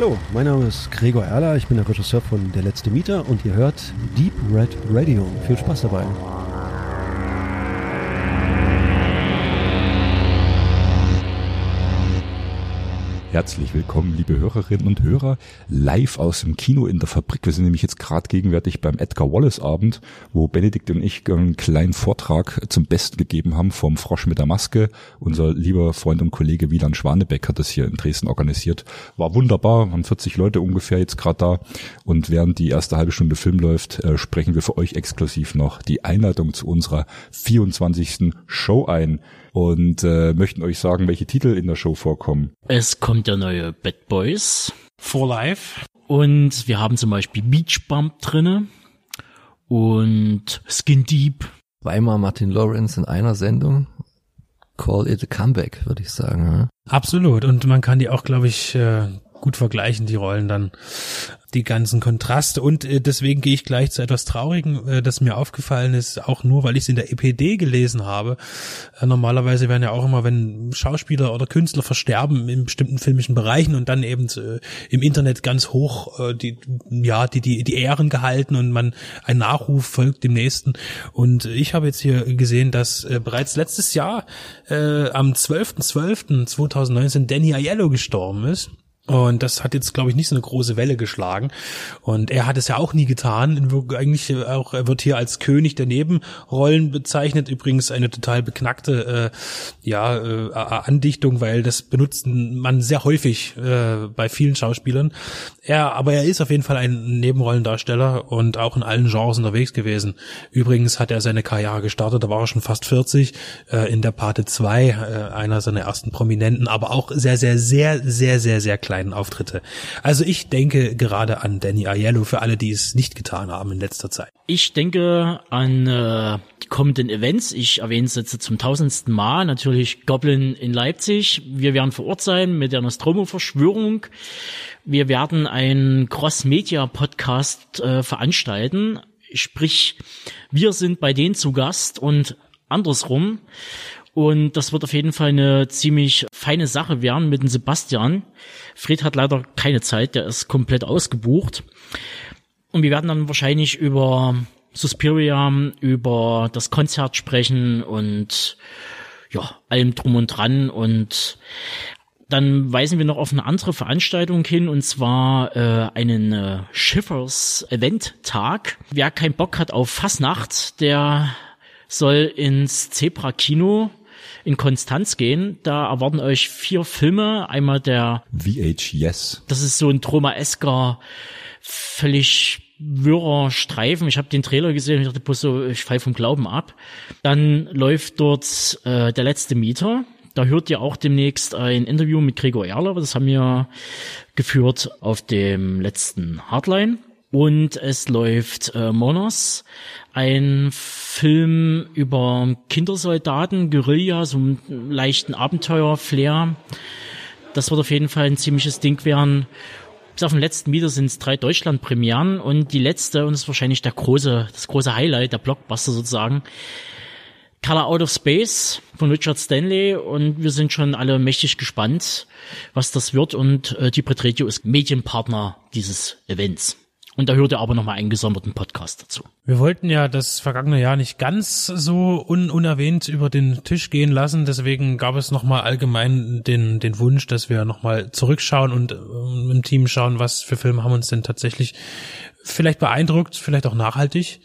Hallo, mein Name ist Gregor Erler, ich bin der Regisseur von Der letzte Mieter und ihr hört Deep Red Radio. Viel Spaß dabei. Herzlich willkommen, liebe Hörerinnen und Hörer, live aus dem Kino in der Fabrik. Wir sind nämlich jetzt gerade gegenwärtig beim Edgar Wallace Abend, wo Benedikt und ich einen kleinen Vortrag zum Besten gegeben haben vom Frosch mit der Maske. Unser lieber Freund und Kollege Wieland Schwanebeck hat das hier in Dresden organisiert. War wunderbar, waren 40 Leute ungefähr jetzt gerade da. Und während die erste halbe Stunde Film läuft, äh, sprechen wir für euch exklusiv noch die Einleitung zu unserer 24. Show ein und äh, möchten euch sagen, welche Titel in der Show vorkommen. Es kommt der neue Bad Boys. For Life. Und wir haben zum Beispiel Beach Bump drinne und Skin Deep. Weimar Martin Lawrence in einer Sendung. Call it a comeback, würde ich sagen. Ja? Absolut. Und man kann die auch, glaube ich, äh, gut vergleichen, die Rollen dann die ganzen Kontraste und äh, deswegen gehe ich gleich zu etwas Traurigen, äh, das mir aufgefallen ist, auch nur, weil ich es in der EPD gelesen habe. Äh, normalerweise werden ja auch immer, wenn Schauspieler oder Künstler versterben in bestimmten filmischen Bereichen und dann eben äh, im Internet ganz hoch äh, die ja die die die Ehren gehalten und man ein Nachruf folgt dem nächsten. Und ich habe jetzt hier gesehen, dass äh, bereits letztes Jahr äh, am 12.12.2019 Danny Aiello gestorben ist. Und das hat jetzt, glaube ich, nicht so eine große Welle geschlagen. Und er hat es ja auch nie getan. Eigentlich äh, auch, er wird hier als König der Nebenrollen bezeichnet. Übrigens eine total beknackte äh, ja, äh, Andichtung, weil das benutzt man sehr häufig äh, bei vielen Schauspielern. Er, aber er ist auf jeden Fall ein Nebenrollendarsteller und auch in allen Genres unterwegs gewesen. Übrigens hat er seine Karriere gestartet, da war er schon fast 40, äh, in der Pate 2, äh, einer seiner ersten Prominenten, aber auch sehr, sehr, sehr, sehr, sehr, sehr klein kleinen Auftritte. Also ich denke gerade an Danny Aiello für alle, die es nicht getan haben in letzter Zeit. Ich denke an äh, die kommenden Events. Ich erwähne es jetzt zum tausendsten Mal. Natürlich Goblin in Leipzig. Wir werden vor Ort sein mit der Nostromo-Verschwörung. Wir werden einen Cross-Media-Podcast äh, veranstalten. Sprich, wir sind bei denen zu Gast und andersrum. Und das wird auf jeden Fall eine ziemlich feine Sache werden mit dem Sebastian. Fred hat leider keine Zeit, der ist komplett ausgebucht. Und wir werden dann wahrscheinlich über Suspiria, über das Konzert sprechen und ja, allem drum und dran und dann weisen wir noch auf eine andere Veranstaltung hin und zwar äh, einen äh, Schiffers Event Tag. Wer keinen Bock hat auf Fassnacht, der soll ins Zebra Kino in Konstanz gehen. Da erwarten euch vier Filme. Einmal der VHS. Das ist so ein Troma-esker, völlig wirrer Streifen. Ich habe den Trailer gesehen und ich dachte bloß so, ich fall vom Glauben ab. Dann läuft dort äh, der letzte Mieter. Da hört ihr auch demnächst ein Interview mit Gregor Erler. Das haben wir geführt auf dem letzten Hardline. Und es läuft äh, Monos, ein Film über Kindersoldaten, Guerilla, so einen leichten Abenteuer-Flair. Das wird auf jeden Fall ein ziemliches Ding werden. Bis auf den letzten Mieter sind es drei Deutschland-Premieren und die letzte, und das ist wahrscheinlich der große, das große Highlight, der Blockbuster sozusagen, Color Out of Space von Richard Stanley und wir sind schon alle mächtig gespannt, was das wird und äh, die Brit Radio ist Medienpartner dieses Events. Und da hört ihr aber nochmal einen gesonderten Podcast dazu. Wir wollten ja das vergangene Jahr nicht ganz so un unerwähnt über den Tisch gehen lassen. Deswegen gab es nochmal allgemein den, den Wunsch, dass wir nochmal zurückschauen und äh, im Team schauen, was für Filme haben uns denn tatsächlich vielleicht beeindruckt, vielleicht auch nachhaltig.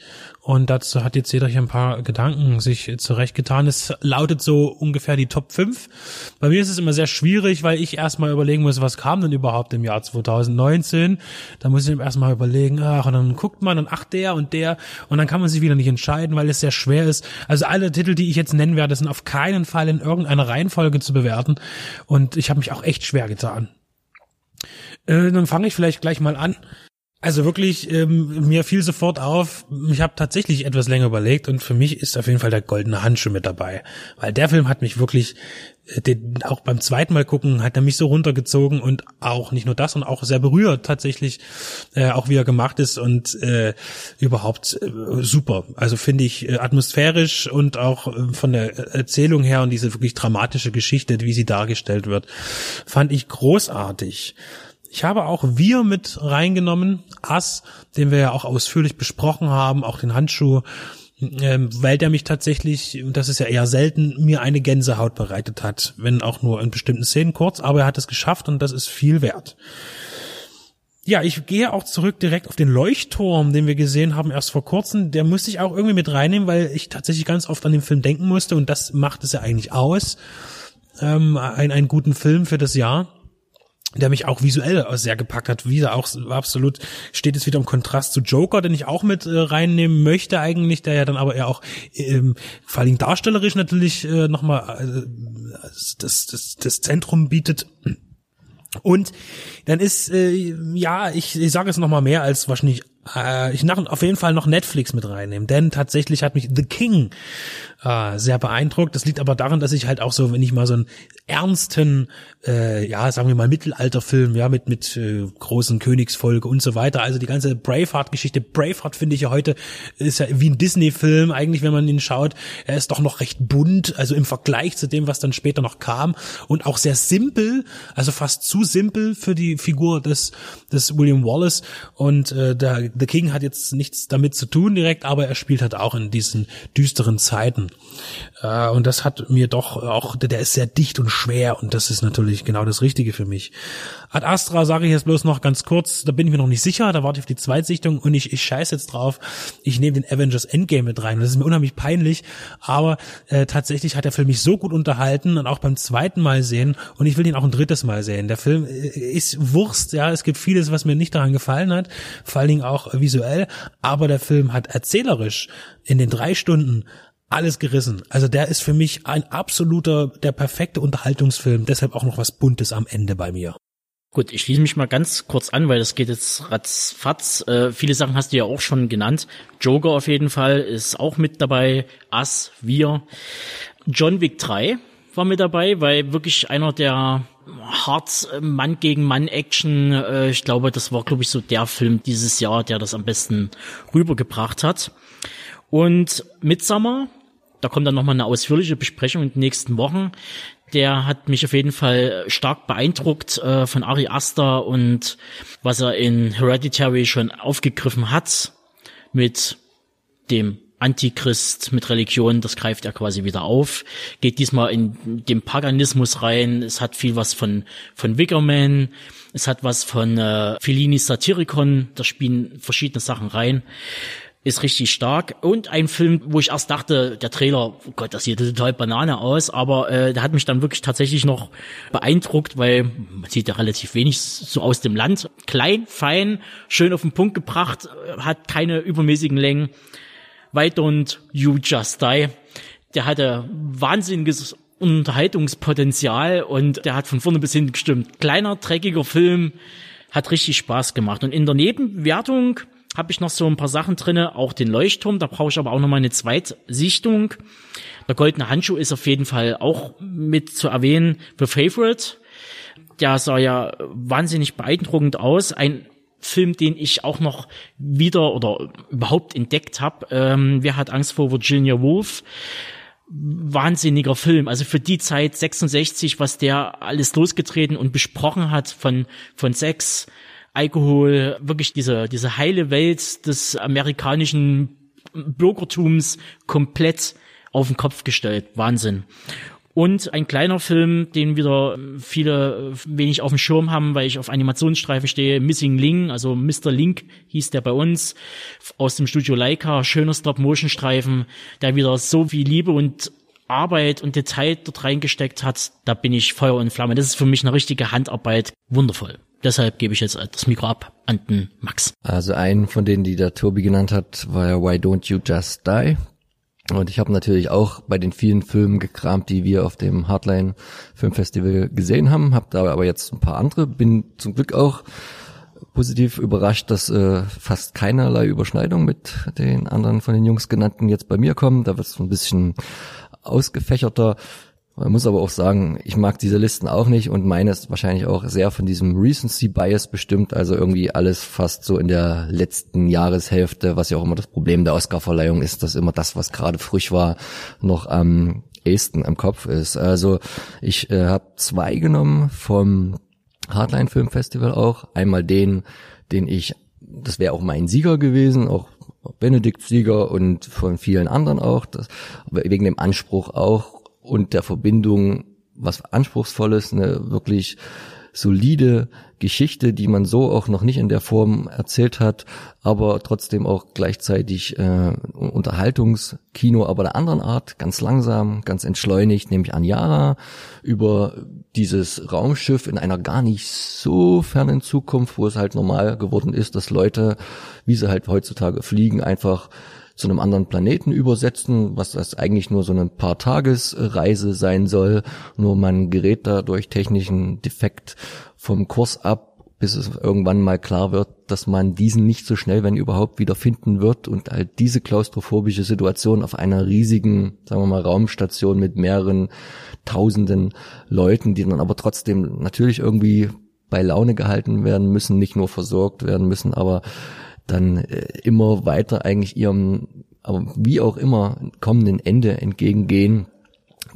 Und dazu hat jetzt jeder hier ein paar Gedanken sich zurechtgetan. Es lautet so ungefähr die Top 5. Bei mir ist es immer sehr schwierig, weil ich erstmal überlegen muss, was kam denn überhaupt im Jahr 2019. Da muss ich erstmal überlegen, ach, und dann guckt man und ach, der und der. Und dann kann man sich wieder nicht entscheiden, weil es sehr schwer ist. Also alle Titel, die ich jetzt nennen werde, sind auf keinen Fall in irgendeiner Reihenfolge zu bewerten. Und ich habe mich auch echt schwer getan. Äh, dann fange ich vielleicht gleich mal an. Also wirklich, ähm, mir fiel sofort auf, ich habe tatsächlich etwas länger überlegt und für mich ist auf jeden Fall der goldene Handschuh mit dabei. Weil der Film hat mich wirklich, äh, den, auch beim zweiten Mal gucken, hat er mich so runtergezogen und auch nicht nur das, sondern auch sehr berührt tatsächlich, äh, auch wie er gemacht ist und äh, überhaupt äh, super. Also finde ich äh, atmosphärisch und auch äh, von der Erzählung her und diese wirklich dramatische Geschichte, wie sie dargestellt wird, fand ich großartig. Ich habe auch Wir mit reingenommen, Ass, den wir ja auch ausführlich besprochen haben, auch den Handschuh, ähm, weil der mich tatsächlich, und das ist ja eher selten, mir eine Gänsehaut bereitet hat, wenn auch nur in bestimmten Szenen kurz, aber er hat es geschafft und das ist viel wert. Ja, ich gehe auch zurück direkt auf den Leuchtturm, den wir gesehen haben erst vor kurzem. Der musste ich auch irgendwie mit reinnehmen, weil ich tatsächlich ganz oft an den Film denken musste und das macht es ja eigentlich aus. Ähm, ein, einen guten Film für das Jahr der mich auch visuell sehr gepackt hat. Wieder auch absolut steht es wieder im Kontrast zu Joker, den ich auch mit äh, reinnehmen möchte eigentlich, der ja dann aber eher auch ähm, vor allem darstellerisch natürlich äh, nochmal äh, das, das, das Zentrum bietet. Und dann ist, äh, ja, ich, ich sage es nochmal mehr als wahrscheinlich, äh, ich nach, auf jeden Fall noch Netflix mit reinnehmen, denn tatsächlich hat mich The King äh, sehr beeindruckt. Das liegt aber daran, dass ich halt auch so, wenn ich mal so einen ernsten, äh, ja, sagen wir mal Mittelalterfilm, ja, mit mit äh, großen Königsfolge und so weiter. Also die ganze Braveheart-Geschichte. Braveheart finde ich ja heute ist ja wie ein Disney-Film eigentlich, wenn man ihn schaut. Er ist doch noch recht bunt, also im Vergleich zu dem, was dann später noch kam und auch sehr simpel, also fast zu simpel für die Figur des des William Wallace. Und äh, der The King hat jetzt nichts damit zu tun direkt, aber er spielt halt auch in diesen düsteren Zeiten. Äh, und das hat mir doch auch, der ist sehr dicht und schwer und das ist natürlich genau das Richtige für mich. Ad Astra sage ich jetzt bloß noch ganz kurz, da bin ich mir noch nicht sicher, da warte ich auf die Zweitsichtung und ich, ich scheiß jetzt drauf, ich nehme den Avengers Endgame mit rein. Das ist mir unheimlich peinlich, aber äh, tatsächlich hat der Film mich so gut unterhalten und auch beim zweiten Mal sehen und ich will ihn auch ein drittes Mal sehen. Der Film äh, ist Wurst, ja, es gibt vieles, was mir nicht daran gefallen hat, vor allen Dingen auch visuell, aber der Film hat erzählerisch in den drei Stunden alles gerissen. Also der ist für mich ein absoluter, der perfekte Unterhaltungsfilm, deshalb auch noch was Buntes am Ende bei mir. Gut, ich schließe mich mal ganz kurz an, weil das geht jetzt ratzfatz. Äh, viele Sachen hast du ja auch schon genannt. Joker auf jeden Fall ist auch mit dabei. Us, wir. John Wick 3 war mit dabei, weil wirklich einer der hart Mann gegen Mann Action, äh, ich glaube, das war, glaube ich, so der Film dieses Jahr, der das am besten rübergebracht hat. Und Midsummer, da kommt dann nochmal eine ausführliche Besprechung in den nächsten Wochen. Der hat mich auf jeden Fall stark beeindruckt äh, von Ari Aster und was er in Hereditary schon aufgegriffen hat mit dem Antichrist mit Religion, das greift er quasi wieder auf, geht diesmal in den Paganismus rein, es hat viel was von, von Wickerman, es hat was von äh, Fellini Satyricon, da spielen verschiedene Sachen rein ist richtig stark. Und ein Film, wo ich erst dachte, der Trailer, oh Gott, das sieht total Banane aus, aber äh, der hat mich dann wirklich tatsächlich noch beeindruckt, weil man sieht ja relativ wenig so aus dem Land. Klein, fein, schön auf den Punkt gebracht, hat keine übermäßigen Längen. Why don't you just die? Der hatte wahnsinniges Unterhaltungspotenzial und der hat von vorne bis hinten gestimmt. Kleiner, dreckiger Film, hat richtig Spaß gemacht. Und in der Nebenwertung habe ich noch so ein paar Sachen drinne, auch den Leuchtturm, da brauche ich aber auch noch mal eine Zweitsichtung. Der goldene Handschuh ist auf jeden Fall auch mit zu erwähnen. The Favorite, der sah ja wahnsinnig beeindruckend aus. Ein Film, den ich auch noch wieder oder überhaupt entdeckt habe. Ähm, Wer hat Angst vor Virginia Woolf? Wahnsinniger Film. Also für die Zeit 66, was der alles losgetreten und besprochen hat von, von Sex, Alkohol, wirklich diese, diese heile Welt des amerikanischen Bürgertums komplett auf den Kopf gestellt. Wahnsinn. Und ein kleiner Film, den wieder viele wenig auf dem Schirm haben, weil ich auf Animationsstreifen stehe, Missing Link, also Mr. Link hieß der bei uns, aus dem Studio Leica, schöner Stop-Motion-Streifen, der wieder so viel Liebe und Arbeit und Detail dort reingesteckt hat, da bin ich Feuer und Flamme. Das ist für mich eine richtige Handarbeit. Wundervoll. Deshalb gebe ich jetzt das Mikro ab an den Max. Also einen von denen, die der Tobi genannt hat, war ja Why Don't You Just Die? Und ich habe natürlich auch bei den vielen Filmen gekramt, die wir auf dem Hardline Filmfestival gesehen haben, habe da aber jetzt ein paar andere, bin zum Glück auch positiv überrascht, dass äh, fast keinerlei Überschneidung mit den anderen von den Jungs genannten jetzt bei mir kommen. Da wird es ein bisschen ausgefächerter. Man muss aber auch sagen, ich mag diese Listen auch nicht und meine ist wahrscheinlich auch sehr von diesem Recency Bias bestimmt, also irgendwie alles fast so in der letzten Jahreshälfte, was ja auch immer das Problem der Oscarverleihung ist, dass immer das, was gerade frisch war, noch am ehesten am Kopf ist. Also ich äh, habe zwei genommen vom Hardline Film Festival auch. Einmal den, den ich, das wäre auch mein Sieger gewesen, auch Benedikt Sieger und von vielen anderen auch, das, wegen dem Anspruch auch und der Verbindung, was anspruchsvolles, eine wirklich solide Geschichte, die man so auch noch nicht in der Form erzählt hat, aber trotzdem auch gleichzeitig äh, Unterhaltungskino, aber der anderen Art, ganz langsam, ganz entschleunigt, nämlich Anjara, über dieses Raumschiff in einer gar nicht so fernen Zukunft, wo es halt normal geworden ist, dass Leute, wie sie halt heutzutage fliegen, einfach zu einem anderen Planeten übersetzen, was das eigentlich nur so eine paar Tagesreise sein soll. Nur man gerät da durch technischen Defekt vom Kurs ab, bis es irgendwann mal klar wird, dass man diesen nicht so schnell, wenn überhaupt, wieder finden wird und halt diese klaustrophobische Situation auf einer riesigen, sagen wir mal, Raumstation mit mehreren tausenden Leuten, die dann aber trotzdem natürlich irgendwie bei Laune gehalten werden müssen, nicht nur versorgt werden müssen, aber dann äh, immer weiter eigentlich ihrem, aber wie auch immer, kommenden Ende entgegengehen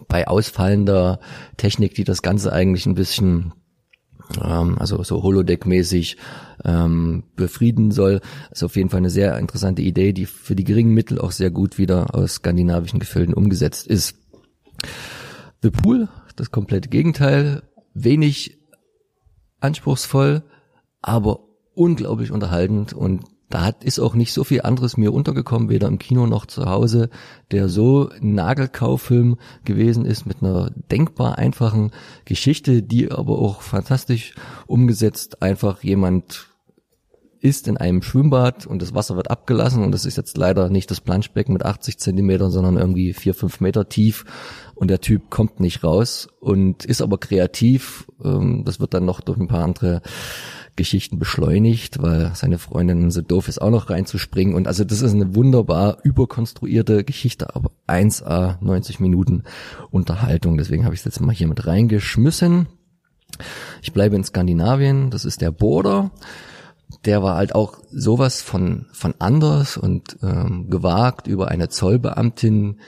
bei ausfallender Technik, die das Ganze eigentlich ein bisschen ähm, also so Holodeck-mäßig ähm, befrieden soll. Ist auf jeden Fall eine sehr interessante Idee, die für die geringen Mittel auch sehr gut wieder aus skandinavischen Gefilden umgesetzt ist. The Pool, das komplette Gegenteil, wenig anspruchsvoll, aber unglaublich unterhaltend und da hat, ist auch nicht so viel anderes mir untergekommen, weder im Kino noch zu Hause, der so Nagelkaufilm gewesen ist mit einer denkbar einfachen Geschichte, die aber auch fantastisch umgesetzt einfach jemand ist in einem Schwimmbad und das Wasser wird abgelassen und das ist jetzt leider nicht das Planschbecken mit 80 Zentimetern, sondern irgendwie vier, fünf Meter tief und der Typ kommt nicht raus und ist aber kreativ. Ähm, das wird dann noch durch ein paar andere Geschichten beschleunigt, weil seine Freundin so doof ist, auch noch reinzuspringen. Und also das ist eine wunderbar überkonstruierte Geschichte, aber 1A 90 Minuten Unterhaltung. Deswegen habe ich es jetzt mal hier mit reingeschmissen. Ich bleibe in Skandinavien, das ist der Border. Der war halt auch sowas von, von anders und ähm, gewagt über eine Zollbeamtin,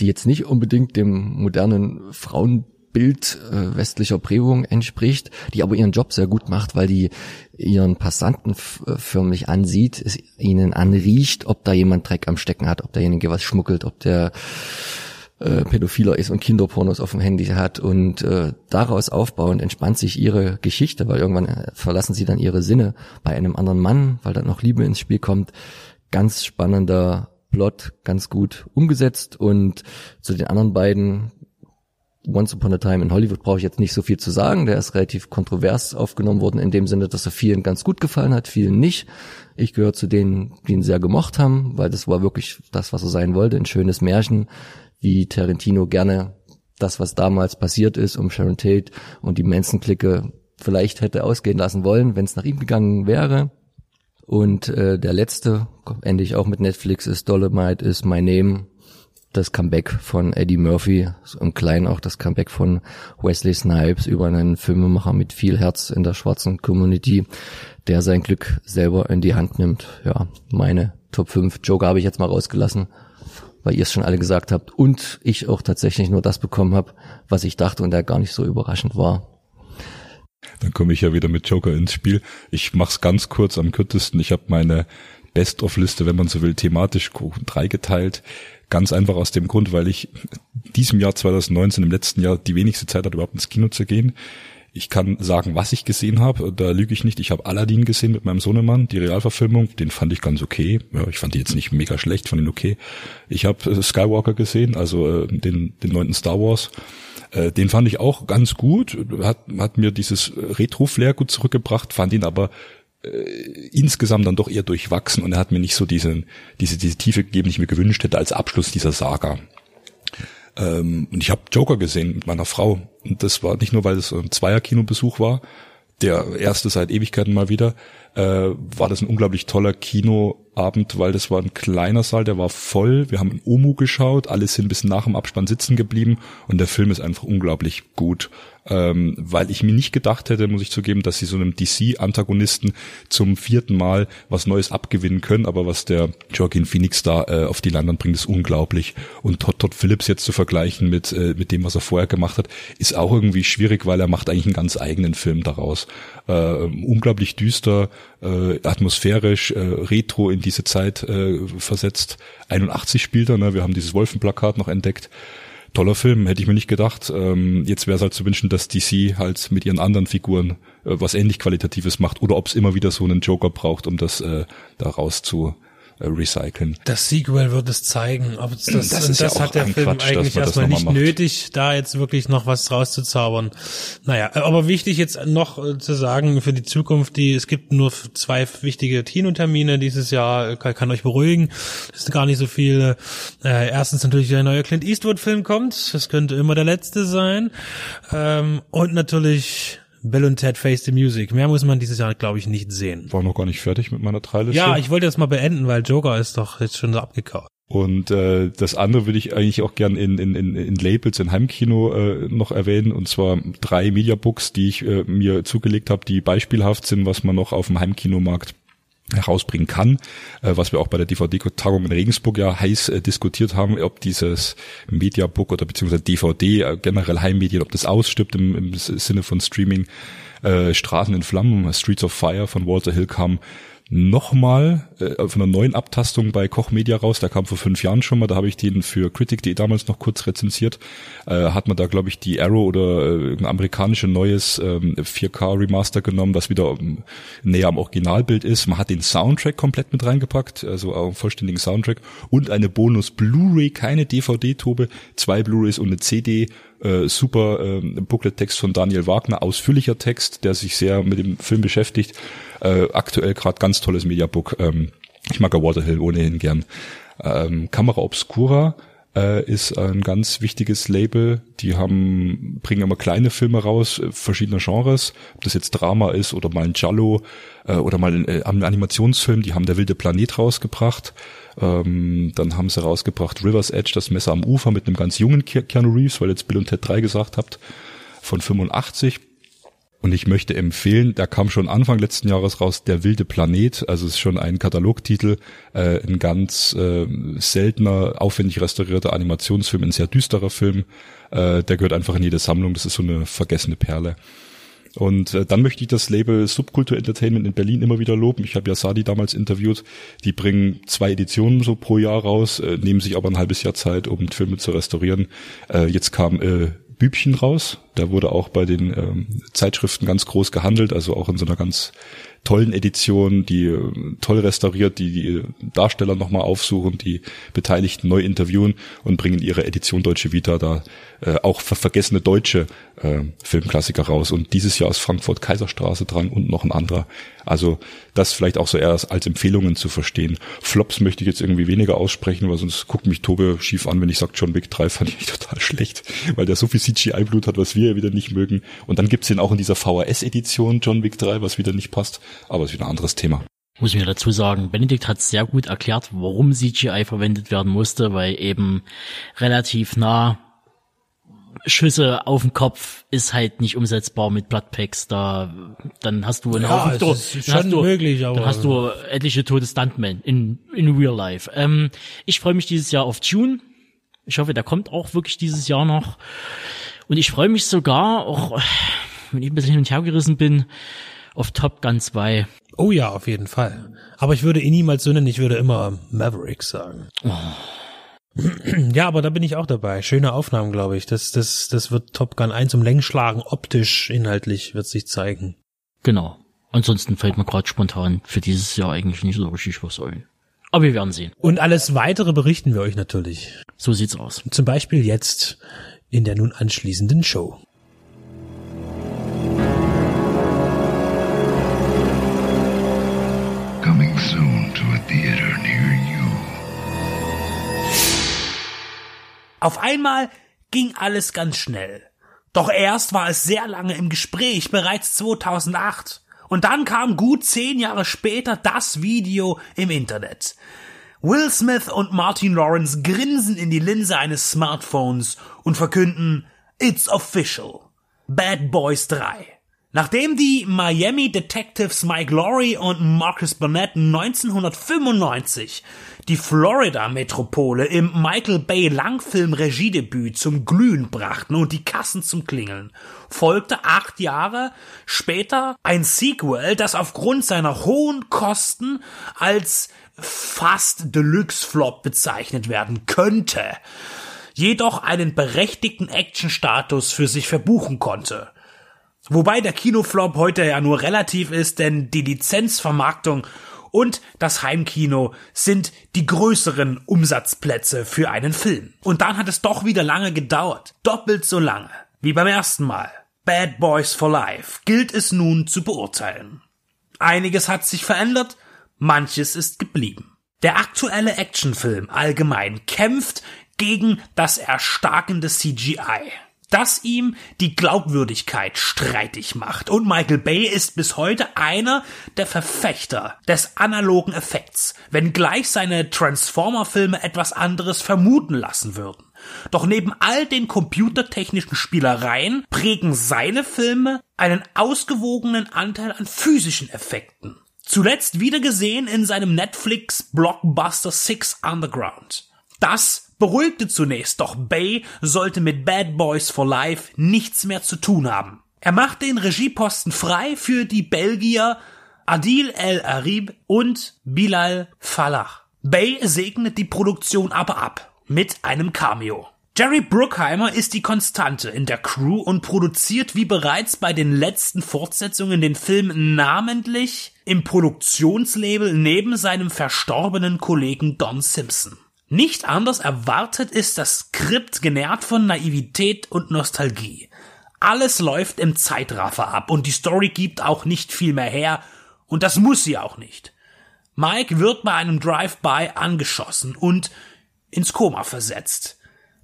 die jetzt nicht unbedingt dem modernen Frauen Bild äh, westlicher Prägung entspricht, die aber ihren Job sehr gut macht, weil die ihren Passanten äh, förmlich ansieht, es ihnen anriecht, ob da jemand Dreck am Stecken hat, ob derjenige was schmuggelt, ob der äh, Pädophiler ist und Kinderpornos auf dem Handy hat und äh, daraus aufbauend entspannt sich ihre Geschichte, weil irgendwann äh, verlassen sie dann ihre Sinne bei einem anderen Mann, weil dann noch Liebe ins Spiel kommt. Ganz spannender Plot, ganz gut umgesetzt und zu den anderen beiden Once Upon a Time in Hollywood brauche ich jetzt nicht so viel zu sagen. Der ist relativ kontrovers aufgenommen worden in dem Sinne, dass er vielen ganz gut gefallen hat, vielen nicht. Ich gehöre zu denen, die ihn sehr gemocht haben, weil das war wirklich das, was er sein wollte, ein schönes Märchen, wie Tarantino gerne das, was damals passiert ist, um Sharon Tate und die Manson-Clique vielleicht hätte ausgehen lassen wollen, wenn es nach ihm gegangen wäre. Und äh, der letzte, endlich auch mit Netflix, ist Dolomite is My Name das Comeback von Eddie Murphy und klein auch das Comeback von Wesley Snipes über einen Filmemacher mit viel Herz in der schwarzen Community, der sein Glück selber in die Hand nimmt. Ja, meine Top 5 Joker habe ich jetzt mal rausgelassen, weil ihr es schon alle gesagt habt und ich auch tatsächlich nur das bekommen habe, was ich dachte und der gar nicht so überraschend war. Dann komme ich ja wieder mit Joker ins Spiel. Ich mach's ganz kurz am kürzesten. Ich habe meine Best-of-Liste, wenn man so will, thematisch dreigeteilt. Ganz einfach aus dem Grund, weil ich diesem Jahr 2019, im letzten Jahr, die wenigste Zeit hatte, überhaupt ins Kino zu gehen. Ich kann sagen, was ich gesehen habe. Da lüge ich nicht. Ich habe Aladdin gesehen mit meinem Sohnemann, die Realverfilmung. Den fand ich ganz okay. Ja, ich fand die jetzt nicht mega schlecht, fand ihn okay. Ich habe äh, Skywalker gesehen, also äh, den, den neunten Star Wars. Äh, den fand ich auch ganz gut. Hat, hat mir dieses Retro-Flair gut zurückgebracht, fand ihn aber äh, insgesamt dann doch eher durchwachsen und er hat mir nicht so diese, diese, diese Tiefe gegeben, die ich mir gewünscht hätte als Abschluss dieser Saga. Ähm, und ich habe Joker gesehen mit meiner Frau. Und das war nicht nur, weil es ein Zweier-Kinobesuch war, der erste seit Ewigkeiten mal wieder, äh, war das ein unglaublich toller Kinoabend, weil das war ein kleiner Saal, der war voll. Wir haben in Omu geschaut, alle sind bis nach dem Abspann sitzen geblieben und der Film ist einfach unglaublich gut ähm, weil ich mir nicht gedacht hätte, muss ich zugeben, dass sie so einem DC-Antagonisten zum vierten Mal was Neues abgewinnen können, aber was der Joaquin Phoenix da äh, auf die Leinwand bringt, ist unglaublich. Und Todd, Todd Phillips jetzt zu vergleichen mit, äh, mit dem, was er vorher gemacht hat, ist auch irgendwie schwierig, weil er macht eigentlich einen ganz eigenen Film daraus. Äh, unglaublich düster, äh, atmosphärisch, äh, retro in diese Zeit äh, versetzt. 81 spielt er, ne? wir haben dieses Wolfenplakat noch entdeckt toller Film, hätte ich mir nicht gedacht. Ähm, jetzt wäre es halt zu wünschen, dass DC halt mit ihren anderen Figuren äh, was ähnlich Qualitatives macht oder ob es immer wieder so einen Joker braucht, um das äh, daraus zu äh, recyceln. Das Sequel wird es zeigen. Ob es das, Das ja das auch hat der ein Film Quatsch, eigentlich das erstmal nicht macht. nötig, da jetzt wirklich noch was rauszuzaubern. Naja, aber wichtig jetzt noch äh, zu sagen für die Zukunft, die, es gibt nur zwei wichtige Kinotermine dieses Jahr, kann, kann euch beruhigen. Das ist gar nicht so viel. Äh, erstens natürlich der neue Clint Eastwood-Film kommt. Das könnte immer der letzte sein. Ähm, und natürlich Bill und Ted Face the Music. Mehr muss man dieses Jahr, glaube ich, nicht sehen. War noch gar nicht fertig mit meiner Dreiliste. Ja, ich wollte das mal beenden, weil Joker ist doch jetzt schon so abgekauft. Und äh, das andere würde ich eigentlich auch gern in, in, in, in Labels, in Heimkino äh, noch erwähnen. Und zwar drei Mediabooks, die ich äh, mir zugelegt habe, die beispielhaft sind, was man noch auf dem Heimkinomarkt herausbringen kann, äh, was wir auch bei der DVD-Tagung in Regensburg ja heiß äh, diskutiert haben, ob dieses Mediabook oder beziehungsweise DVD, äh, generell Heimmedien, ob das ausstirbt im, im Sinne von Streaming. Äh, Straßen in Flammen, Streets of Fire von Walter Hill kam nochmal äh, von einer neuen Abtastung bei Koch Media raus. Der kam vor fünf Jahren schon mal. Da habe ich den für Critic.de damals noch kurz rezensiert. Äh, hat man da, glaube ich, die Arrow oder äh, ein amerikanisches neues ähm, 4K Remaster genommen, das wieder ähm, näher am Originalbild ist. Man hat den Soundtrack komplett mit reingepackt, also auch einen vollständigen Soundtrack und eine Bonus Blu-ray, keine DVD-Tobe, zwei Blu-rays und eine CD äh, super äh, Booklet-Text von Daniel Wagner, ausführlicher Text, der sich sehr mit dem Film beschäftigt. Äh, aktuell gerade ganz tolles Mediabook. Ähm, ich mag ja Waterhill ohnehin gern. Ähm, Camera Obscura äh, ist ein ganz wichtiges Label. Die haben bringen immer kleine Filme raus, äh, verschiedener Genres. Ob das jetzt Drama ist oder mal ein Giallo äh, oder mal ein, äh, ein Animationsfilm. Die haben Der wilde Planet rausgebracht. Ähm, dann haben sie rausgebracht River's Edge, das Messer am Ufer mit einem ganz jungen Ke- Keanu Reeves, weil jetzt Bill und Ted 3 gesagt habt, von 85. Und ich möchte empfehlen, da kam schon Anfang letzten Jahres raus, Der wilde Planet, also es ist schon ein Katalogtitel, äh, ein ganz äh, seltener, aufwendig restaurierter Animationsfilm, ein sehr düsterer Film, äh, der gehört einfach in jede Sammlung, das ist so eine vergessene Perle. Und äh, dann möchte ich das Label Subkultur Entertainment in Berlin immer wieder loben. Ich habe ja Sadi damals interviewt. Die bringen zwei Editionen so pro Jahr raus, äh, nehmen sich aber ein halbes Jahr Zeit, um Filme zu restaurieren. Äh, jetzt kam äh, Bübchen raus. Da wurde auch bei den ähm, Zeitschriften ganz groß gehandelt, also auch in so einer ganz tollen Edition, die äh, toll restauriert, die die Darsteller nochmal aufsuchen, die Beteiligten neu interviewen und bringen ihre Edition Deutsche Vita da äh, auch ver vergessene deutsche äh, Filmklassiker raus. Und dieses Jahr ist Frankfurt Kaiserstraße dran und noch ein anderer. Also das vielleicht auch so eher als Empfehlungen zu verstehen. Flops möchte ich jetzt irgendwie weniger aussprechen, weil sonst guckt mich Tobe schief an, wenn ich sage, John Wick 3 fand ich total schlecht, weil der so viel CGI-Blut hat, was wir ja wieder nicht mögen. Und dann gibt's den auch in dieser VHS-Edition John Wick 3, was wieder nicht passt, aber ist wieder ein anderes Thema. Muss mir dazu sagen, Benedikt hat sehr gut erklärt, warum CGI verwendet werden musste, weil eben relativ nah Schüsse auf den Kopf ist halt nicht umsetzbar mit Bloodpacks. Da, dann hast du einen Ja, Haufen, Tod- schon hast du, möglich, aber- dann hast du etliche tote Stuntmen in, in real life. Ähm, ich freue mich dieses Jahr auf June. Ich hoffe, der kommt auch wirklich dieses Jahr noch. Und ich freue mich sogar, auch wenn ich ein bisschen hin und her gerissen bin, auf Top Gun 2. Oh ja, auf jeden Fall. Aber ich würde ihn niemals so nennen, ich würde immer Maverick sagen. Ja, aber da bin ich auch dabei. Schöne Aufnahmen, glaube ich. Das, das, das wird Top Gun 1 um Längen schlagen. Optisch, inhaltlich wird sich zeigen. Genau. Ansonsten fällt mir gerade spontan für dieses Jahr eigentlich nicht so richtig was ein. Aber wir werden sehen. Und alles weitere berichten wir euch natürlich. So sieht's aus. Zum Beispiel jetzt in der nun anschließenden Show. Coming soon to a theater near you. Auf einmal ging alles ganz schnell. Doch erst war es sehr lange im Gespräch, bereits 2008. Und dann kam gut zehn Jahre später das Video im Internet. Will Smith und Martin Lawrence grinsen in die Linse eines Smartphones und verkünden It's official. Bad Boys 3. Nachdem die Miami Detectives Mike Laurie und Marcus Burnett 1995 die Florida-Metropole im Michael Bay Langfilm-Regiedebüt zum Glühen brachten und die Kassen zum Klingeln, folgte acht Jahre später ein Sequel, das aufgrund seiner hohen Kosten als fast Deluxe-Flop bezeichnet werden könnte, jedoch einen berechtigten Action-Status für sich verbuchen konnte. Wobei der Kinoflop heute ja nur relativ ist, denn die Lizenzvermarktung und das Heimkino sind die größeren Umsatzplätze für einen Film. Und dann hat es doch wieder lange gedauert. Doppelt so lange wie beim ersten Mal. Bad Boys for Life gilt es nun zu beurteilen. Einiges hat sich verändert, manches ist geblieben. Der aktuelle Actionfilm allgemein kämpft gegen das erstarkende CGI das ihm die Glaubwürdigkeit streitig macht. Und Michael Bay ist bis heute einer der Verfechter des analogen Effekts, wenngleich seine Transformer-Filme etwas anderes vermuten lassen würden. Doch neben all den computertechnischen Spielereien prägen seine Filme einen ausgewogenen Anteil an physischen Effekten. Zuletzt wieder gesehen in seinem Netflix Blockbuster Six Underground. Das beruhigte zunächst, doch Bay sollte mit Bad Boys for Life nichts mehr zu tun haben. Er machte den Regieposten frei für die Belgier Adil El Arib und Bilal Falah. Bay segnet die Produktion aber ab mit einem Cameo. Jerry Bruckheimer ist die Konstante in der Crew und produziert wie bereits bei den letzten Fortsetzungen den Film namentlich im Produktionslabel neben seinem verstorbenen Kollegen Don Simpson. Nicht anders erwartet ist das Skript genährt von Naivität und Nostalgie. Alles läuft im Zeitraffer ab und die Story gibt auch nicht viel mehr her und das muss sie auch nicht. Mike wird bei einem Drive-by angeschossen und ins Koma versetzt.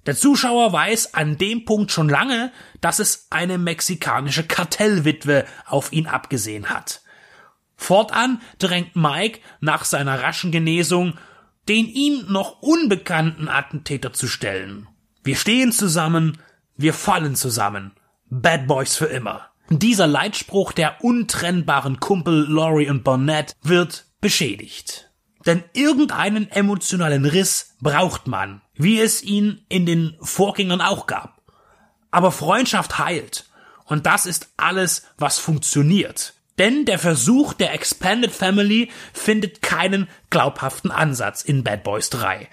Der Zuschauer weiß an dem Punkt schon lange, dass es eine mexikanische Kartellwitwe auf ihn abgesehen hat. Fortan drängt Mike nach seiner raschen Genesung den ihm noch unbekannten Attentäter zu stellen. Wir stehen zusammen, wir fallen zusammen. Bad Boys für immer. Dieser Leitspruch der untrennbaren Kumpel Laurie und Burnett wird beschädigt. Denn irgendeinen emotionalen Riss braucht man, wie es ihn in den Vorgängern auch gab. Aber Freundschaft heilt. Und das ist alles, was funktioniert. Denn der Versuch der Expanded Family findet keinen glaubhaften Ansatz in Bad Boys 3,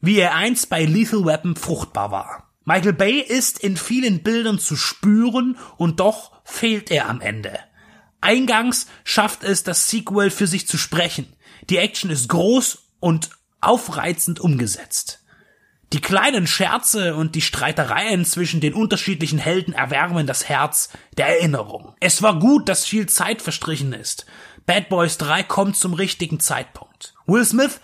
wie er einst bei Lethal Weapon fruchtbar war. Michael Bay ist in vielen Bildern zu spüren und doch fehlt er am Ende. Eingangs schafft es das Sequel für sich zu sprechen. Die Action ist groß und aufreizend umgesetzt. Die kleinen Scherze und die Streitereien zwischen den unterschiedlichen Helden erwärmen das Herz der Erinnerung. Es war gut, dass viel Zeit verstrichen ist. Bad Boys 3 kommt zum richtigen Zeitpunkt. Will Smith,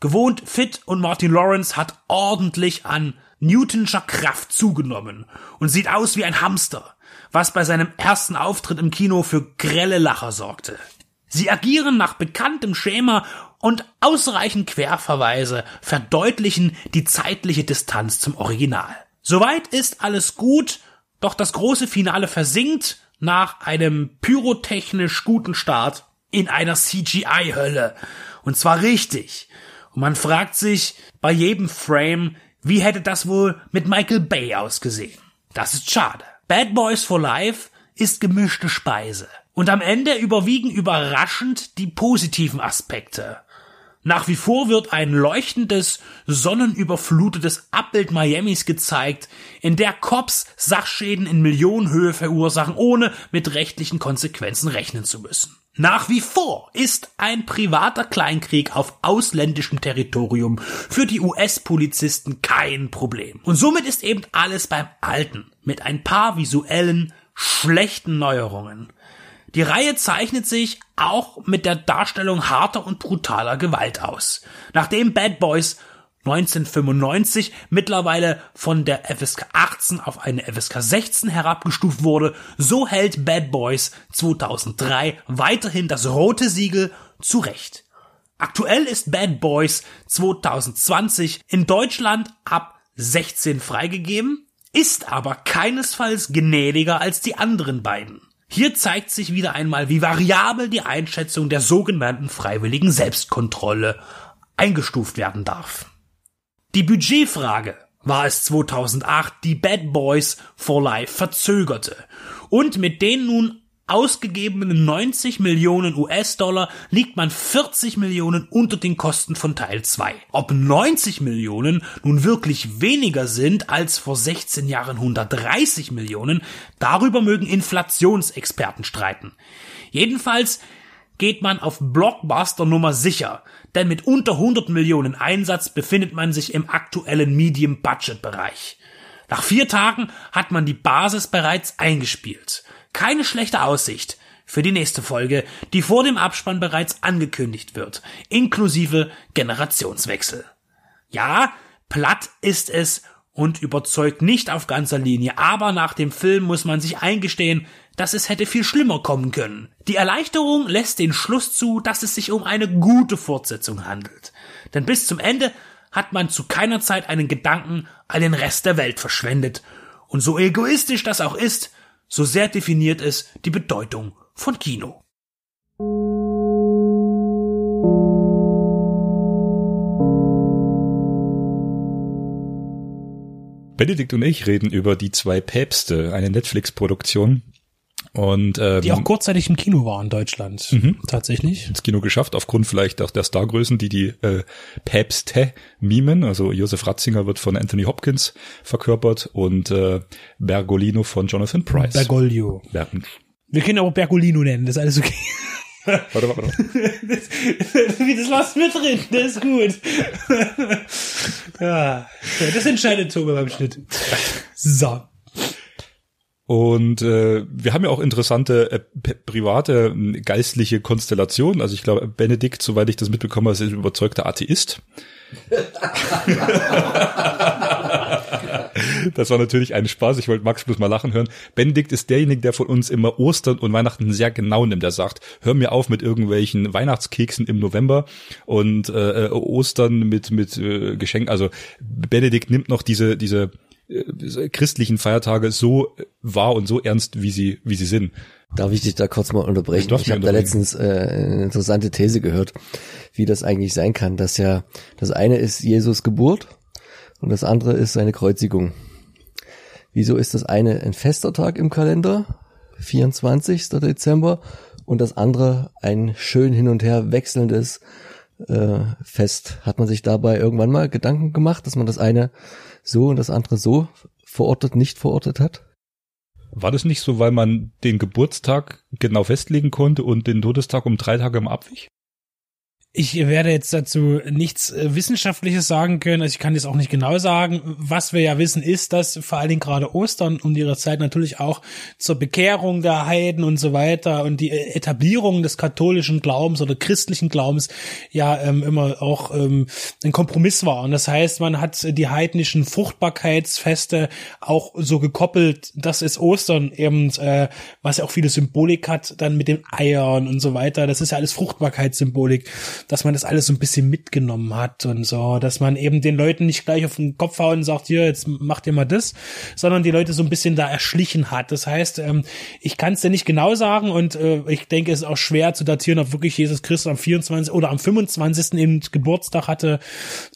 gewohnt fit und Martin Lawrence hat ordentlich an Newtonscher Kraft zugenommen und sieht aus wie ein Hamster, was bei seinem ersten Auftritt im Kino für grelle Lacher sorgte. Sie agieren nach bekanntem Schema und ausreichend Querverweise verdeutlichen die zeitliche Distanz zum Original. Soweit ist alles gut, doch das große Finale versinkt nach einem pyrotechnisch guten Start in einer CGI-Hölle. Und zwar richtig. Und man fragt sich bei jedem Frame, wie hätte das wohl mit Michael Bay ausgesehen? Das ist schade. Bad Boys for Life ist gemischte Speise. Und am Ende überwiegen überraschend die positiven Aspekte. Nach wie vor wird ein leuchtendes, sonnenüberflutetes Abbild Miamis gezeigt, in der Cops Sachschäden in Millionenhöhe verursachen, ohne mit rechtlichen Konsequenzen rechnen zu müssen. Nach wie vor ist ein privater Kleinkrieg auf ausländischem Territorium für die US-Polizisten kein Problem. Und somit ist eben alles beim Alten, mit ein paar visuellen, schlechten Neuerungen. Die Reihe zeichnet sich auch mit der Darstellung harter und brutaler Gewalt aus. Nachdem Bad Boys 1995 mittlerweile von der FSK 18 auf eine FSK 16 herabgestuft wurde, so hält Bad Boys 2003 weiterhin das rote Siegel zurecht. Aktuell ist Bad Boys 2020 in Deutschland ab 16 freigegeben, ist aber keinesfalls gnädiger als die anderen beiden. Hier zeigt sich wieder einmal, wie variabel die Einschätzung der sogenannten freiwilligen Selbstkontrolle eingestuft werden darf. Die Budgetfrage war es 2008, die Bad Boys for Life verzögerte und mit den nun ausgegebenen 90 Millionen US-Dollar liegt man 40 Millionen unter den Kosten von Teil 2. Ob 90 Millionen nun wirklich weniger sind als vor 16 Jahren 130 Millionen, darüber mögen Inflationsexperten streiten. Jedenfalls geht man auf Blockbuster Nummer sicher, denn mit unter 100 Millionen Einsatz befindet man sich im aktuellen Medium-Budget-Bereich. Nach vier Tagen hat man die Basis bereits eingespielt. Keine schlechte Aussicht für die nächste Folge, die vor dem Abspann bereits angekündigt wird, inklusive Generationswechsel. Ja, platt ist es und überzeugt nicht auf ganzer Linie, aber nach dem Film muss man sich eingestehen, dass es hätte viel schlimmer kommen können. Die Erleichterung lässt den Schluss zu, dass es sich um eine gute Fortsetzung handelt. Denn bis zum Ende hat man zu keiner Zeit einen Gedanken an den Rest der Welt verschwendet. Und so egoistisch das auch ist, so sehr definiert es die Bedeutung von Kino. Benedikt und ich reden über die zwei Päpste, eine Netflix-Produktion. Und ähm, Die auch kurzzeitig im Kino war in Deutschland. Mhm. Tatsächlich. ins Kino geschafft, aufgrund vielleicht auch der Stargrößen, die die äh, Päpste mimen. Also Josef Ratzinger wird von Anthony Hopkins verkörpert und äh, Bergolino von Jonathan Price. Bergoglio. Ber Wir können aber Bergolino nennen, das ist alles okay. warte, warte, warte. Das, das lass mit drin, das ist gut. ja, das entscheidet Tobi beim Schnitt. So. Und äh, wir haben ja auch interessante äh, private äh, geistliche Konstellationen. Also ich glaube, Benedikt, soweit ich das mitbekommen habe, ist ein überzeugter Atheist. das war natürlich ein Spaß. Ich wollte Max bloß mal lachen hören. Benedikt ist derjenige, der von uns immer Ostern und Weihnachten sehr genau nimmt. Der sagt, hör mir auf mit irgendwelchen Weihnachtskeksen im November und äh, äh, Ostern mit mit äh, Geschenken. Also Benedikt nimmt noch diese diese äh, christlichen Feiertage so wahr und so ernst, wie sie wie sie sind. Darf ich dich da kurz mal unterbrechen? Ich mich habe da letztens äh, eine interessante These gehört, wie das eigentlich sein kann, dass ja das eine ist Jesus Geburt und das andere ist seine Kreuzigung. Wieso ist das eine ein fester Tag im Kalender, 24. Dezember, und das andere ein schön hin und her wechselndes äh, Fest? Hat man sich dabei irgendwann mal Gedanken gemacht, dass man das eine so und das andere so verortet, nicht verortet hat? War das nicht so, weil man den Geburtstag genau festlegen konnte und den Todestag um drei Tage im Abwich? Ich werde jetzt dazu nichts äh, Wissenschaftliches sagen können. Also ich kann jetzt auch nicht genau sagen. Was wir ja wissen, ist, dass vor allen Dingen gerade Ostern um ihre Zeit natürlich auch zur Bekehrung der Heiden und so weiter und die äh, Etablierung des katholischen Glaubens oder christlichen Glaubens ja ähm, immer auch ähm, ein Kompromiss war. Und das heißt, man hat die heidnischen Fruchtbarkeitsfeste auch so gekoppelt, dass es Ostern eben, äh, was ja auch viele Symbolik hat, dann mit den Eiern und so weiter. Das ist ja alles Fruchtbarkeitssymbolik dass man das alles so ein bisschen mitgenommen hat und so, dass man eben den Leuten nicht gleich auf den Kopf hauen und sagt, hier, jetzt macht ihr mal das, sondern die Leute so ein bisschen da erschlichen hat. Das heißt, ähm, ich kann es dir nicht genau sagen und äh, ich denke, es ist auch schwer zu datieren, ob wirklich Jesus Christus am 24. oder am 25. eben Geburtstag hatte.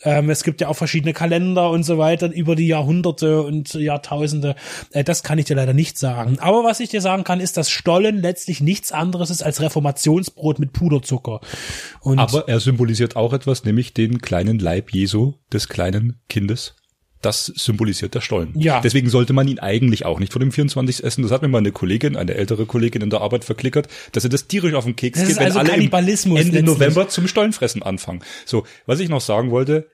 Ähm, es gibt ja auch verschiedene Kalender und so weiter über die Jahrhunderte und Jahrtausende. Äh, das kann ich dir leider nicht sagen. Aber was ich dir sagen kann, ist, dass Stollen letztlich nichts anderes ist als Reformationsbrot mit Puderzucker. Und Aber er symbolisiert auch etwas, nämlich den kleinen Leib Jesu, des kleinen Kindes. Das symbolisiert der Stollen. Ja. Deswegen sollte man ihn eigentlich auch nicht vor dem 24. essen. Das hat mir mal eine Kollegin, eine ältere Kollegin in der Arbeit verklickert, dass er das tierisch auf den Keks Das geht, ist wenn also alle Ende. November zum Stollenfressen anfangen. So, was ich noch sagen wollte,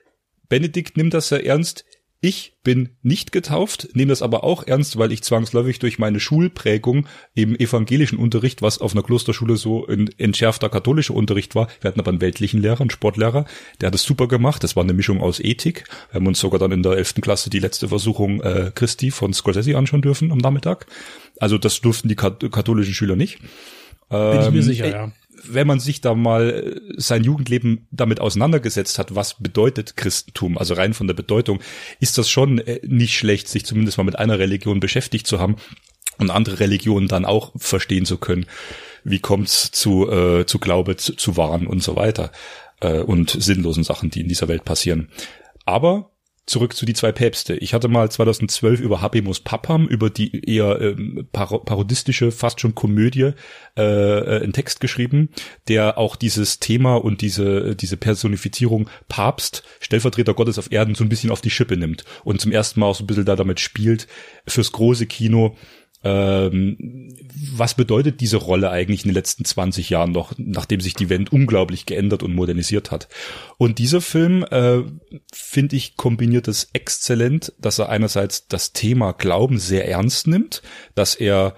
Benedikt nimmt das sehr ernst. Ich bin nicht getauft, nehme das aber auch ernst, weil ich zwangsläufig durch meine Schulprägung im evangelischen Unterricht, was auf einer Klosterschule so ein entschärfter katholischer Unterricht war, wir hatten aber einen weltlichen Lehrer, einen Sportlehrer, der hat es super gemacht. Das war eine Mischung aus Ethik. Wir haben uns sogar dann in der elften Klasse die letzte Versuchung äh, Christi von Scorsese anschauen dürfen am Nachmittag. Also das durften die kat katholischen Schüler nicht. Bin ich mir Ähm, sicher, äh, ja. Wenn man sich da mal äh, sein Jugendleben damit auseinandergesetzt hat, was bedeutet Christentum, also rein von der Bedeutung, ist das schon äh, nicht schlecht, sich zumindest mal mit einer Religion beschäftigt zu haben und andere Religionen dann auch verstehen zu können. Wie kommt's zu, äh, zu Glaube, zu, zu Wahn und so weiter äh, und sinnlosen Sachen, die in dieser Welt passieren. Aber zurück zu die zwei Päpste. Ich hatte mal 2012 über Habemus Papam, über die eher ähm, paro parodistische, fast schon Komödie, äh, äh, einen Text geschrieben, der auch dieses Thema und diese, diese Personifizierung Papst, Stellvertreter Gottes auf Erden, so ein bisschen auf die Schippe nimmt und zum ersten Mal auch so ein bisschen da damit spielt, fürs große Kino ähm, was bedeutet diese Rolle eigentlich in den letzten 20 Jahren noch, nachdem sich die Welt unglaublich geändert und modernisiert hat? Und dieser Film, äh, finde ich, kombiniert es exzellent, dass er einerseits das Thema Glauben sehr ernst nimmt, dass er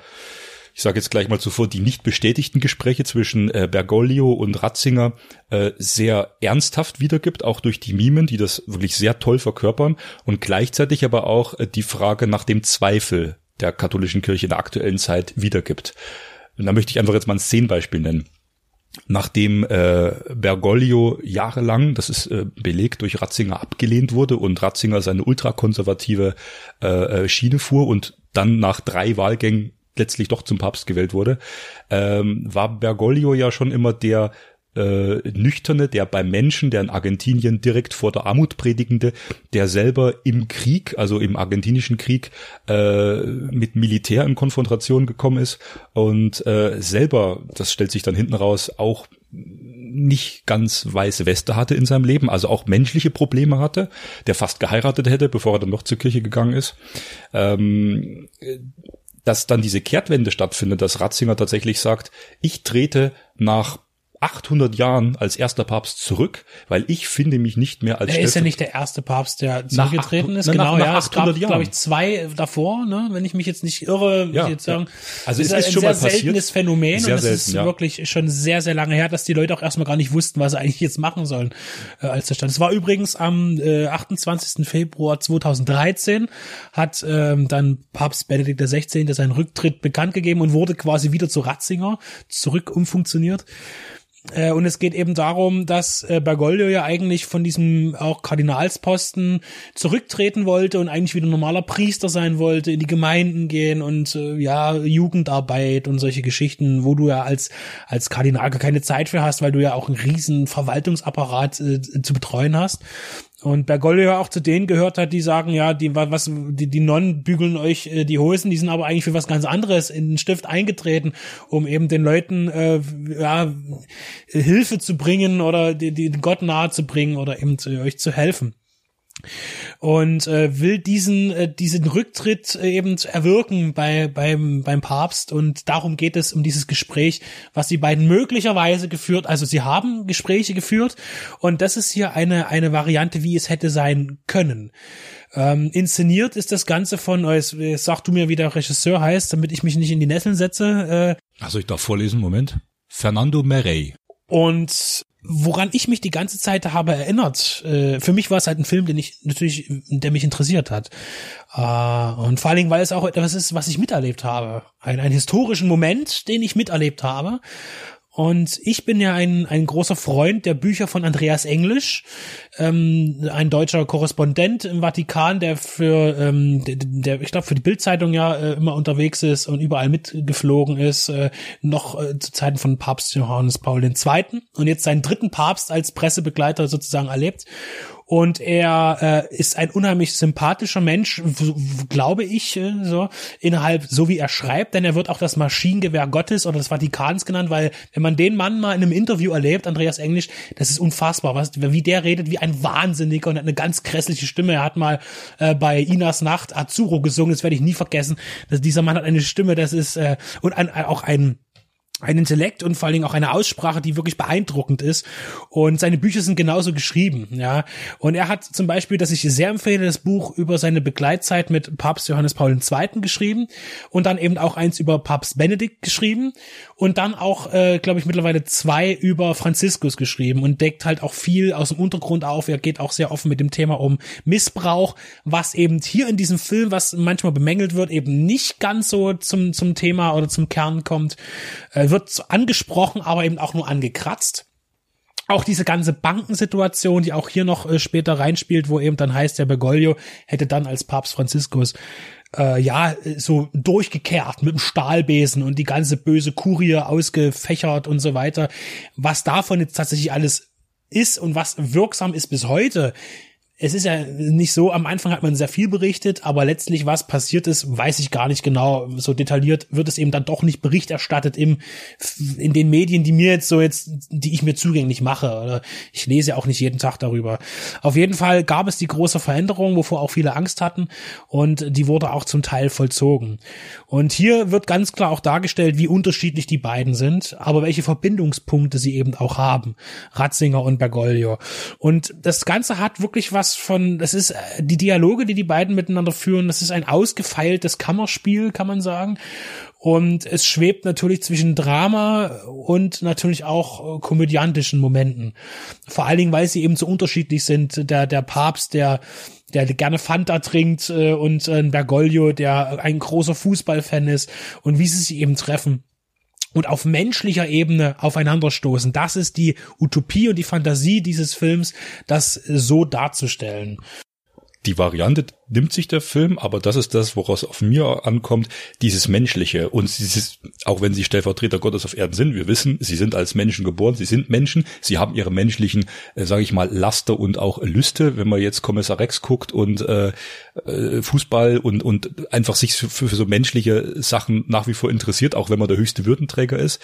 ich sage jetzt gleich mal zuvor, die nicht bestätigten Gespräche zwischen äh, Bergoglio und Ratzinger äh, sehr ernsthaft wiedergibt, auch durch die Mimen, die das wirklich sehr toll verkörpern und gleichzeitig aber auch äh, die Frage nach dem Zweifel der katholischen Kirche in der aktuellen Zeit wiedergibt. Und da möchte ich einfach jetzt mal ein Szenenbeispiel nennen. Nachdem äh, Bergoglio jahrelang, das ist äh, belegt, durch Ratzinger abgelehnt wurde und Ratzinger seine ultrakonservative äh, äh, Schiene fuhr und dann nach drei Wahlgängen letztlich doch zum Papst gewählt wurde, ähm, war Bergoglio ja schon immer der äh, nüchterne, der beim Menschen, der in Argentinien direkt vor der Armut predigende, der selber im Krieg, also im argentinischen Krieg, äh, mit Militär in Konfrontation gekommen ist und äh, selber, das stellt sich dann hinten raus, auch nicht ganz weiße Weste hatte in seinem Leben, also auch menschliche Probleme hatte, der fast geheiratet hätte, bevor er dann noch zur Kirche gegangen ist. Ähm, dass dann diese Kehrtwende stattfindet, dass Ratzinger tatsächlich sagt, ich trete nach 800 Jahren als erster Papst zurück, weil ich finde mich nicht mehr als Er ist ja nicht der erste Papst, der zurückgetreten 800 ist. na, Genau, nach- nach ja. Es 800 gab, Jahren. glaube ich, zwei davor, ne? wenn ich mich jetzt nicht irre, würde Ja, ich jetzt sagen. ja. Also es ist ein schon sehr mal passiert. seltenes Phänomen Sehr und es selten, ist ja. wirklich schon sehr, sehr lange her, dass die Leute auch erstmal gar nicht wussten, was sie eigentlich jetzt machen sollen, äh, als der stand. Es war übrigens am äh, 28. Februar 2013 hat ähm, dann Papst Benedikt XVI. seinen Rücktritt bekannt gegeben und wurde quasi wieder zu Ratzinger zurück umfunktioniert. Äh, und es geht eben darum, dass äh, Bergoglio ja eigentlich von diesem auch Kardinalsposten zurücktreten wollte und eigentlich wieder normaler Priester sein wollte, in die Gemeinden gehen und äh, ja, Jugendarbeit und solche Geschichten, wo du ja als, als Kardinal gar keine Zeit für hast, weil du ja auch einen riesen Verwaltungsapparat äh, zu betreuen hast. Und Bergoglio auch zu denen gehört hat, die sagen, ja, die was die, die Nonnen bügeln euch äh, die Hosen, die sind aber eigentlich für was ganz anderes in den Stift eingetreten, um eben den Leuten äh, ja, Hilfe zu bringen oder die, die Gott nahe zu bringen oder eben zu, euch zu helfen und äh, will diesen äh, diesen Rücktritt äh, eben erwirken bei beim beim Papst und darum geht es um dieses Gespräch, was die beiden möglicherweise geführt, also sie haben Gespräche geführt und das ist hier eine eine Variante, wie es hätte sein können. Ähm, inszeniert ist das Ganze von, äh, sag du mir, wie der Regisseur heißt, damit ich mich nicht in die Nesseln setze. Äh, Also ich darf vorlesen, Moment. Fernando Merey. und woran ich mich die ganze Zeit habe erinnert, äh, für mich war es halt ein Film, den ich natürlich, der mich interessiert hat. Äh, und vor allen Dingen, weil es auch etwas ist, was ich miterlebt habe. Ein, einen historischen Moment, den ich miterlebt habe. Und ich bin ja ein, ein großer Freund der Bücher von Andreas Englisch, ähm, ein deutscher Korrespondent im Vatikan, der für, ähm, der, der ich glaube, für die Bildzeitung ja äh, immer unterwegs ist und überall mitgeflogen ist, äh, noch äh, zu Zeiten von Papst Johannes Paul II. und jetzt seinen dritten Papst als Pressebegleiter sozusagen erlebt. Und er äh, ist ein unheimlich sympathischer Mensch, glaube ich, äh, so innerhalb, so wie er schreibt, denn er wird auch das Maschinengewehr Gottes oder des Vatikans genannt, weil wenn man den Mann mal in einem Interview erlebt, Andreas Englisch, das ist unfassbar, was wie der redet wie ein Wahnsinniger und hat eine ganz grässliche Stimme. Er hat mal äh, bei Inas Nacht Azuro gesungen, das werde ich nie vergessen. Das, dieser Mann hat eine Stimme, das ist äh, und ein, auch ein ein Intellekt und vor allen Dingen auch eine Aussprache, die wirklich beeindruckend ist. Und seine Bücher sind genauso geschrieben, ja. Und er hat zum Beispiel, das ich sehr empfehle, das Buch über seine Begleitzeit mit Papst Johannes Paul II. geschrieben und dann eben auch eins über Papst Benedikt geschrieben und dann auch, äh, glaube ich, mittlerweile zwei über Franziskus geschrieben und deckt halt auch viel aus dem Untergrund auf. Er geht auch sehr offen mit dem Thema um Missbrauch, was eben hier in diesem Film, was manchmal bemängelt wird, eben nicht ganz so zum, zum Thema oder zum Kern kommt. Äh, wird angesprochen, aber eben auch nur angekratzt. Auch diese ganze Bankensituation, die auch hier noch äh, später reinspielt, wo eben dann heißt, der Bergoglio hätte dann als Papst Franziskus äh, ja, so durchgekehrt mit dem Stahlbesen und die ganze böse Kurie ausgefächert und so weiter. Was davon jetzt tatsächlich alles ist und was wirksam ist bis heute, es ist ja nicht so, am Anfang hat man sehr viel berichtet, aber letztlich was passiert ist, weiß ich gar nicht genau. So detailliert wird es eben dann doch nicht Bericht erstattet im, in den Medien, die mir jetzt so jetzt, die ich mir zugänglich mache. Ich lese ja auch nicht jeden Tag darüber. Auf jeden Fall gab es die große Veränderung, wovor auch viele Angst hatten und die wurde auch zum Teil vollzogen. Und hier wird ganz klar auch dargestellt, wie unterschiedlich die beiden sind, aber welche Verbindungspunkte sie eben auch haben. Ratzinger und Bergoglio. Und das Ganze hat wirklich was was von, das ist äh, die Dialoge, die die beiden miteinander führen, das ist ein ausgefeiltes Kammerspiel, kann man sagen. Und es schwebt natürlich zwischen Drama und natürlich auch äh, komödiantischen Momenten. Vor allen Dingen, weil sie eben so unterschiedlich sind. Der, der Papst, der, der gerne Fanta trinkt äh, und Bergoglio, der ein großer Fußballfan ist und wie sie sich eben treffen und auf menschlicher Ebene aufeinanderstoßen. Das ist die Utopie und die Fantasie dieses Films, das so darzustellen die Variante nimmt sich der Film, aber das ist das, woraus auf mir ankommt, dieses Menschliche und dieses, auch wenn sie Stellvertreter Gottes auf Erden sind, wir wissen, sie sind als Menschen geboren, sie sind Menschen, sie haben ihre menschlichen, äh, sage ich mal, Laster und auch Lüste, wenn man jetzt Kommissar Rex guckt und äh, äh, Fußball und, und einfach sich für, für so menschliche Sachen nach wie vor interessiert, auch wenn man der höchste Würdenträger ist.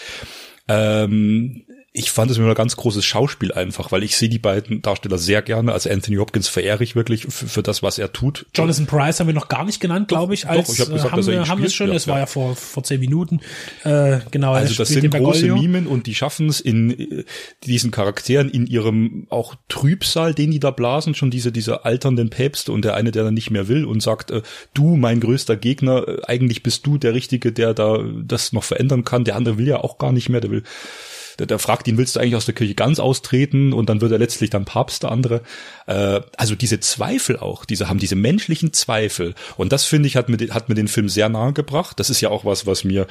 Ähm, ich fand es immer ein ganz großes Schauspiel einfach, weil ich sehe die beiden Darsteller sehr gerne. Also Anthony Hopkins verehre ich wirklich für, für das, was er tut. Jonathan Price haben wir noch gar nicht genannt, glaube ich. Als, doch, ich habe gesagt, haben dass er wir, ihn haben wir spielt. schon, Ja, das war ja. vor, vor zehn Minuten. Äh, genau, Also das sind große. Mimen und die schaffen es in äh, diesen Charakteren in ihrem auch Trübsal, den die da blasen, schon diese diese alternden Päpste und der eine, der dann nicht mehr will und sagt, äh, du mein größter Gegner, äh, eigentlich bist du der Richtige, der da das noch verändern kann. Der andere will ja auch gar nicht mehr, der will der, der fragt ihn, willst du eigentlich aus der Kirche ganz austreten? Und dann wird er letztlich dann Papst, der andere. Äh, also diese Zweifel auch, diese haben diese menschlichen Zweifel. Und das finde ich hat mir, hat mir den Film sehr nahe gebracht. Das ist ja auch was, was mir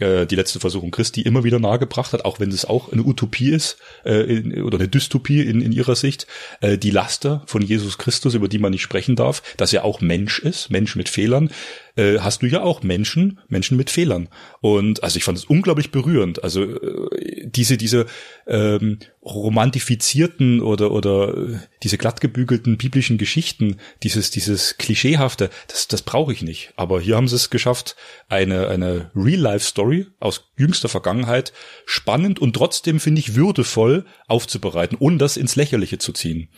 äh, die letzte Versuchung Christi immer wieder nahegebracht hat, auch wenn es auch eine Utopie ist äh, in, oder eine Dystopie in, in ihrer Sicht. Äh, die Laster von Jesus Christus, über die man nicht sprechen darf, dass er auch Mensch ist, Mensch mit Fehlern, äh, hast du ja auch Menschen, Menschen mit Fehlern. Und also ich fand es unglaublich berührend. Also äh, diese diese ähm, romantifizierten oder oder äh, diese glattgebügelten biblischen Geschichten, dieses dieses klischeehafte, das das brauche ich nicht. Aber hier haben sie es geschafft, eine eine Real Life Story aus jüngster Vergangenheit spannend und trotzdem finde ich würdevoll aufzubereiten, ohne das ins Lächerliche zu ziehen.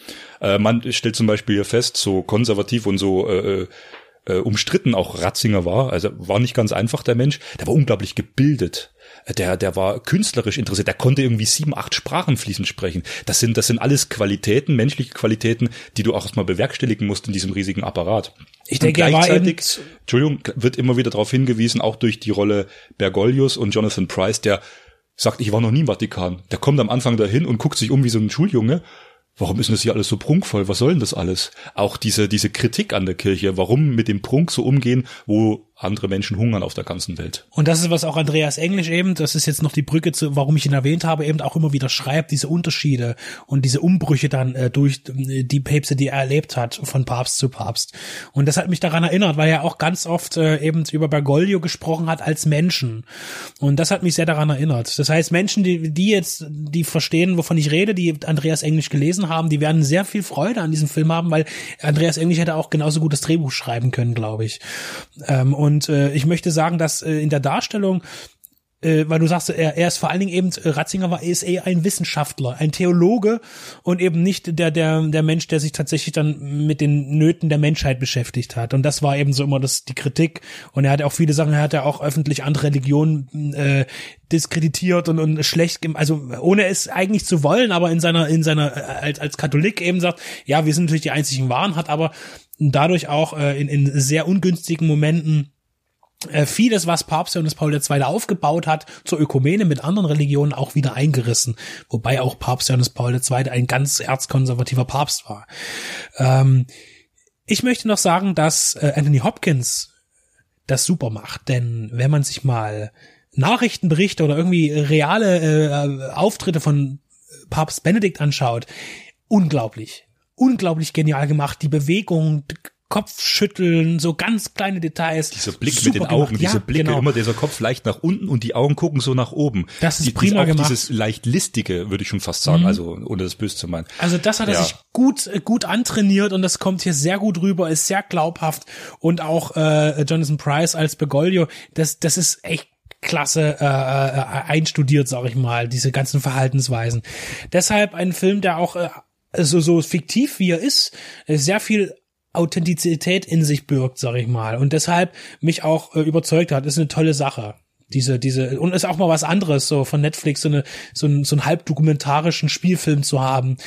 Äh, man stellt zum Beispiel hier fest, so konservativ und so äh, äh, umstritten auch Ratzinger war, also war nicht ganz einfach der Mensch, der war unglaublich gebildet. Der, der war künstlerisch interessiert, der konnte irgendwie sieben, acht Sprachen fließend sprechen. Das sind, das sind alles Qualitäten, menschliche Qualitäten, die du auch erstmal bewerkstelligen musst in diesem riesigen Apparat. Ich denke, und er war eben, gleichzeitig, Entschuldigung, wird immer wieder darauf hingewiesen, auch durch die Rolle Bergoglius und Jonathan Price, der sagt, ich war noch nie im Vatikan. Der kommt am Anfang dahin und guckt sich um wie so ein Schuljunge. Warum ist denn das hier alles so prunkvoll? Was soll denn das alles? Auch diese, diese Kritik an der Kirche. Warum mit dem Prunk so umgehen, wo andere Menschen hungern auf der ganzen Welt? Und das ist, was auch Andreas Englisch eben, das ist jetzt noch die Brücke zu, warum ich ihn erwähnt habe, eben auch immer wieder schreibt, diese Unterschiede und diese Umbrüche dann äh, durch äh, die Päpste, die er erlebt hat, von Papst zu Papst. Und das hat mich daran erinnert, weil er auch ganz oft äh, eben über Bergoglio gesprochen hat als Menschen. Und das hat mich sehr daran erinnert. Das heißt, Menschen, die, die jetzt, die verstehen, wovon ich rede, die Andreas Englisch gelesen haben, die werden sehr viel Freude an diesem Film haben, weil Andreas Englisch hätte auch genauso gut das Drehbuch schreiben können, glaube ich. Ähm, und äh, ich möchte sagen, dass äh, in der Darstellung äh, weil du sagst, er, er ist vor allen Dingen eben, äh, Ratzinger war, ist eher ein Wissenschaftler, ein Theologe und eben nicht der, der, der Mensch, der sich tatsächlich dann mit den Nöten der Menschheit beschäftigt hat. Und das war eben so immer das, die Kritik. Und er hat auch viele Sachen, er hat ja auch öffentlich andere Religionen äh, diskreditiert und, und schlecht, also ohne es eigentlich zu wollen, aber in seiner, in seiner, äh, als, als Katholik eben sagt, ja, wir sind natürlich die einzigen Wahren, hat aber dadurch auch äh, in, in sehr ungünstigen Momenten vieles, was Papst Johannes Paul II. aufgebaut hat, zur Ökumene mit anderen Religionen auch wieder eingerissen. Wobei auch Papst Johannes Paul II. ein ganz erzkonservativer Papst war. Ähm, ich möchte noch sagen, dass äh, Anthony Hopkins das super macht, denn wenn man sich mal Nachrichtenberichte oder irgendwie reale äh, Auftritte von Papst Benedikt anschaut, unglaublich, unglaublich genial gemacht. Die Bewegung, Kopfschütteln, so ganz kleine Details. Dieser Blick Super mit den Augen, gemacht. dieser ja, Blick, genau. immer dieser Kopf leicht nach unten und die Augen gucken so nach oben. Das ist die, prima auch gemacht. Dieses leicht listige, würde ich schon fast sagen, also ohne das böse zu meinen. Also das hat er Ja. sich gut äh, gut antrainiert und das kommt hier sehr gut rüber, ist sehr glaubhaft und auch äh, Jonathan Price als Bergoglio, das das ist echt klasse äh, äh, einstudiert, sag ich mal, diese ganzen Verhaltensweisen. Deshalb ein Film, der auch äh, so so fiktiv wie er ist, äh, sehr viel Authentizität in sich birgt, sag ich mal, und deshalb mich auch äh, überzeugt hat. Ist eine tolle Sache. Diese, diese, und ist auch mal was anderes, so von Netflix, so eine, so einen, so einen halbdokumentarischen Spielfilm zu haben,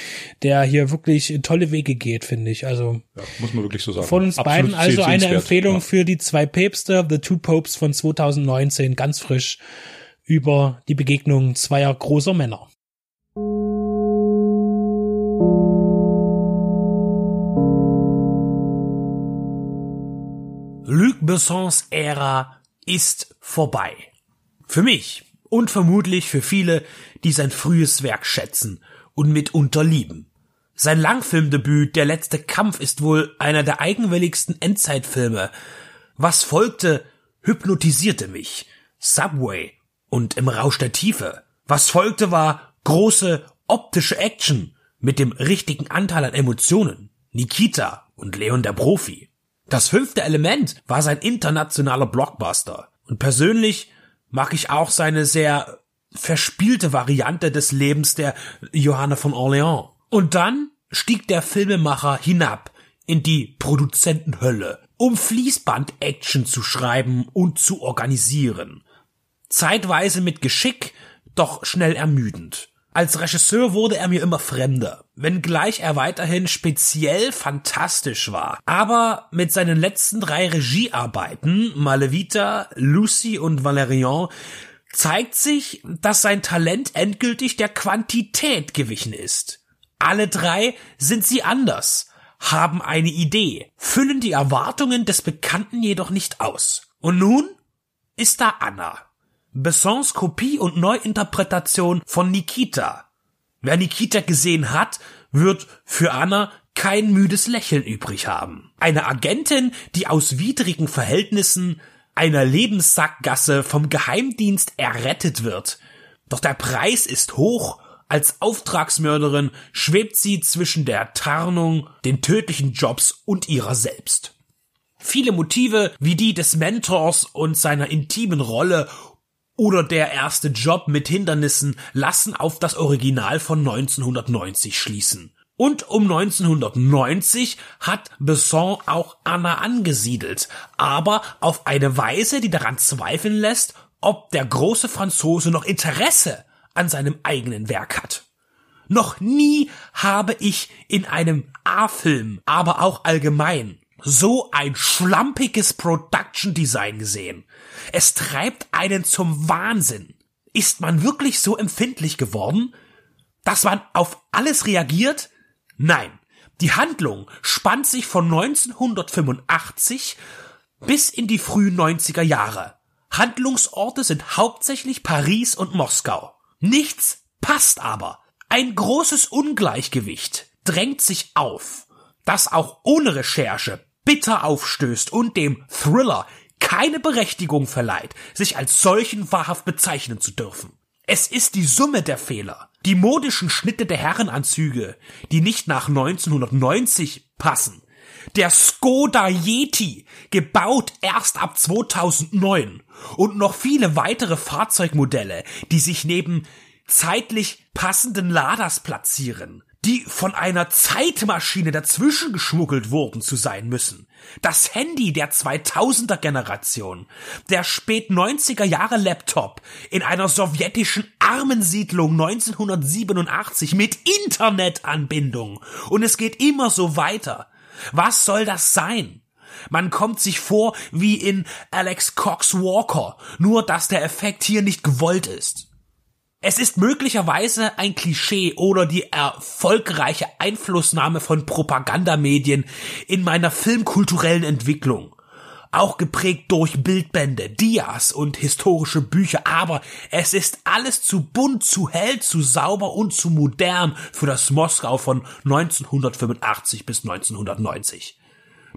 der hier wirklich tolle Wege geht, finde ich. Also, Ja, muss man wirklich so sagen. von uns Absolut beiden also eine. Empfehlung Ja. für die zwei Päpste, The Two Popes von 2019, ganz frisch über die Begegnung zweier großer Männer. Luc Bessons Ära ist vorbei. Für mich und vermutlich für viele, die sein frühes Werk schätzen und mitunter lieben. Sein Langfilmdebüt Der letzte Kampf ist wohl einer der eigenwilligsten Endzeitfilme. Was folgte, hypnotisierte mich. Subway und im Rausch der Tiefe. Was folgte war große optische Action mit dem richtigen Anteil an Emotionen. Nikita und Leon der Profi. Das fünfte Element war sein internationaler Blockbuster. Und persönlich mag ich auch seine sehr verspielte Variante des Lebens der Johanna von Orleans. Und dann stieg der Filmemacher hinab in die Produzentenhölle, um Fließband-Action zu schreiben und zu organisieren. Zeitweise mit Geschick, doch schnell ermüdend. Als Regisseur wurde er mir immer fremder, wenngleich er weiterhin speziell fantastisch war. Aber mit seinen letzten drei Regiearbeiten, Malevita, Lucy und Valerian, zeigt sich, dass sein Talent endgültig der Quantität gewichen ist. Alle drei sind sie anders, haben eine Idee, füllen die Erwartungen des Bekannten jedoch nicht aus. Und nun ist da Anna. Bessons Kopie und Neuinterpretation von Nikita. Wer Nikita gesehen hat, wird für Anna kein müdes Lächeln übrig haben. Eine Agentin, die aus widrigen Verhältnissen einer Lebenssackgasse vom Geheimdienst errettet wird. Doch der Preis ist hoch. Als Auftragsmörderin schwebt sie zwischen der Tarnung, den tödlichen Jobs und ihrer selbst. Viele Motive wie die des Mentors und seiner intimen Rolle oder der erste Job mit Hindernissen lassen auf das Original von 1990 schließen. Und um 1990 hat Besson auch Anna angesiedelt, aber auf eine Weise, die daran zweifeln lässt, ob der große Franzose noch Interesse an seinem eigenen Werk hat. Noch nie habe ich in einem A-Film, aber auch allgemein, so ein schlampiges Production Design gesehen. Es treibt einen zum Wahnsinn. Ist man wirklich so empfindlich geworden, dass man auf alles reagiert? Nein. Die Handlung spannt sich von 1985 bis in die frühen 90er Jahre. Handlungsorte sind hauptsächlich Paris und Moskau. Nichts passt aber. Ein großes Ungleichgewicht drängt sich auf, das auch ohne Recherche bitter aufstößt und dem Thriller keine Berechtigung verleiht, sich als solchen wahrhaft bezeichnen zu dürfen. Es ist die Summe der Fehler, die modischen Schnitte der Herrenanzüge, die nicht nach 1990 passen, Der Skoda Yeti, gebaut erst ab 2009 und noch viele weitere Fahrzeugmodelle, die sich neben zeitlich passenden Laders platzieren, die von einer Zeitmaschine dazwischen geschmuggelt wurden zu sein müssen. Das Handy der 2000er Generation, der spät 90er Jahre Laptop in einer sowjetischen Armensiedlung 1987 mit Internetanbindung. Und es geht immer so weiter. Was soll das sein? Man kommt sich vor wie in Alex Cox Walker, nur dass der Effekt hier nicht gewollt ist. Es ist möglicherweise ein Klischee oder die erfolgreiche Einflussnahme von Propagandamedien in meiner filmkulturellen Entwicklung. Auch geprägt durch Bildbände, Dias und historische Bücher, aber es ist alles zu bunt, zu hell, zu sauber und zu modern für das Moskau von 1985 bis 1990.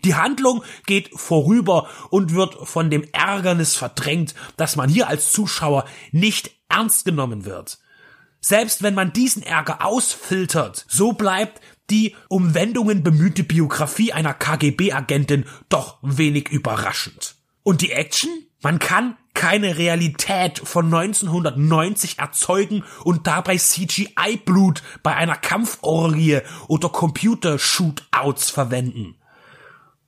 Die Handlung geht vorüber und wird von dem Ärgernis verdrängt, dass man hier als Zuschauer nicht ernst genommen wird. Selbst wenn man diesen Ärger ausfiltert, so bleibt die um Wendungen bemühte Biografie einer KGB-Agentin doch wenig überraschend. Und die Action? Man kann keine Realität von 1990 erzeugen und dabei CGI-Blut bei einer Kampforgie oder Computer-Shootouts verwenden.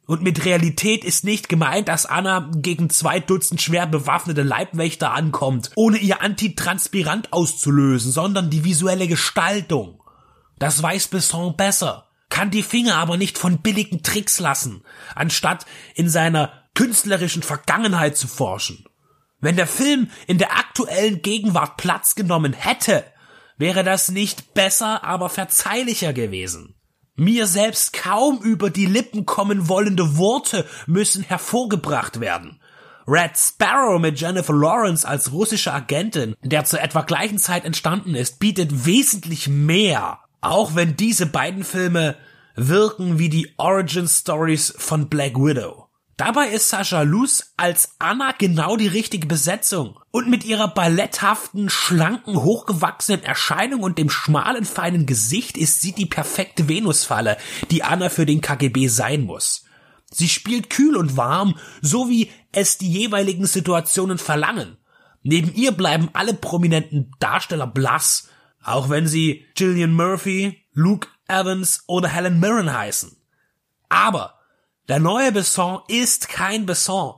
Und mit Realität ist nicht gemeint, dass Anna gegen zwei Dutzend schwer bewaffnete Leibwächter ankommt, ohne ihr Antitranspirant auszulösen, sondern die visuelle Gestaltung. Das weiß Besson besser, kann die Finger aber nicht von billigen Tricks lassen, anstatt in seiner künstlerischen Vergangenheit zu forschen. Wenn der Film in der aktuellen Gegenwart Platz genommen hätte, wäre das nicht besser, aber verzeihlicher gewesen. Mir selbst kaum über die Lippen kommen wollende Worte müssen hervorgebracht werden. Red Sparrow mit Jennifer Lawrence als russische Agentin, der zur etwa gleichen Zeit entstanden ist, bietet wesentlich mehr, auch wenn diese beiden Filme wirken wie die Origin Stories von Black Widow. Dabei ist Sascha Luz als Anna genau die richtige Besetzung. Und mit ihrer balletthaften, schlanken, hochgewachsenen Erscheinung und dem schmalen, feinen Gesicht ist sie die perfekte Venusfalle, die Anna für den KGB sein muss. Sie spielt kühl und warm, so wie es die jeweiligen Situationen verlangen. Neben ihr bleiben alle prominenten Darsteller blass, auch wenn sie Gillian Murphy, Luke Evans oder Helen Mirren heißen. Aber der neue Besson ist kein Besson.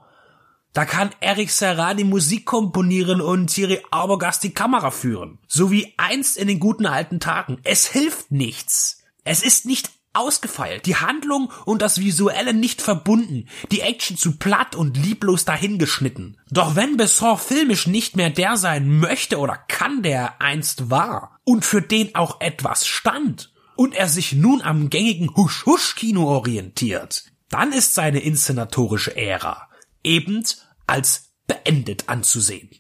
Da kann Eric Serra die Musik komponieren und Thierry Arbogast die Kamera führen. So wie einst in den guten alten Tagen. Es hilft nichts. Es ist nicht ausgefeilt, die Handlung und das Visuelle nicht verbunden, die Action zu platt und lieblos dahingeschnitten. Doch wenn Besson filmisch nicht mehr der sein möchte oder kann, der er einst war, und für den auch etwas stand, und er sich nun am gängigen Husch-Husch-Kino orientiert, dann ist seine inszenatorische Ära eben als beendet anzusehen.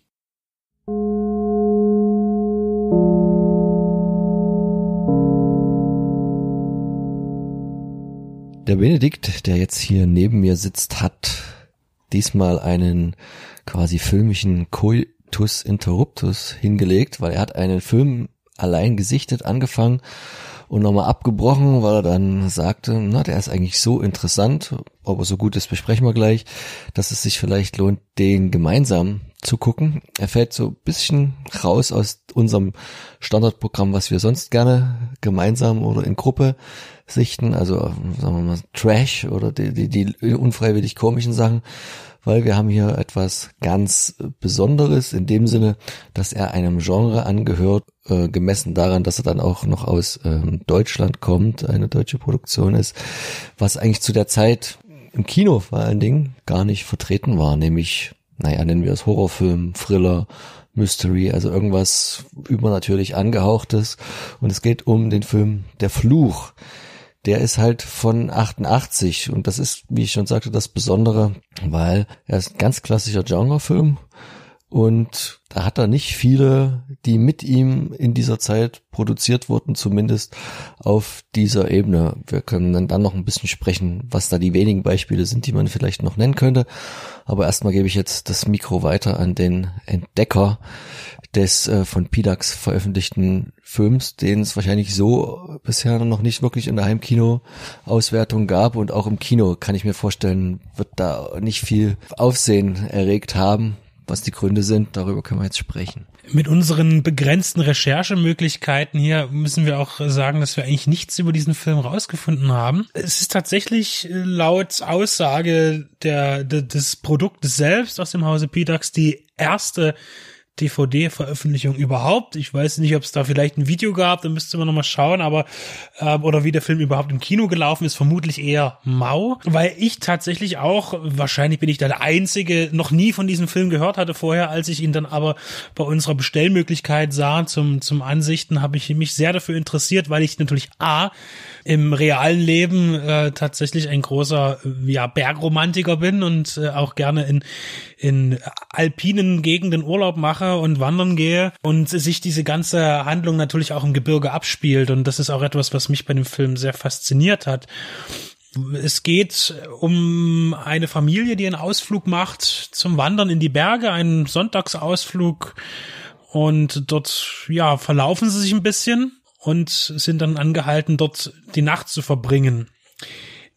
Der Benedikt, der jetzt hier neben mir sitzt, hat diesmal einen quasi filmischen Coitus Interruptus hingelegt, weil er hat einen Film allein gesichtet angefangen und nochmal abgebrochen, weil er dann sagte, na, der ist eigentlich so interessant, ob er so gut ist, besprechen wir gleich, dass es sich vielleicht lohnt, den gemeinsam zu gucken. Er fällt so ein bisschen raus aus unserem Standardprogramm, was wir sonst gerne gemeinsam oder in Gruppe sichten, also sagen wir mal Trash oder die, die, die unfreiwillig komischen Sachen, weil wir haben hier etwas ganz Besonderes in dem Sinne, dass er einem Genre angehört, äh, gemessen daran, dass er dann auch noch aus ähm, Deutschland kommt, eine deutsche Produktion ist, was eigentlich zu der Zeit im Kino vor allen Dingen gar nicht vertreten war, nämlich, naja, nennen wir es Horrorfilm, Thriller, Mystery, also irgendwas übernatürlich angehauchtes. Und es geht um den Film Der Fluch der ist halt von 88 und das ist, wie ich schon sagte, das Besondere, weil er ist ein ganz klassischer Genrefilm Und da hat er nicht viele, die mit ihm in dieser Zeit produziert wurden, zumindest auf dieser Ebene. Wir können dann, noch ein bisschen sprechen, was da die wenigen Beispiele sind, die man vielleicht noch nennen könnte. Aber erstmal gebe ich jetzt das Mikro weiter an den Entdecker des äh, von PIDAX veröffentlichten Films, den es wahrscheinlich so bisher noch nicht wirklich in der Heimkino-Auswertung gab. Und auch im Kino kann ich mir vorstellen, wird da nicht viel Aufsehen erregt haben was die Gründe sind, darüber können wir jetzt sprechen. Mit unseren begrenzten Recherchemöglichkeiten hier müssen wir auch sagen, dass wir eigentlich nichts über diesen Film rausgefunden haben. Es ist tatsächlich laut Aussage der, der des Produktes selbst aus dem Hause Pidax die erste DVD-Veröffentlichung überhaupt. Ich weiß nicht, ob es da vielleicht ein Video gab, da müsste man nochmal schauen, aber äh, oder wie der Film überhaupt im Kino gelaufen ist, vermutlich eher mau, weil ich tatsächlich auch, wahrscheinlich bin ich da der Einzige, noch nie von diesem Film gehört hatte vorher, als ich ihn dann aber bei unserer Bestellmöglichkeit sah zum, zum Ansichten, habe ich mich sehr dafür interessiert, weil ich natürlich A, im realen Leben äh, tatsächlich ein großer ja, Bergromantiker bin und äh, auch gerne in, in alpinen Gegenden Urlaub mache und wandern gehe und sich diese ganze Handlung natürlich auch im Gebirge abspielt. Und das ist auch etwas, was mich bei dem Film sehr fasziniert hat. Es geht um eine Familie, die einen Ausflug macht zum Wandern in die Berge, einen Sonntagsausflug. Und dort, ja, verlaufen sie sich ein bisschen und sind dann angehalten, dort die Nacht zu verbringen.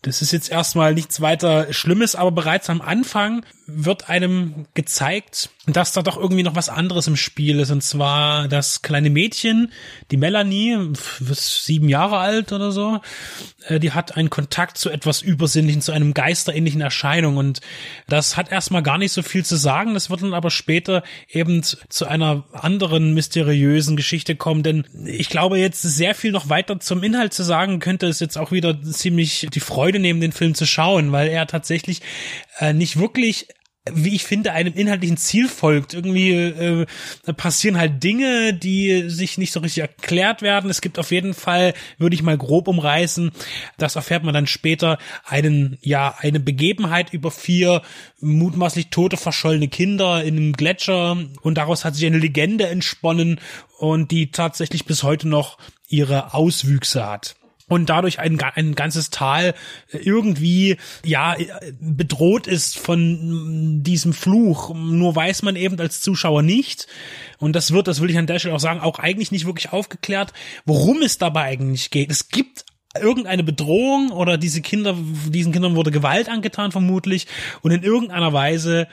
Das ist jetzt erstmal nichts weiter Schlimmes, aber bereits am Anfang wird einem gezeigt, dass da doch irgendwie noch was anderes im Spiel ist. Und zwar das kleine Mädchen, die Melanie, sieben Jahre alt oder so, äh, die hat einen Kontakt zu etwas Übersinnlichen, zu einem geisterähnlichen Erscheinung. Und das hat erstmal gar nicht so viel zu sagen. Das wird dann aber später eben zu einer anderen mysteriösen Geschichte kommen. Denn ich glaube, jetzt sehr viel noch weiter zum Inhalt zu sagen, könnte es jetzt auch wieder ziemlich die Freude nehmen, den Film zu schauen, weil er tatsächlich äh, nicht wirklich wie ich finde, einem inhaltlichen Ziel folgt. Irgendwie äh, passieren halt Dinge, die sich nicht so richtig erklärt werden. Es gibt auf jeden Fall, würde ich mal grob umreißen, das erfährt man dann später, einen, ja, eine Begebenheit über vier mutmaßlich tote, verschollene Kinder in einem Gletscher und daraus hat sich eine Legende entsponnen und die tatsächlich bis heute noch ihre Auswüchse hat und dadurch ein, ein ganzes Tal irgendwie ja bedroht ist von diesem Fluch. Nur weiß man eben als Zuschauer nicht. Und das wird, das will ich an der Stelle auch sagen, auch eigentlich nicht wirklich aufgeklärt, worum es dabei eigentlich geht. Es gibt irgendeine Bedrohung oder diese Kinder, diesen Kindern wurde Gewalt angetan vermutlich und in irgendeiner Weise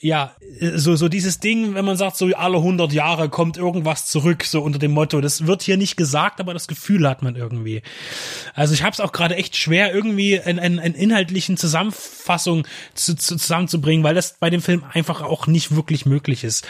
ja, so, so dieses Ding, wenn man sagt, so alle 100 Jahre kommt irgendwas zurück, so unter dem Motto. Das wird hier nicht gesagt, aber das Gefühl hat man irgendwie. Also ich habe es auch gerade echt schwer, irgendwie einen, einen, einen inhaltlichen Zusammenfassung zu, zu, zusammenzubringen, weil das bei dem Film einfach auch nicht wirklich möglich ist.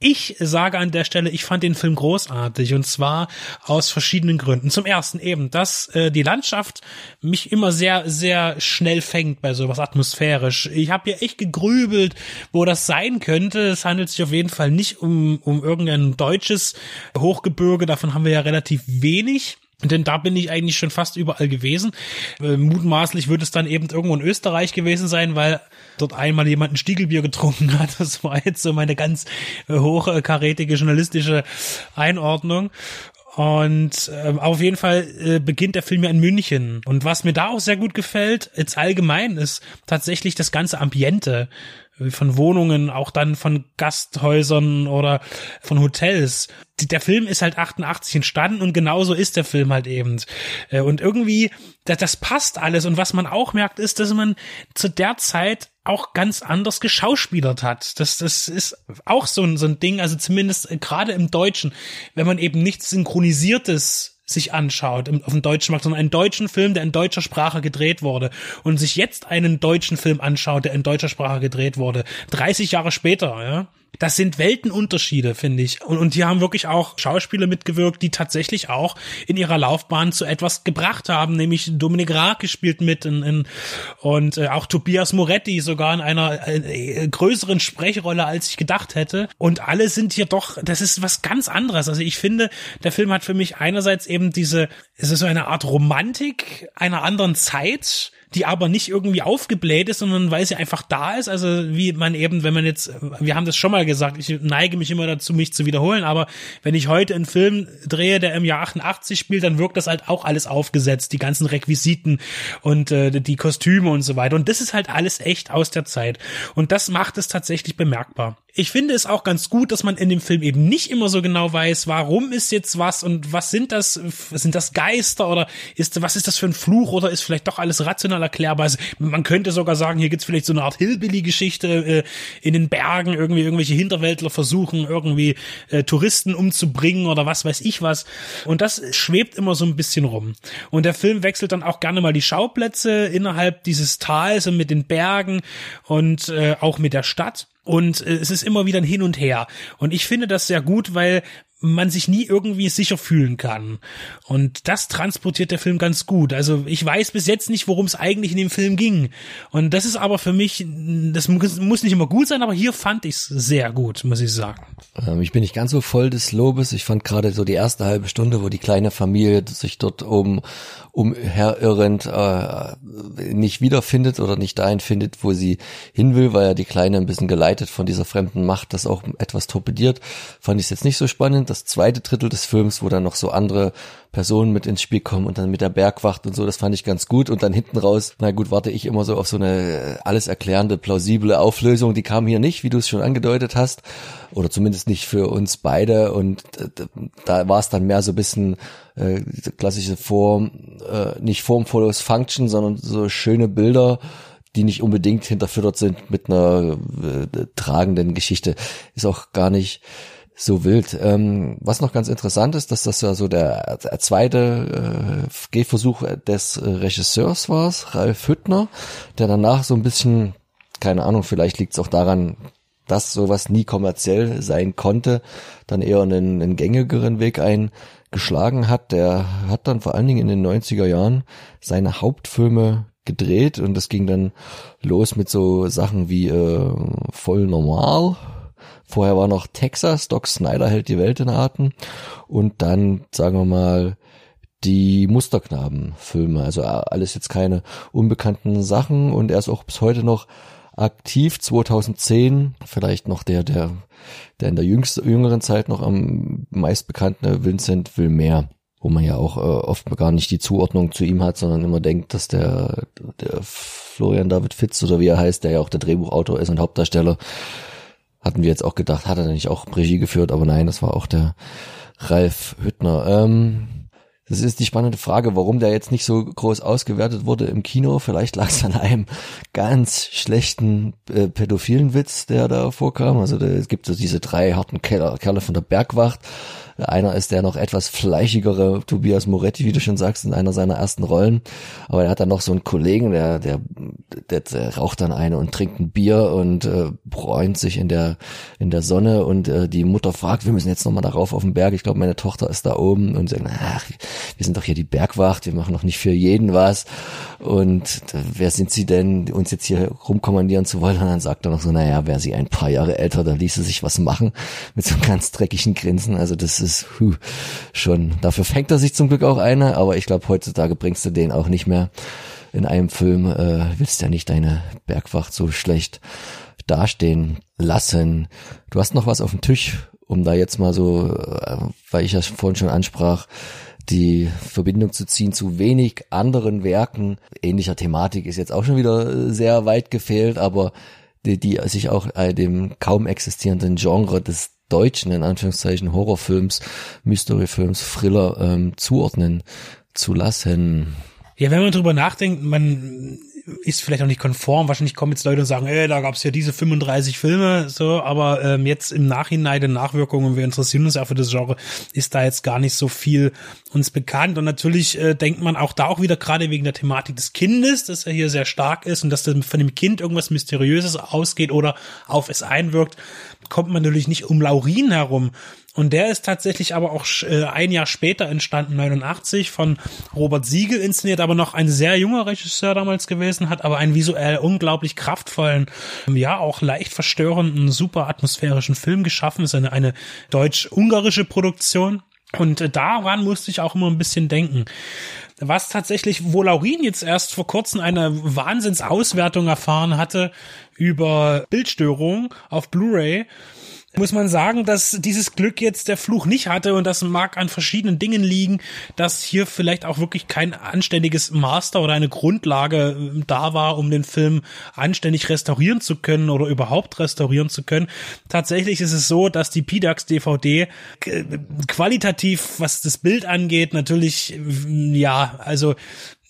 Ich sage an der Stelle, ich fand den Film großartig und zwar aus verschiedenen Gründen. Zum ersten eben, dass äh, die Landschaft mich immer sehr, sehr schnell fängt bei sowas atmosphärisch. Ich habe hier echt gegrübelt, wo das sein könnte. Es handelt sich auf jeden Fall nicht um, um irgendein deutsches Hochgebirge, davon haben wir ja relativ wenig. Denn da bin ich eigentlich schon fast überall gewesen. Äh, mutmaßlich wird es dann eben irgendwo in Österreich gewesen sein, weil dort einmal jemand ein Stiegelbier getrunken hat. Das war jetzt so meine ganz äh, hochkarätige journalistische Einordnung. Und äh, auf jeden Fall äh, beginnt der Film ja in München. Und was mir da auch sehr gut gefällt, jetzt allgemein, ist tatsächlich das ganze Ambiente von Wohnungen, auch dann von Gasthäusern oder von Hotels. Der Film ist halt 88 entstanden und genauso ist der Film halt eben. Äh, und irgendwie, das, das passt alles. Und was man auch merkt, ist, dass man zu der Zeit auch ganz anders geschauspielert hat. Das, das ist auch so ein, so ein Ding, also zumindest gerade im Deutschen, wenn man eben nichts Synchronisiertes sich anschaut auf dem deutschen Markt, sondern einen deutschen Film, der in deutscher Sprache gedreht wurde und sich jetzt einen deutschen Film anschaut, der in deutscher Sprache gedreht wurde, 30 Jahre später, ja, das sind Weltenunterschiede, finde ich. Und, und hier haben wirklich auch Schauspieler mitgewirkt, die tatsächlich auch in ihrer Laufbahn zu etwas gebracht haben, nämlich Dominik Raag gespielt mit in, in, und äh, auch Tobias Moretti sogar in einer äh, größeren Sprechrolle, als ich gedacht hätte. Und alle sind hier doch, das ist was ganz anderes. Also ich finde, der Film hat für mich einerseits eben diese, es ist so eine Art Romantik einer anderen Zeit, die aber nicht irgendwie aufgebläht ist, sondern weil sie einfach da ist. Also wie man eben, wenn man jetzt, wir haben das schon mal gesagt, ich neige mich immer dazu, mich zu wiederholen, aber wenn ich heute einen Film drehe, der im Jahr 88 spielt, dann wirkt das halt auch alles aufgesetzt, die ganzen Requisiten und äh, die Kostüme und so weiter. Und das ist halt alles echt aus der Zeit. Und das macht es tatsächlich bemerkbar. Ich finde es auch ganz gut, dass man in dem Film eben nicht immer so genau weiß, warum ist jetzt was und was sind das, sind das Geister oder ist, was ist das für ein Fluch oder ist vielleicht doch alles rational erklärbar. Also man könnte sogar sagen, hier gibt's vielleicht so eine Art Hillbilly-Geschichte äh, in den Bergen, irgendwie irgendwelche Hinterwäldler versuchen irgendwie äh, Touristen umzubringen oder was weiß ich was. Und das schwebt immer so ein bisschen rum. Und der Film wechselt dann auch gerne mal die Schauplätze innerhalb dieses Tals und mit den Bergen und äh, auch mit der Stadt. Und äh, es ist immer wieder ein Hin und Her. Und ich finde das sehr gut, weil man sich nie irgendwie sicher fühlen kann. Und das transportiert der Film ganz gut. Also ich weiß bis jetzt nicht, worum es eigentlich in dem Film ging. Und das ist aber für mich, das muss nicht immer gut sein, aber hier fand ich es sehr gut, muss ich sagen. Ähm, ich bin nicht ganz so voll des Lobes. Ich fand gerade so die erste halbe Stunde, wo die kleine Familie sich dort oben umherirrend äh, nicht wiederfindet oder nicht dahin findet, wo sie hin will, weil ja die Kleine ein bisschen geleitet von dieser fremden Macht das auch etwas torpediert, fand ich es jetzt nicht so spannend. Das zweite Drittel des Films, wo dann noch so andere Personen mit ins Spiel kommen und dann mit der Bergwacht und so, das fand ich ganz gut. Und dann hinten raus, na gut, warte ich immer so auf so eine alles erklärende, plausible Auflösung. Die kam hier nicht, wie du es schon angedeutet hast. Oder zumindest nicht für uns beide. Und äh, da war es dann mehr so ein bisschen äh, klassische Form, äh, nicht Form follows Function, sondern so schöne Bilder, die nicht unbedingt hinterfüttert sind mit einer äh, tragenden Geschichte. Ist auch gar nicht so wild. Ähm, was noch ganz interessant ist, dass das ja so der, der zweite äh, Gehversuch des äh, Regisseurs war, Ralf Hüttner, der danach so ein bisschen, keine Ahnung, vielleicht liegt es auch daran, dass sowas nie kommerziell sein konnte, dann eher einen, einen gängigeren Weg eingeschlagen hat. Der hat dann vor allen Dingen in den 90er Jahren seine Hauptfilme gedreht und das ging dann los mit so Sachen wie äh, voll normal Vorher war noch Texas, Doc Snyder hält die Welt in Atem. Und dann, sagen wir mal, die Musterknaben-Filme. Also alles jetzt keine unbekannten Sachen. Und er ist auch bis heute noch aktiv. 2010 vielleicht noch der, der, der in der jüngsten, jüngeren Zeit noch am meist bekannte Vincent Wilmer wo man ja auch äh, oft gar nicht die Zuordnung zu ihm hat, sondern immer denkt, dass der, der Florian David Fitz oder wie er heißt, der ja auch der Drehbuchautor ist und Hauptdarsteller, hatten wir jetzt auch gedacht, hat er denn nicht auch Regie geführt, aber nein, das war auch der Ralf Hüttner. Ähm, das ist die spannende Frage, warum der jetzt nicht so groß ausgewertet wurde im Kino. Vielleicht lag es an einem ganz schlechten äh, pädophilen Witz, der da vorkam. Also es gibt so diese drei harten Kerle, Kerle von der Bergwacht einer ist der noch etwas fleischigere Tobias Moretti, wie du schon sagst, in einer seiner ersten Rollen. Aber er hat dann noch so einen Kollegen, der, der, der, der raucht dann eine und trinkt ein Bier und äh, bräunt sich in der, in der Sonne und äh, die Mutter fragt, wir müssen jetzt nochmal darauf auf den Berg. Ich glaube, meine Tochter ist da oben und sagt, ach, wir sind doch hier die Bergwacht, wir machen noch nicht für jeden was. Und äh, wer sind sie denn, uns jetzt hier rumkommandieren zu wollen? Und dann sagt er noch so, naja, wäre sie ein paar Jahre älter, dann ließe sich was machen mit so einem ganz dreckigen Grinsen. Also das ist ist huh, schon, dafür fängt er sich zum Glück auch eine, aber ich glaube, heutzutage bringst du den auch nicht mehr in einem Film, äh, willst ja nicht deine Bergwacht so schlecht dastehen lassen. Du hast noch was auf dem Tisch, um da jetzt mal so, äh, weil ich ja vorhin schon ansprach, die Verbindung zu ziehen zu wenig anderen Werken ähnlicher Thematik ist jetzt auch schon wieder sehr weit gefehlt, aber die, die sich auch äh, dem kaum existierenden Genre des deutschen, in Anführungszeichen, Horrorfilms, Mysteryfilms, Thriller ähm, zuordnen zu lassen. Ja, wenn man drüber nachdenkt, man ist vielleicht auch nicht konform. Wahrscheinlich kommen jetzt Leute und sagen, ey, da gab's ja diese 35 Filme, so, aber ähm, jetzt im Nachhinein den Nachwirkungen, wir interessieren uns ja für das Genre, ist da jetzt gar nicht so viel uns bekannt. Und natürlich äh, denkt man auch da auch wieder gerade wegen der Thematik des Kindes, dass er hier sehr stark ist und dass das von dem Kind irgendwas Mysteriöses ausgeht oder auf es einwirkt, kommt man natürlich nicht um Laurin herum. Und der ist tatsächlich aber auch äh, ein Jahr später entstanden, 89, von Robert Siegel inszeniert, aber noch ein sehr junger Regisseur damals gewesen, hat aber einen visuell unglaublich kraftvollen, ja auch leicht verstörenden, super atmosphärischen Film geschaffen. ist eine, eine deutsch-ungarische Produktion. Und äh, daran musste ich auch immer ein bisschen denken. was tatsächlich, wo Laurin jetzt erst vor kurzem eine Wahnsinnsauswertung erfahren hatte über Bildstörungen auf Blu-ray, muss man sagen, dass dieses Glück jetzt der Fluch nicht hatte und das mag an verschiedenen Dingen liegen, dass hier vielleicht auch wirklich kein anständiges Master oder eine Grundlage äh, da war, um den Film anständig restaurieren zu können oder überhaupt restaurieren zu können. Tatsächlich ist es so, dass die PDAX DVD äh, qualitativ, was das Bild angeht, natürlich, äh, ja, also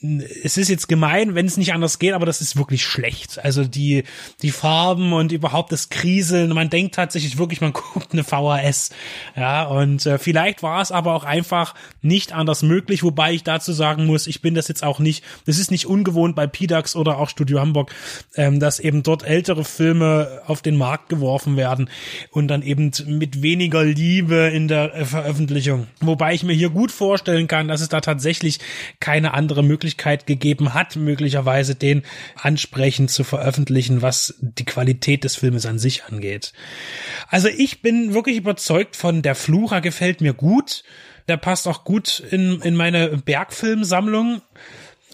es ist jetzt gemein, wenn es nicht anders geht, aber das ist wirklich schlecht. Also die, die Farben und überhaupt das Kriseln, man denkt tatsächlich wirklich, man guckt eine VHS. Ja, und äh, vielleicht war es aber auch einfach nicht anders möglich, wobei ich dazu sagen muss, ich bin das jetzt auch nicht, das ist nicht ungewohnt bei PDAX oder auch Studio Hamburg, ähm, dass eben dort ältere Filme auf den Markt geworfen werden und dann eben mit weniger Liebe in der Veröffentlichung. Wobei ich mir hier gut vorstellen kann, dass es da tatsächlich keine andere Möglichkeit Möglichkeit gegeben hat, möglicherweise den ansprechend zu veröffentlichen, was die Qualität des Filmes an sich angeht. Also ich bin wirklich überzeugt von der Flucher gefällt mir gut. Der passt auch gut in, in meine Bergfilmsammlung.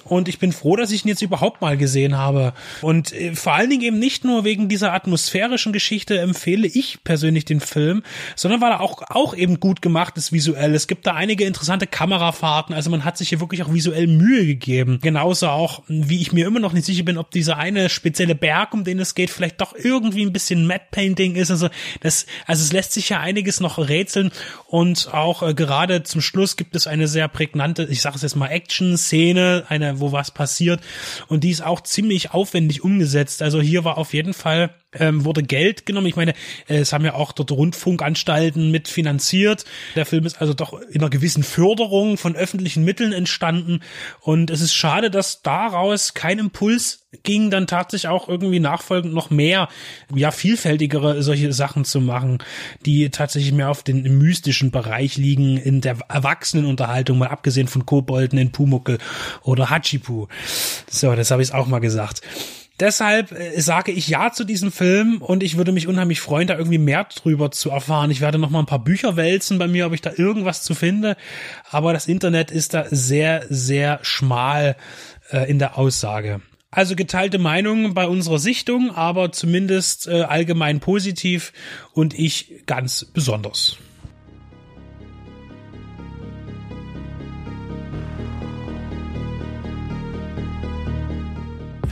Und ich bin froh, dass ich ihn jetzt überhaupt mal gesehen habe. Und äh, vor allen Dingen eben nicht nur wegen dieser atmosphärischen Geschichte empfehle ich persönlich den Film, sondern weil er auch, auch eben gut gemacht ist visuell. Es gibt da einige interessante Kamerafahrten. Also man hat sich hier wirklich auch visuell Mühe gegeben. Genauso auch, wie ich mir immer noch nicht sicher bin, ob dieser eine spezielle Berg, um den es geht, vielleicht doch irgendwie ein bisschen Matte Painting ist. Also das, also es lässt sich ja einiges noch rätseln. Und auch äh, gerade zum Schluss gibt es eine sehr prägnante, ich sage es jetzt mal Action-Szene, eine wo was passiert. Und die ist auch ziemlich aufwendig umgesetzt. Also hier war auf jeden Fall ähm, wurde Geld genommen. Ich meine, äh, es haben ja auch dort Rundfunkanstalten mit finanziert. Der Film ist also doch in einer gewissen Förderung von öffentlichen Mitteln entstanden. Und es ist schade, dass daraus kein Impuls ging, dann tatsächlich auch irgendwie nachfolgend noch mehr, ja, vielfältigere solche Sachen zu machen, die tatsächlich mehr auf den mystischen Bereich liegen in der Erwachsenenunterhaltung, mal abgesehen von Kobolden in Pumuckel oder Hachipu. So, das habe ich auch mal gesagt. Deshalb äh, sage ich ja zu diesem Film und ich würde mich unheimlich freuen, da irgendwie mehr drüber zu erfahren. Ich werde noch mal ein paar Bücher wälzen bei mir, ob ich da irgendwas zu finde. Aber das Internet ist da sehr, sehr schmal äh, in der Aussage. Also geteilte Meinungen bei unserer Sichtung, aber zumindest äh, allgemein positiv und ich ganz besonders.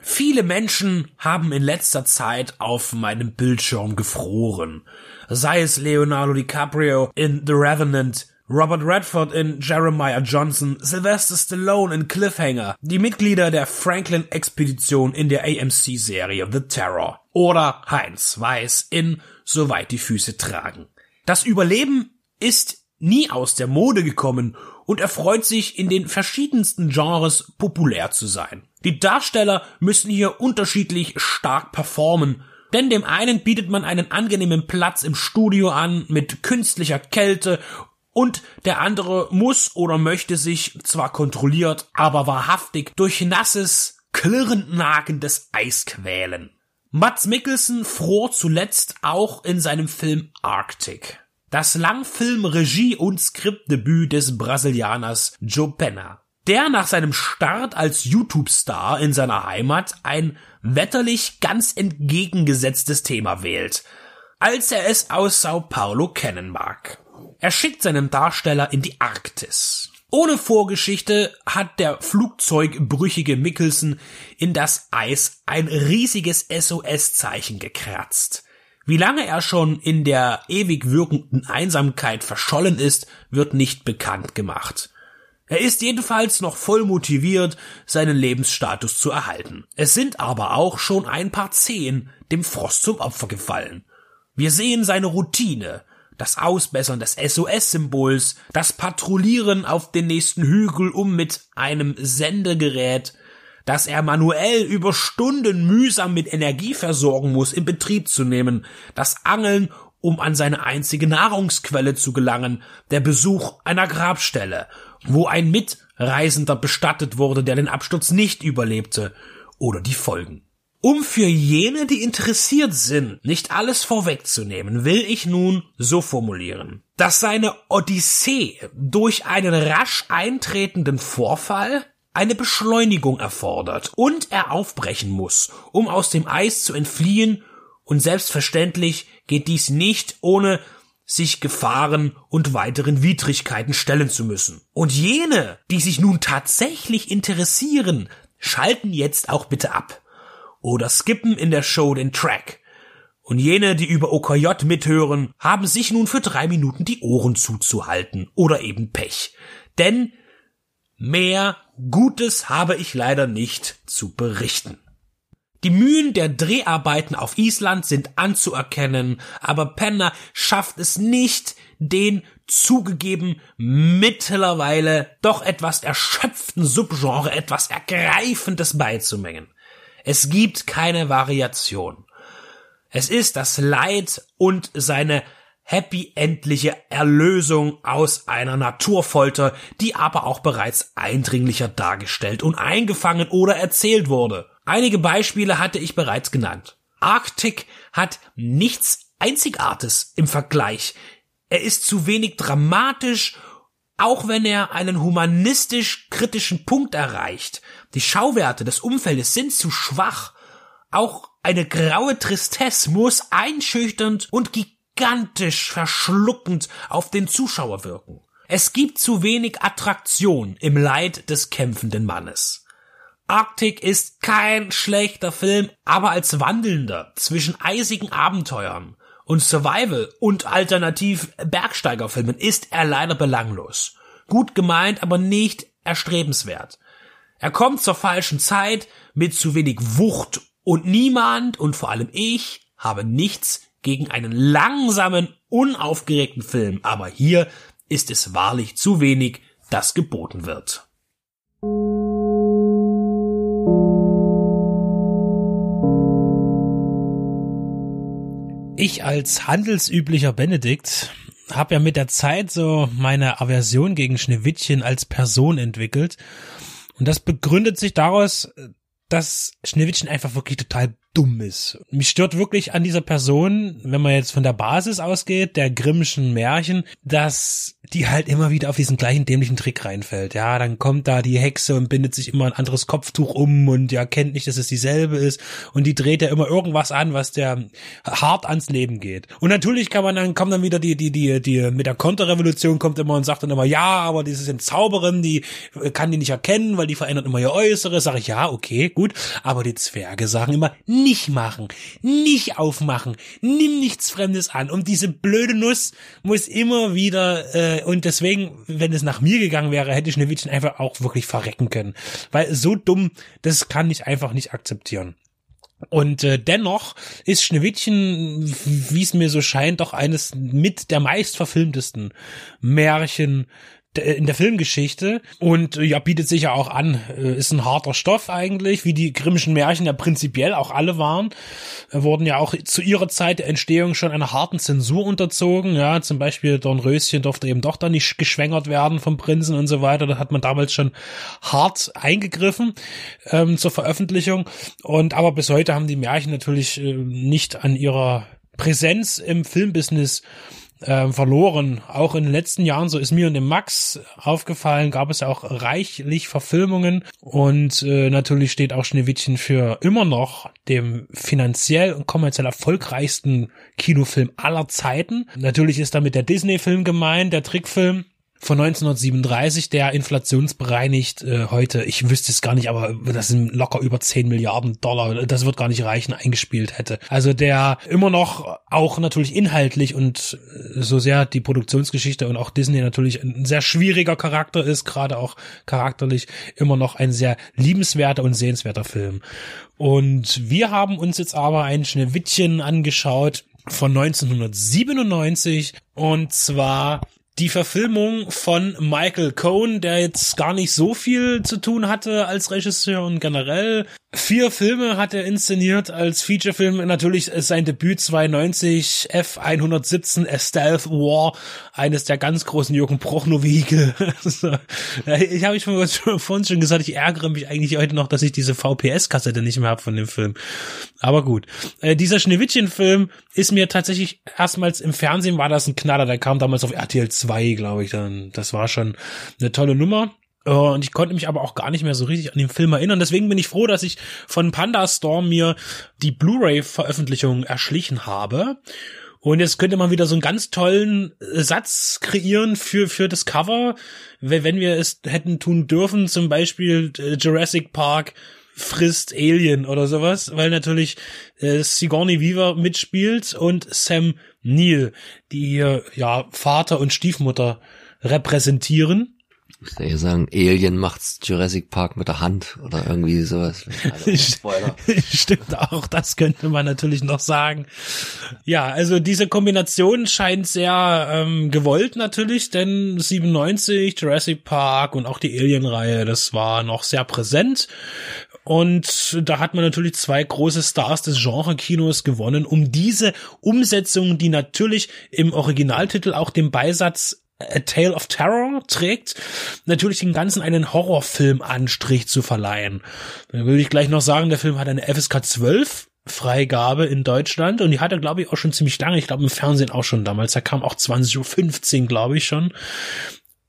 Viele Menschen haben in letzter Zeit auf meinem Bildschirm gefroren. Sei es Leonardo DiCaprio in The Revenant, Robert Redford in Jeremiah Johnson, Sylvester Stallone in Cliffhanger, die Mitglieder der Franklin-Expedition in der AMC-Serie The Terror oder Heinz Weiß in Soweit die Füße tragen. Das Überleben ist nie aus der Mode gekommen und erfreut sich in den verschiedensten Genres populär zu sein. Die Darsteller müssen hier unterschiedlich stark performen, denn dem einen bietet man einen angenehmen Platz im Studio an mit künstlicher Kälte und der andere muss oder möchte sich zwar kontrolliert, aber wahrhaftig durch nasses, klirrend nagendes Eis quälen. Mats Mikkelsen fror zuletzt auch in seinem Film Arctic. Das Langfilm Regie und Skriptdebüt des Brasilianers Joe Penna der nach seinem Start als YouTube-Star in seiner Heimat ein wetterlich ganz entgegengesetztes Thema wählt, als er es aus Sao Paulo kennen mag. Er schickt seinen Darsteller in die Arktis. Ohne Vorgeschichte hat der flugzeugbrüchige Mickelson in das Eis ein riesiges SOS-Zeichen gekratzt. Wie lange er schon in der ewig wirkenden Einsamkeit verschollen ist, wird nicht bekannt gemacht. Er ist jedenfalls noch voll motiviert, seinen Lebensstatus zu erhalten. Es sind aber auch schon ein paar Zehen dem Frost zum Opfer gefallen. Wir sehen seine Routine, das Ausbessern des SOS-Symbols, das Patrouillieren auf den nächsten Hügel, um mit einem Sendegerät, das er manuell über Stunden mühsam mit Energie versorgen muss, in Betrieb zu nehmen, das Angeln, um an seine einzige Nahrungsquelle zu gelangen, der Besuch einer Grabstelle wo ein Mitreisender bestattet wurde, der den Absturz nicht überlebte, oder die Folgen. Um für jene, die interessiert sind, nicht alles vorwegzunehmen, will ich nun so formulieren, dass seine Odyssee durch einen rasch eintretenden Vorfall eine Beschleunigung erfordert und er aufbrechen muss, um aus dem Eis zu entfliehen, und selbstverständlich geht dies nicht ohne sich Gefahren und weiteren Widrigkeiten stellen zu müssen. Und jene, die sich nun tatsächlich interessieren, schalten jetzt auch bitte ab. Oder skippen in der Show den Track. Und jene, die über OKJ mithören, haben sich nun für drei Minuten die Ohren zuzuhalten oder eben Pech. Denn mehr Gutes habe ich leider nicht zu berichten. Die Mühen der Dreharbeiten auf Island sind anzuerkennen, aber Penner schafft es nicht, den zugegeben mittlerweile doch etwas erschöpften Subgenre etwas Ergreifendes beizumengen. Es gibt keine Variation. Es ist das Leid und seine happy endliche Erlösung aus einer Naturfolter, die aber auch bereits eindringlicher dargestellt und eingefangen oder erzählt wurde. Einige Beispiele hatte ich bereits genannt. Arctic hat nichts Einzigartes im Vergleich. Er ist zu wenig dramatisch, auch wenn er einen humanistisch kritischen Punkt erreicht. Die Schauwerte des Umfeldes sind zu schwach. Auch eine graue Tristesse muss einschüchternd und gigantisch verschluckend auf den Zuschauer wirken. Es gibt zu wenig Attraktion im Leid des kämpfenden Mannes. Arctic ist kein schlechter Film, aber als Wandelnder zwischen eisigen Abenteuern und Survival und alternativ Bergsteigerfilmen ist er leider belanglos. Gut gemeint, aber nicht erstrebenswert. Er kommt zur falschen Zeit mit zu wenig Wucht und niemand und vor allem ich habe nichts gegen einen langsamen, unaufgeregten Film, aber hier ist es wahrlich zu wenig, das geboten wird. Ich als handelsüblicher Benedikt habe ja mit der Zeit so meine Aversion gegen Schneewittchen als Person entwickelt. Und das begründet sich daraus, dass Schneewittchen einfach wirklich total dumm ist. Mich stört wirklich an dieser Person, wenn man jetzt von der Basis ausgeht, der Grimmschen Märchen, dass die halt immer wieder auf diesen gleichen dämlichen Trick reinfällt. Ja, dann kommt da die Hexe und bindet sich immer ein anderes Kopftuch um und ja kennt nicht, dass es dieselbe ist und die dreht ja immer irgendwas an, was der hart ans Leben geht. Und natürlich kann man dann kommt dann wieder die die die die mit der Konterrevolution kommt immer und sagt dann immer ja, aber dieses sind Zauberin, die kann die nicht erkennen, weil die verändert immer ihr Äußeres. Sag ich ja, okay, gut, aber die Zwerge sagen immer nicht machen, nicht aufmachen, nimm nichts Fremdes an. Und diese blöde Nuss muss immer wieder, äh, und deswegen, wenn es nach mir gegangen wäre, hätte Schneewittchen einfach auch wirklich verrecken können. Weil so dumm, das kann ich einfach nicht akzeptieren. Und äh, dennoch ist Schneewittchen, wie es mir so scheint, doch eines mit der meist verfilmtesten Märchen in der Filmgeschichte und ja, bietet sich ja auch an. Äh, ist ein harter Stoff eigentlich, wie die Grimmischen Märchen ja prinzipiell auch alle waren. Äh, wurden ja auch zu ihrer Zeit der Entstehung schon einer harten Zensur unterzogen. Ja, zum Beispiel Dornröschen durfte eben doch da nicht geschwängert werden vom Prinzen und so weiter. Da hat man damals schon hart eingegriffen ähm, zur Veröffentlichung. Und aber bis heute haben die Märchen natürlich äh, nicht an ihrer Präsenz im Filmbusiness äh, verloren. Auch in den letzten Jahren, so ist mir und dem Max aufgefallen, gab es ja auch reichlich Verfilmungen und äh, natürlich steht auch Schneewittchen für immer noch dem finanziell und kommerziell erfolgreichsten Kinofilm aller Zeiten. Natürlich ist damit der Disney-Film gemeint, der Trickfilm von 1937, der inflationsbereinigt äh, heute, ich wüsste es gar nicht, aber das sind locker über 10 Milliarden Dollar, das wird gar nicht reichen, eingespielt hätte. Also der immer noch auch natürlich inhaltlich und äh, so sehr die Produktionsgeschichte und auch Disney natürlich ein sehr schwieriger Charakter ist, gerade auch charakterlich immer noch ein sehr liebenswerter und sehenswerter Film. Und wir haben uns jetzt aber ein Schneewittchen angeschaut von 1997 und zwar die Verfilmung von Michael Cohn, der jetzt gar nicht so viel zu tun hatte als Regisseur und generell Vier Filme hat er inszeniert als Featurefilm. Natürlich ist sein Debüt 92 F117 A Stealth War, eines der ganz großen Jürgen Prochnow-Vehikel. ich habe ich vorhin schon gesagt, ich ärgere mich eigentlich heute noch, dass ich diese VPS-Kassette nicht mehr habe von dem Film. Aber gut. Äh, dieser Schneewittchen-Film ist mir tatsächlich erstmals im Fernsehen war das ein Knaller. Der kam damals auf RTL 2, glaube ich. Dann, das war schon eine tolle Nummer. Äh, und ich konnte mich aber auch gar nicht mehr so richtig an den Film erinnern. Deswegen bin ich froh, dass ich von Panda Storm mir die Blu-ray-Veröffentlichung erschlichen habe. Und jetzt könnte man wieder so einen ganz tollen äh, Satz kreieren für, für das Cover, wenn wir es hätten tun dürfen, zum Beispiel äh, Jurassic Park frisst Alien oder sowas, weil natürlich äh, Sigourney Weaver mitspielt und Sam Neill, die ja Vater und Stiefmutter repräsentieren. Ich würde sagen, Alien macht's Jurassic Park mit der Hand oder irgendwie sowas. Spoiler. Stimmt auch, das könnte man natürlich noch sagen. Ja, also diese Kombination scheint sehr ähm, gewollt natürlich, denn 97, Jurassic Park und auch die Alien-Reihe, das war noch sehr präsent. Und da hat man natürlich zwei große Stars des Genre-Kinos gewonnen, um diese Umsetzung, die natürlich im Originaltitel auch den Beisatz A Tale of Terror trägt, natürlich den Ganzen einen Horrorfilm-Anstrich zu verleihen. Dann würde ich gleich noch sagen, der Film hat eine FSK 12 Freigabe in Deutschland und die hat er, glaube ich, auch schon ziemlich lange. Ich glaube im Fernsehen auch schon damals. Da kam auch 20.15 Uhr, glaube ich schon.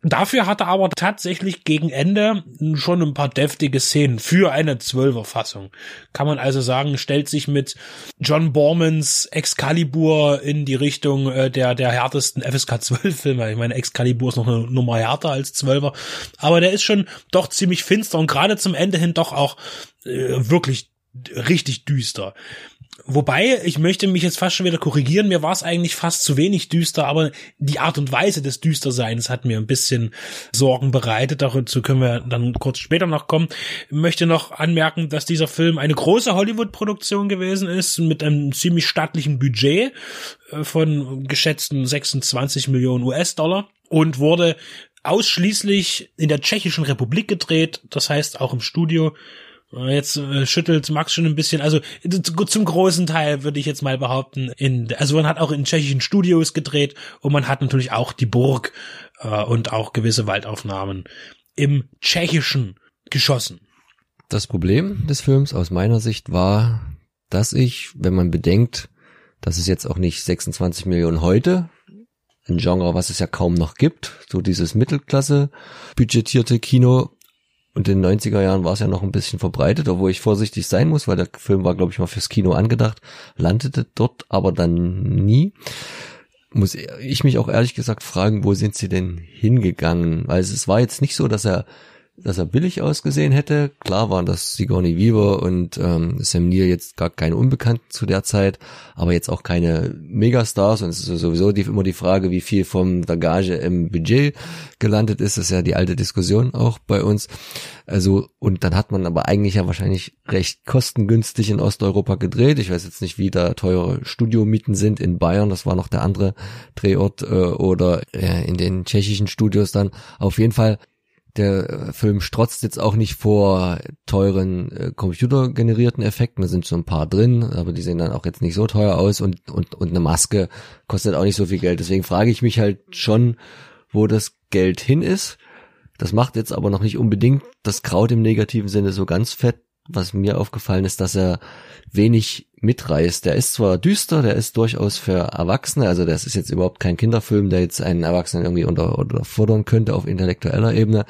Dafür hat er aber tatsächlich gegen Ende schon ein paar deftige Szenen für eine Zwölfer-Fassung. Kann man also sagen, stellt sich mit John Bormans Excalibur in die Richtung äh, der, der härtesten FSK 12 Filme. Ich meine, Excalibur ist noch eine Nummer härter als Zwölfer. Aber der ist schon doch ziemlich finster und gerade zum Ende hin doch auch äh, wirklich richtig düster. Wobei, ich möchte mich jetzt fast schon wieder korrigieren, mir war es eigentlich fast zu wenig düster, aber die Art und Weise des Düsterseins hat mir ein bisschen Sorgen bereitet. Dazu können wir dann kurz später noch kommen. Ich möchte noch anmerken, dass dieser Film eine große Hollywood-Produktion gewesen ist, mit einem ziemlich stattlichen Budget äh, von geschätzten 26 Millionen US-Dollar und wurde ausschließlich in der Tschechischen Republik gedreht, das heißt auch im Studio Jetzt äh, schüttelt Max schon ein bisschen. Also zum großen Teil würde ich jetzt mal behaupten, in, also man hat auch in tschechischen Studios gedreht und man hat natürlich auch die Burg äh, und auch gewisse Waldaufnahmen im Tschechischen geschossen. Das Problem des Films aus meiner Sicht war, dass ich, wenn man bedenkt, dass es jetzt auch nicht 26 Millionen heute, ein Genre, was es ja kaum noch gibt, so dieses Mittelklasse budgetierte Kino, und in den 90er Jahren war es ja noch ein bisschen verbreitet, obwohl ich vorsichtig sein muss, weil der Film war, glaube ich, mal fürs Kino angedacht, landete dort aber dann nie. Muss ich mich auch ehrlich gesagt fragen, wo sind sie denn hingegangen? Weil es war jetzt nicht so, dass er dass er billig ausgesehen hätte. Klar waren das Sigourney Weaver und ähm, Sam Neill jetzt gar keine Unbekannten zu der Zeit, aber jetzt auch keine Megastars und es ist sowieso die, immer die Frage, wie viel vom der Gage im Budget gelandet ist. Das ist ja die alte Diskussion auch bei uns. Also und dann hat man aber eigentlich ja wahrscheinlich recht kostengünstig in Osteuropa gedreht. Ich weiß jetzt nicht, wie da teure Studiomieten sind in Bayern. Das war noch der andere Drehort äh, oder äh, in den tschechischen Studios dann. Auf jeden Fall der äh, Film strotzt jetzt auch nicht vor teuren äh, computergenerierten Effekten. Da sind schon ein paar drin, aber die sehen dann auch jetzt nicht so teuer aus und, und, und eine Maske kostet auch nicht so viel Geld. Deswegen frage ich mich halt schon, wo das Geld hin ist. Das macht jetzt aber noch nicht unbedingt das Kraut im negativen Sinne so ganz fett. Was mir aufgefallen ist, dass er wenig mitreißt. Der ist zwar düster, der ist durchaus für Erwachsene, also das ist jetzt überhaupt kein Kinderfilm, der jetzt einen Erwachsenen irgendwie unter, oder fordern könnte auf intellektueller Ebene.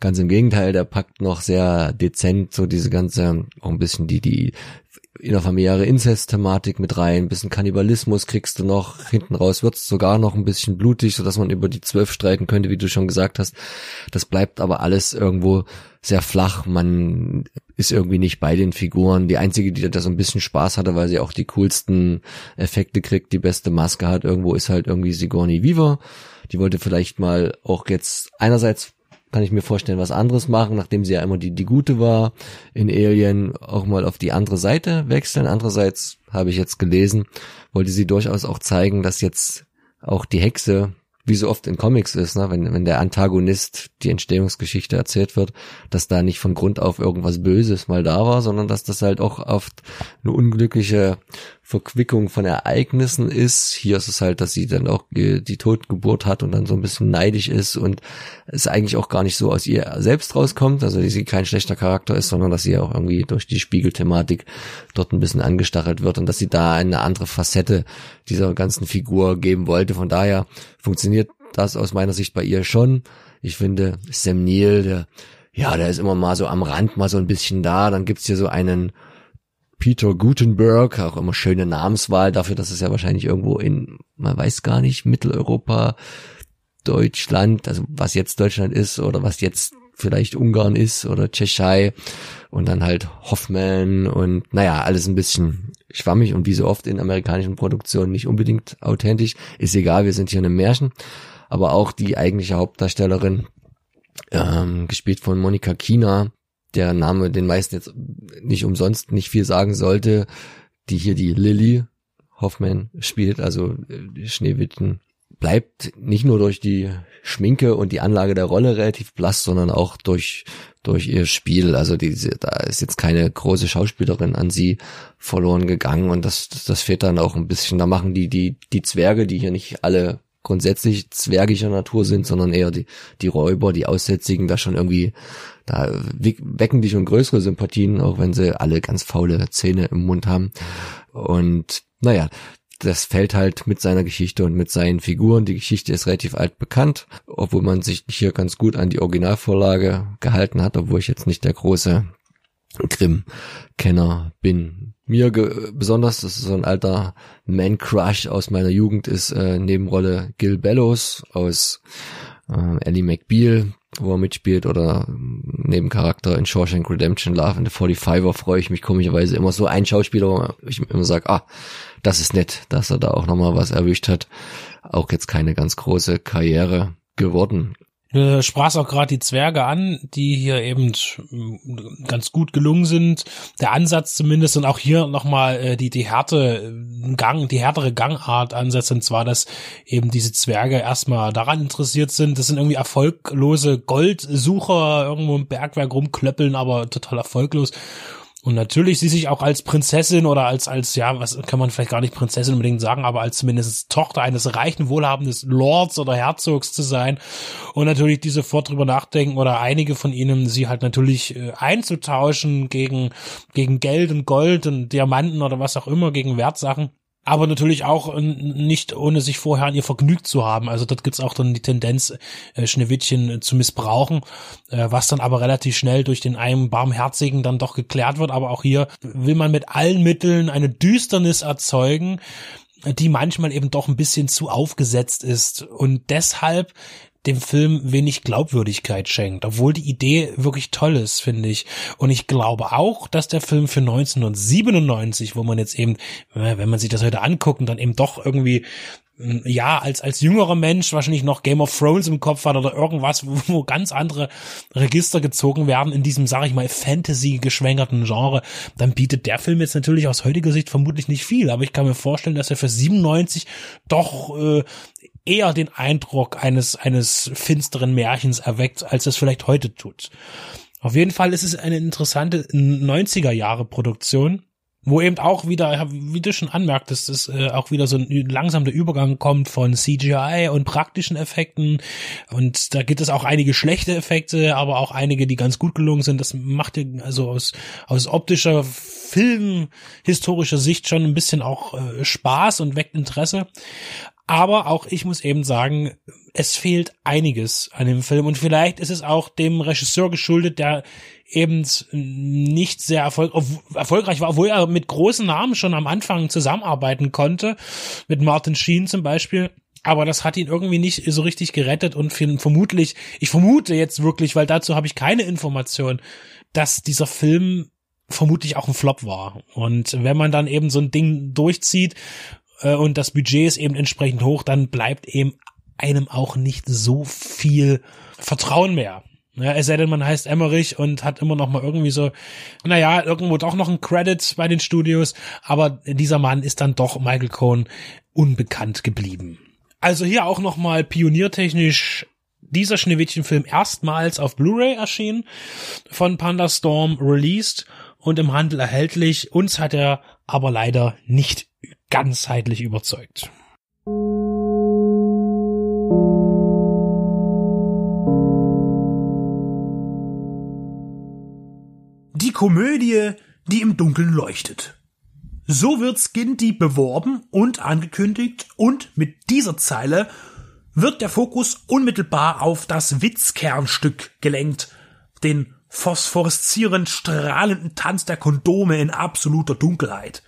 Ganz im Gegenteil, der packt noch sehr dezent so diese ganze, auch ein bisschen die, die innerfamiliäre Inzest-Thematik mit rein, ein bisschen Kannibalismus kriegst du noch, hinten raus wird's sogar noch ein bisschen blutig, so dass man über die zwölf streiten könnte, wie du schon gesagt hast. Das bleibt aber alles irgendwo sehr flach, man ist irgendwie nicht bei den Figuren. Die einzige, die da so ein bisschen Spaß hatte, weil sie auch die coolsten Effekte kriegt, die beste Maske hat, irgendwo ist halt irgendwie Sigourney Weaver. Die wollte vielleicht mal auch jetzt einerseits kann ich mir vorstellen, was anderes machen, nachdem sie ja immer die, die gute war in Alien, auch mal auf die andere Seite wechseln. Andererseits habe ich jetzt gelesen, wollte sie durchaus auch zeigen, dass jetzt auch die Hexe wie so oft in Comics ist, ne, wenn, wenn der Antagonist die Entstehungsgeschichte erzählt wird, dass da nicht von Grund auf irgendwas Böses mal da war, sondern dass das halt auch oft eine unglückliche Verquickung von Ereignissen ist. Hier ist es halt, dass sie dann auch die Totgeburt hat und dann so ein bisschen neidisch ist und es eigentlich auch gar nicht so aus ihr selbst rauskommt, also dass sie kein schlechter Charakter ist, sondern dass sie auch irgendwie durch die Spiegelthematik dort ein bisschen angestachelt wird und dass sie da eine andere Facette dieser ganzen Figur geben wollte. Von daher funktioniert das aus meiner Sicht bei ihr schon. Ich finde Sam Neill, der, ja, der ist immer mal so am Rand, mal so ein bisschen da. Dann gibt's hier so einen Peter Gutenberg, auch immer schöne Namenswahl dafür, dass es ja wahrscheinlich irgendwo in, man weiß gar nicht, Mitteleuropa, Deutschland, also was jetzt Deutschland ist oder was jetzt vielleicht Ungarn ist oder Tschechei und dann halt Hoffman und naja, alles ein bisschen schwammig und wie so oft in amerikanischen Produktionen nicht unbedingt authentisch. Ist egal, wir sind hier in einem Märchen. Aber auch die eigentliche Hauptdarstellerin, ähm, gespielt von Monika Kina, der Name den meisten jetzt nicht umsonst nicht viel sagen sollte, die hier die Lily Hoffman spielt, also äh, Schneewitten, bleibt nicht nur durch die Schminke und die Anlage der Rolle relativ blass, sondern auch durch durch ihr Spiel. Also diese, da ist jetzt keine große Schauspielerin an sie verloren gegangen und das, das, das fehlt dann auch ein bisschen. Da machen die, die, die Zwerge, die hier nicht alle grundsätzlich zwergischer Natur sind, sondern eher die, die Räuber, die Aussätzigen, da schon irgendwie, da wecken die schon größere Sympathien, auch wenn sie alle ganz faule Zähne im Mund haben. Und naja, das fällt halt mit seiner Geschichte und mit seinen Figuren. Die Geschichte ist relativ alt bekannt, obwohl man sich hier ganz gut an die Originalvorlage gehalten hat, obwohl ich jetzt nicht der große Grimm-Kenner bin. Mir besonders, das ist so ein alter Man-Crush aus meiner Jugend, ist äh, Nebenrolle Gil Bellows aus äh, Ellie McBeal, wo er mitspielt, oder Nebencharakter in Shawshank Redemption, Love in the 45er freue ich mich komischerweise immer so. Ein Schauspieler, wo ich immer sage, ah, das ist nett, dass er da auch nochmal was erwischt hat. Auch jetzt keine ganz große Karriere geworden. Du sprachst auch gerade die Zwerge an, die hier eben mm, ganz gut gelungen sind. Der Ansatz zumindest und auch hier nochmal äh, die, die Härte, äh, Gang, die härtere Gangart ansetzt. Und zwar, dass eben diese Zwerge erstmal daran interessiert sind. Das sind irgendwie erfolglose Goldsucher irgendwo im Bergwerk rumklöppeln, aber total erfolglos. Und natürlich sie sich auch als Prinzessin oder als, als, ja, was kann man vielleicht gar nicht Prinzessin unbedingt sagen, aber als zumindest Tochter eines reichen, wohlhabenden Lords oder Herzogs zu sein. Und natürlich die sofort drüber nachdenken oder einige von ihnen sie halt natürlich äh, einzutauschen gegen, gegen Geld und Gold und Diamanten oder was auch immer, gegen Wertsachen aber natürlich auch äh, nicht ohne sich vorher an ihr vergnügt zu haben. Also dort gibt's auch dann die Tendenz, äh, Schneewittchen äh, zu missbrauchen, was dann aber relativ schnell durch den einen Barmherzigen dann doch geklärt wird. Aber auch hier will man mit allen Mitteln eine Düsternis erzeugen, die manchmal eben doch ein bisschen zu aufgesetzt ist. Und deshalb dem Film wenig Glaubwürdigkeit schenkt, obwohl die Idee wirklich toll ist, finde ich. Und ich glaube auch, dass der Film für 1997, wo man jetzt eben, wenn man sich das heute anguckt und dann eben doch irgendwie hm, ja, als, als jüngerer Mensch wahrscheinlich noch Game of Thrones im Kopf hat oder irgendwas, wo, wo ganz andere Register gezogen werden in diesem, sag ich mal, Fantasy-geschwängerten Genre, dann bietet der Film jetzt natürlich aus heutiger Sicht vermutlich nicht viel, aber ich kann mir vorstellen, dass er für 97 doch äh, eher den Eindruck eines, eines finsteren Märchens erweckt, als es vielleicht heute tut. Auf jeden Fall ist es eine interessante 90er Jahre Produktion, wo eben auch wieder, wie du schon anmerktest, ist äh, auch wieder so ein langsam der Übergang kommt von CGI und praktischen Effekten und da gibt es auch einige schlechte Effekte, aber auch einige, die ganz gut gelungen sind. Das macht dir also aus, aus optischer filmhistorischer Sicht schon ein bisschen auch äh, Spaß und weckt Interesse. Aber auch ich muss eben sagen, es fehlt einiges an dem Film und vielleicht ist es auch dem Regisseur geschuldet, der eben nicht sehr erfolg erfolgreich war, obwohl er mit großen Namen schon am Anfang zusammenarbeiten konnte, mit Martin Sheen zum Beispiel. Aber das hat ihn irgendwie nicht so richtig gerettet und vermutlich, ich vermute jetzt wirklich, weil dazu habe ich keine Information, dass dieser Film vermutlich auch ein Flop war. Und wenn man dann eben so ein Ding durchzieht äh, und das Budget ist eben entsprechend hoch, dann bleibt eben einem auch nicht so viel Vertrauen mehr. Ja, es sei denn, man heißt Emmerich und hat immer noch mal irgendwie so, naja, irgendwo doch noch ein Credit bei den Studios, aber dieser Mann ist dann doch Michael Cohn unbekannt geblieben. Also hier auch noch mal pioniertechnisch dieser Schneewittchenfilm erstmals auf Blu-ray erschienen, von Panda Storm released und im Handel erhältlich. Uns hat er aber leider nicht ganzheitlich überzeugt. Die Komödie, die im Dunkeln leuchtet. So wird Skin Deep beworben und angekündigt und mit dieser Zeile wird der Fokus unmittelbar auf das Witzkernstück gelenkt, den phosphoreszierend strahlenden Tanz der Kondome in absoluter Dunkelheit.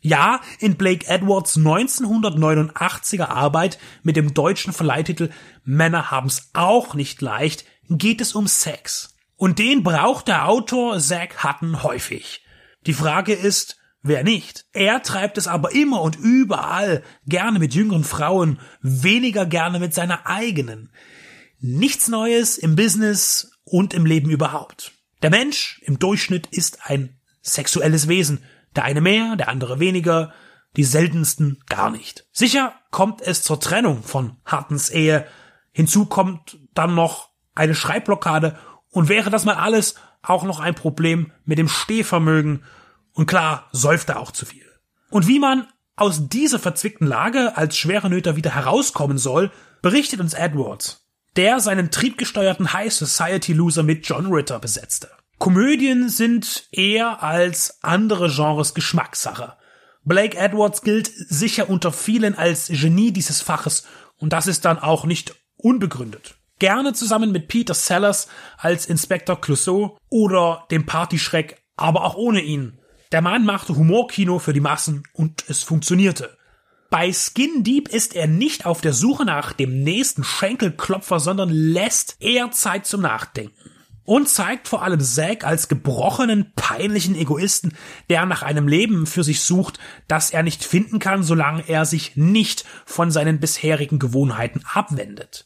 Ja, in Blake Edwards 1989er Arbeit mit dem deutschen Verleihtitel Männer haben's auch nicht leicht geht es um Sex. Und den braucht der Autor Zack Hutton häufig. Die Frage ist, wer nicht? Er treibt es aber immer und überall, gerne mit jüngeren Frauen, weniger gerne mit seiner eigenen. Nichts Neues im Business und im Leben überhaupt. Der Mensch im Durchschnitt ist ein sexuelles Wesen, der eine mehr, der andere weniger, die seltensten gar nicht. Sicher kommt es zur Trennung von Hartens Ehe. Hinzu kommt dann noch eine Schreibblockade und wäre das mal alles auch noch ein Problem mit dem Stehvermögen. Und klar, säuft er auch zu viel. Und wie man aus dieser verzwickten Lage als schwere Nöter wieder herauskommen soll, berichtet uns Edwards, der seinen triebgesteuerten High Society Loser mit John Ritter besetzte. Komödien sind eher als andere Genres Geschmackssache. Blake Edwards gilt sicher unter vielen als Genie dieses Faches und das ist dann auch nicht unbegründet. Gerne zusammen mit Peter Sellers als Inspektor Clouseau oder dem Partyschreck, aber auch ohne ihn. Der Mann machte Humorkino für die Massen und es funktionierte. Bei Skin Deep ist er nicht auf der Suche nach dem nächsten Schenkelklopfer, sondern lässt eher Zeit zum Nachdenken und zeigt vor allem Zack als gebrochenen, peinlichen Egoisten, der nach einem Leben für sich sucht, das er nicht finden kann, solange er sich nicht von seinen bisherigen Gewohnheiten abwendet.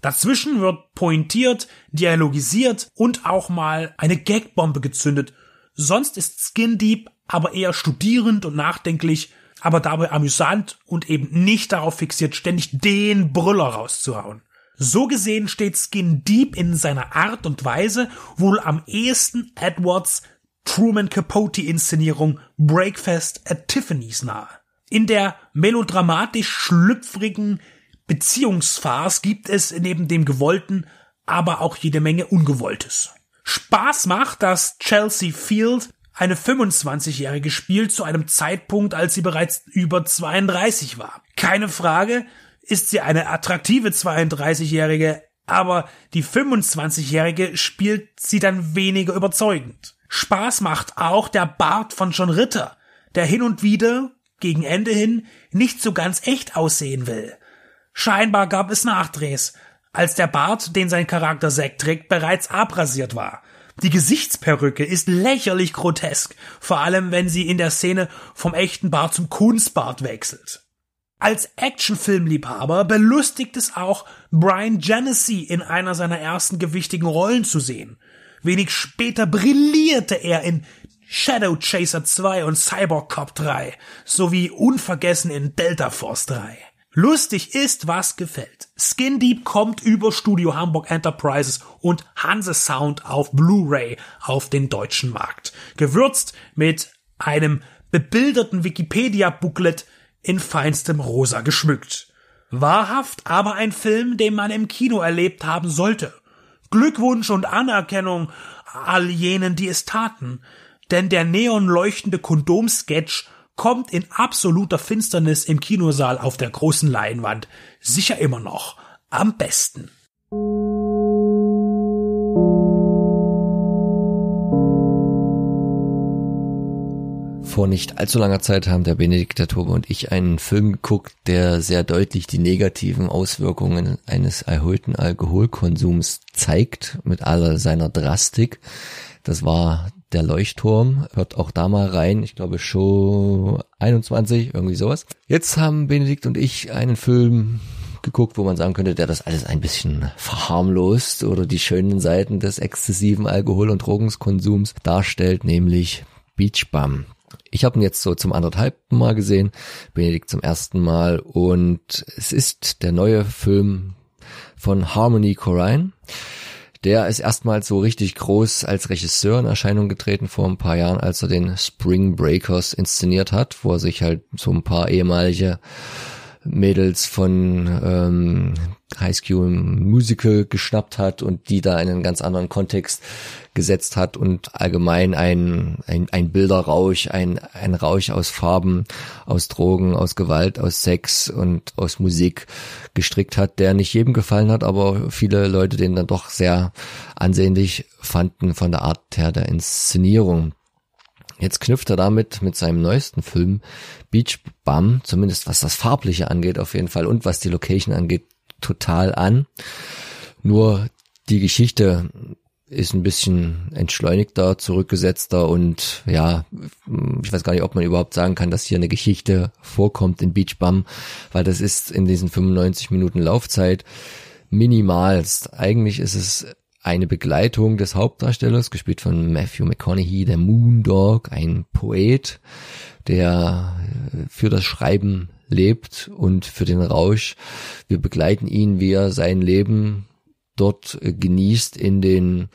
Dazwischen wird pointiert, dialogisiert und auch mal eine Gagbombe gezündet. Sonst ist Skin Deep aber eher studierend und nachdenklich, aber dabei amüsant und eben nicht darauf fixiert, ständig den Brüller rauszuhauen. So gesehen steht Skin Deep in seiner Art und Weise wohl am ehesten Edwards Truman Capote Inszenierung Breakfast at Tiffany's nahe. In der melodramatisch schlüpfrigen Beziehungsphase gibt es neben dem Gewollten aber auch jede Menge Ungewolltes. Spaß macht, dass Chelsea Field eine 25-Jährige spielt zu einem Zeitpunkt, als sie bereits über 32 war. Keine Frage, ist sie eine attraktive 32-Jährige, aber die 25-Jährige spielt sie dann weniger überzeugend. Spaß macht auch der Bart von John Ritter, der hin und wieder, gegen Ende hin, nicht so ganz echt aussehen will. Scheinbar gab es Nachdrehs, als der Bart, den sein Charakter Zack trägt, bereits abrasiert war. Die Gesichtsperücke ist lächerlich grotesk, vor allem wenn sie in der Szene vom echten Bart zum Kunstbart wechselt. Als Actionfilmliebhaber belustigt es auch, Brian Genesee in einer seiner ersten gewichtigen Rollen zu sehen. Wenig später brillierte er in Shadow Chaser 2 und Cyborg Cop 3 sowie unvergessen in Delta Force 3. Lustig ist, was gefällt. Skin Deep kommt über Studio Hamburg Enterprises und Hanse Sound auf Blu-ray auf den deutschen Markt. Gewürzt mit einem bebilderten Wikipedia-Booklet in feinstem Rosa geschmückt. Wahrhaft aber ein Film, den man im Kino erlebt haben sollte. Glückwunsch und Anerkennung all jenen, die es taten, denn der neonleuchtende Kondomsketch kommt in absoluter Finsternis im Kinosaal auf der großen Leinwand sicher immer noch am besten. Vor nicht allzu langer Zeit haben der Benedikt, der Tobe und ich einen Film geguckt, der sehr deutlich die negativen Auswirkungen eines erhöhten Alkoholkonsums zeigt, mit aller seiner Drastik. Das war der Leuchtturm. Hört auch da mal rein. Ich glaube Show 21, irgendwie sowas. Jetzt haben Benedikt und ich einen Film geguckt, wo man sagen könnte, der das alles ein bisschen verharmlost oder die schönen Seiten des exzessiven Alkohol- und Drogenkonsums darstellt, nämlich Beach Bum. Ich habe ihn jetzt so zum anderthalbten Mal gesehen, Benedikt zum ersten Mal und es ist der neue Film von Harmony Corrine. Der ist erstmals so richtig groß als Regisseur in Erscheinung getreten vor ein paar Jahren, als er den Spring Breakers inszeniert hat, wo er sich halt so ein paar ehemalige Mädels von ähm, High School Musical geschnappt hat und die da in einen ganz anderen Kontext gesetzt hat und allgemein ein, ein, ein Bilderrausch, ein, ein Rausch aus Farben, aus Drogen, aus Gewalt, aus Sex und aus Musik gestrickt hat, der nicht jedem gefallen hat, aber viele Leute den dann doch sehr ansehnlich fanden von der Art her der Inszenierung. Jetzt knüpft er damit mit seinem neuesten Film Beach Bum, zumindest was das Farbliche angeht auf jeden Fall und was die Location angeht, total an. Nur die Geschichte ist ein bisschen entschleunigter, zurückgesetzter und ja, ich weiß gar nicht, ob man überhaupt sagen kann, dass hier eine Geschichte vorkommt in Beach Bum, weil das ist in diesen 95 Minuten Laufzeit minimalst. Eigentlich ist es eine Begleitung des Hauptdarstellers, gespielt von Matthew McConaughey, der Moondog, ein Poet, der für das Schreiben lebt und für den Rausch. Wir begleiten ihn, wie er sein Leben dort genießt in den,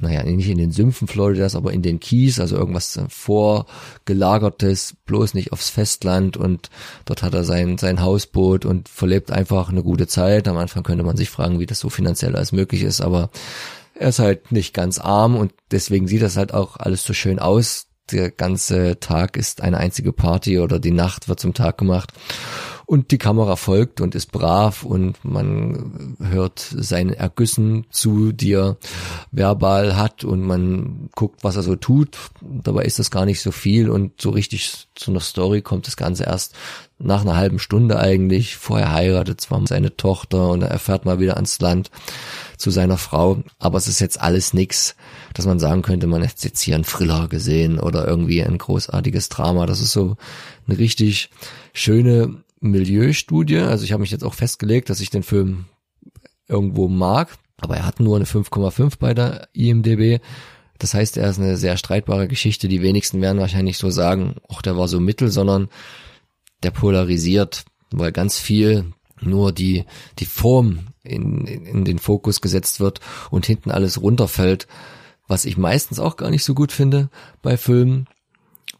naja, nicht in den Sümpfen Floridas, aber in den Kies, also irgendwas vorgelagertes, bloß nicht aufs Festland und dort hat er sein, sein Hausboot und verlebt einfach eine gute Zeit. Am Anfang könnte man sich fragen, wie das so finanziell als möglich ist, aber er ist halt nicht ganz arm und deswegen sieht das halt auch alles so schön aus der ganze Tag ist eine einzige Party oder die Nacht wird zum Tag gemacht und die Kamera folgt und ist brav und man hört seine Ergüssen zu, die er verbal hat und man guckt, was er so tut. Dabei ist das gar nicht so viel und so richtig zu einer Story kommt das Ganze erst nach einer halben Stunde eigentlich. Vorher heiratet zwar seine Tochter und er fährt mal wieder ans Land zu seiner Frau, aber es ist jetzt alles nix, dass man sagen könnte, man hat jetzt hier einen Thriller gesehen oder irgendwie ein großartiges Drama. Das ist so eine richtig schöne Milieustudie. Also ich habe mich jetzt auch festgelegt, dass ich den Film irgendwo mag, aber er hat nur eine 5,5 bei der IMDB. Das heißt, er ist eine sehr streitbare Geschichte. Die wenigsten werden wahrscheinlich so sagen, ach, der war so mittel, sondern der polarisiert, weil ganz viel nur die, die Form in, in, in den Fokus gesetzt wird und hinten alles runterfällt, was ich meistens auch gar nicht so gut finde bei Filmen,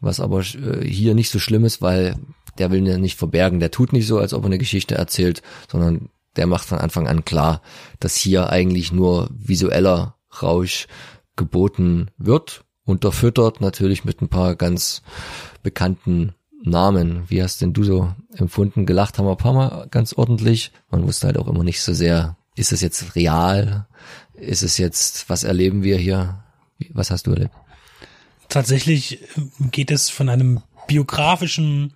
was aber äh, hier nicht so schlimm ist, weil der will ja nicht verbergen, der tut nicht so, als ob er eine Geschichte erzählt, sondern der macht von Anfang an klar, dass hier eigentlich nur visueller Rausch geboten wird, unterfüttert natürlich mit ein paar ganz bekannten Namen. Wie hast denn du so empfunden? Gelacht haben wir ein paar Mal ganz ordentlich. Man wusste halt auch immer nicht so sehr, ist es jetzt real? Ist es jetzt, was erleben wir hier? Was hast du erlebt? Tatsächlich geht es von einem biografischen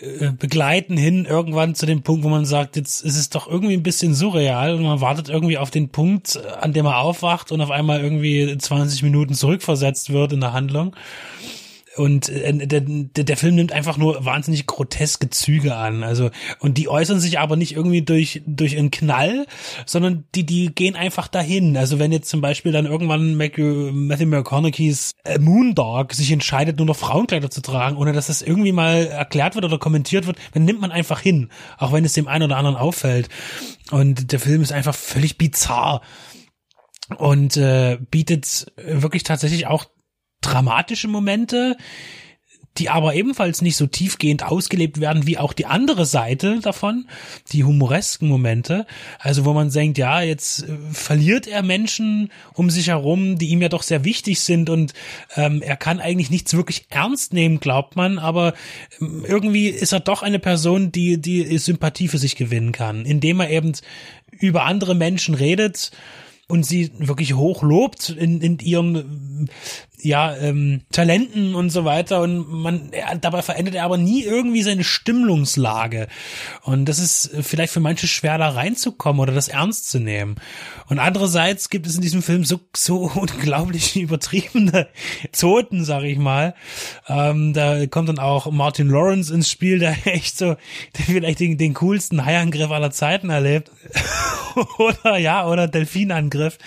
äh, begleiten hin irgendwann zu dem Punkt, wo man sagt, jetzt ist es doch irgendwie ein bisschen surreal und man wartet irgendwie auf den Punkt, an dem er aufwacht und auf einmal irgendwie 20 Minuten zurückversetzt wird in der Handlung und äh, der, der Film nimmt einfach nur wahnsinnig groteske Züge an. Also und die äußern sich aber nicht irgendwie durch durch einen Knall, sondern die die gehen einfach dahin. Also wenn jetzt zum Beispiel dann irgendwann Matthew, Matthew McConaughey's äh, Moondog sich entscheidet, nur noch Frauenkleider zu tragen, ohne dass das irgendwie mal erklärt wird oder kommentiert wird, dann nimmt man einfach hin, auch wenn es dem einen oder anderen auffällt. Und der Film ist einfach völlig bizarr und äh, bietet wirklich tatsächlich auch dramatische Momente, die aber ebenfalls nicht so tiefgehend ausgelebt werden wie auch die andere Seite davon, die humoresken Momente. Also wo man denkt, ja, jetzt äh, verliert er Menschen um sich herum, die ihm ja doch sehr wichtig sind und ähm, er kann eigentlich nichts wirklich ernst nehmen, glaubt man, aber ähm, irgendwie ist er doch eine Person, die die Sympathie für sich gewinnen kann, indem er eben über andere Menschen redet und sie wirklich hoch lobt in, in ihren ja ähm, Talenten und so weiter und man er, dabei verändert er aber nie irgendwie seine Stimmungslage. Und das ist vielleicht für manche schwer da reinzukommen oder das ernst zu nehmen. Und andererseits gibt es in diesem Film so so unglaublich übertriebene Zoten sag ich mal. Ähm, da kommt dann auch Martin Lawrence ins Spiel der echt so der vielleicht den, den coolsten Haiangriff aller Zeiten erlebt. Oder ja oder Delfinangriff.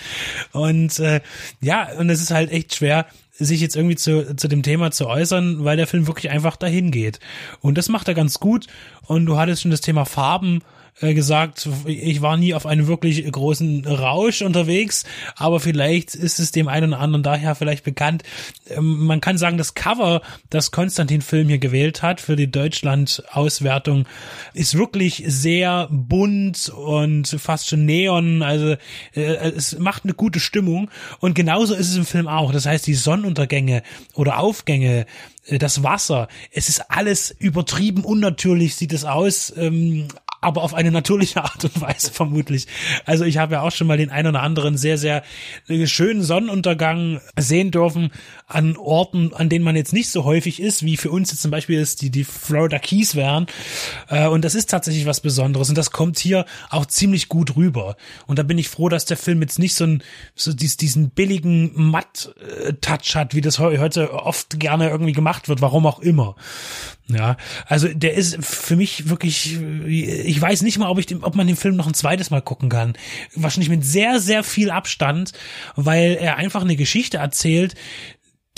Und äh, ja und es ist halt echt schwer sich jetzt irgendwie zu, zu dem Thema zu äußern, weil der Film wirklich einfach dahin geht. Und das macht er ganz gut. Und du hattest schon das Thema Farben gesagt, ich war nie auf einem wirklich großen Rausch unterwegs, aber vielleicht ist es dem einen oder anderen daher vielleicht bekannt. Ähm, man kann sagen, das Cover, das Konstantin Film hier gewählt hat für die Deutschland-Auswertung, ist wirklich sehr bunt und fast schon neon. Also äh, es macht eine gute Stimmung und genauso ist es im Film auch. Das heißt, die Sonnenuntergänge oder Aufgänge, äh, das Wasser, es ist alles übertrieben unnatürlich, sieht es aus, ähm, aber auf eine natürliche Art und Weise vermutlich. Also ich habe ja auch schon mal den einen oder anderen sehr, sehr äh, schönen Sonnenuntergang sehen dürfen an Orten, an denen man jetzt nicht so häufig ist, wie für uns jetzt zum Beispiel ist die, die Florida Keys wären. Äh, und das ist tatsächlich was Besonderes und das kommt hier auch ziemlich gut rüber. Und da bin ich froh, dass der Film jetzt nicht so, ein, so diesen billigen Matt-Touch hat, wie das heute oft gerne irgendwie gemacht wird, warum auch immer. Ja, also der ist für mich wirklich, ich weiß nicht mal, ob ich den, ob man den Film noch ein zweites Mal gucken kann. Wahrscheinlich mit sehr, sehr viel Abstand, weil er einfach eine Geschichte erzählt,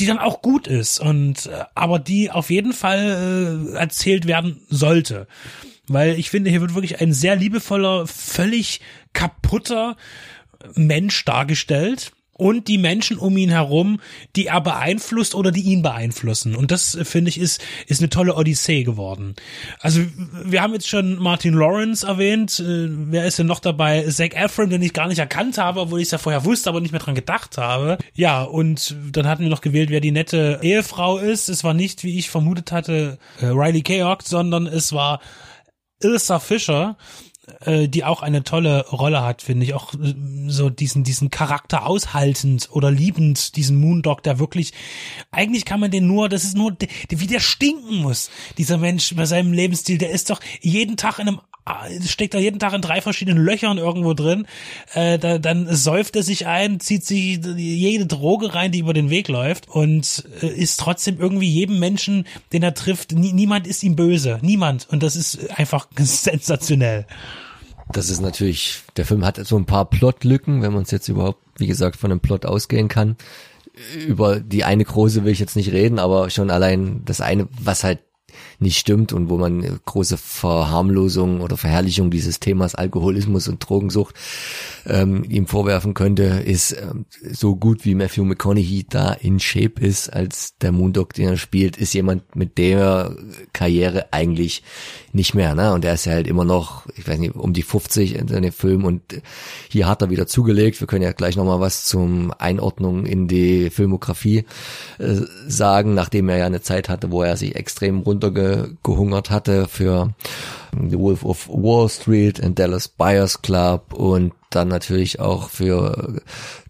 die dann auch gut ist und äh, aber die auf jeden Fall äh, erzählt werden sollte. Weil ich finde, hier wird wirklich ein sehr liebevoller, völlig kaputter Mensch dargestellt und die Menschen um ihn herum, die er beeinflusst oder die ihn beeinflussen. Und das äh, finde ich ist ist eine tolle Odyssee geworden. Also wir haben jetzt schon Martin Lawrence erwähnt. Äh, wer ist denn noch dabei? Zac Efron, den ich gar nicht erkannt habe, obwohl ich es ja vorher wusste, aber nicht mehr dran gedacht habe. Ja, und dann hatten wir noch gewählt, wer die nette Ehefrau ist. Es war nicht, wie ich vermutet hatte, äh, Riley Keough, sondern es war Ilsa Fischer äh, die auch eine tolle Rolle hat, finde ich. Auch äh, so diesen, diesen Charakter aushaltend oder liebend, diesen Moondog, der wirklich, eigentlich kann man den nur, das ist nur, wie der stinken muss, dieser Mensch bei seinem Lebensstil, der ist doch jeden Tag in einem steckt da jeden Tag in drei verschiedenen Löchern irgendwo drin, äh, da, dann säuft er sich ein, zieht sich jede Droge rein, die über den Weg läuft und äh, ist trotzdem irgendwie jedem Menschen, den er trifft, nie, niemand ist ihm böse, niemand und das ist einfach sensationell. Das ist natürlich, der Film hat so ein paar Plotlücken, wenn man es jetzt überhaupt, wie gesagt, von einem Plot ausgehen kann. Über die eine große will ich jetzt nicht reden, aber schon allein das eine, was halt nicht stimmt und wo man große Verharmlosung oder Verherrlichung dieses Themas Alkoholismus und Drogensucht ähm, ihm vorwerfen könnte, ist ähm, so gut wie Matthew McConaughey da in Shape ist als der Moondog, den er spielt, ist jemand mit der Karriere eigentlich nicht mehr, ne? Und er ist ja halt immer noch, ich weiß nicht, um die 50 in seinem Film und hier hat er wieder zugelegt. Wir können ja gleich nochmal was zum Einordnung in die Filmografie äh, sagen, nachdem er ja eine Zeit hatte, wo er sich extrem runtergehungert hatte für The Wolf of Wall Street and Dallas Buyers Club und dann natürlich auch für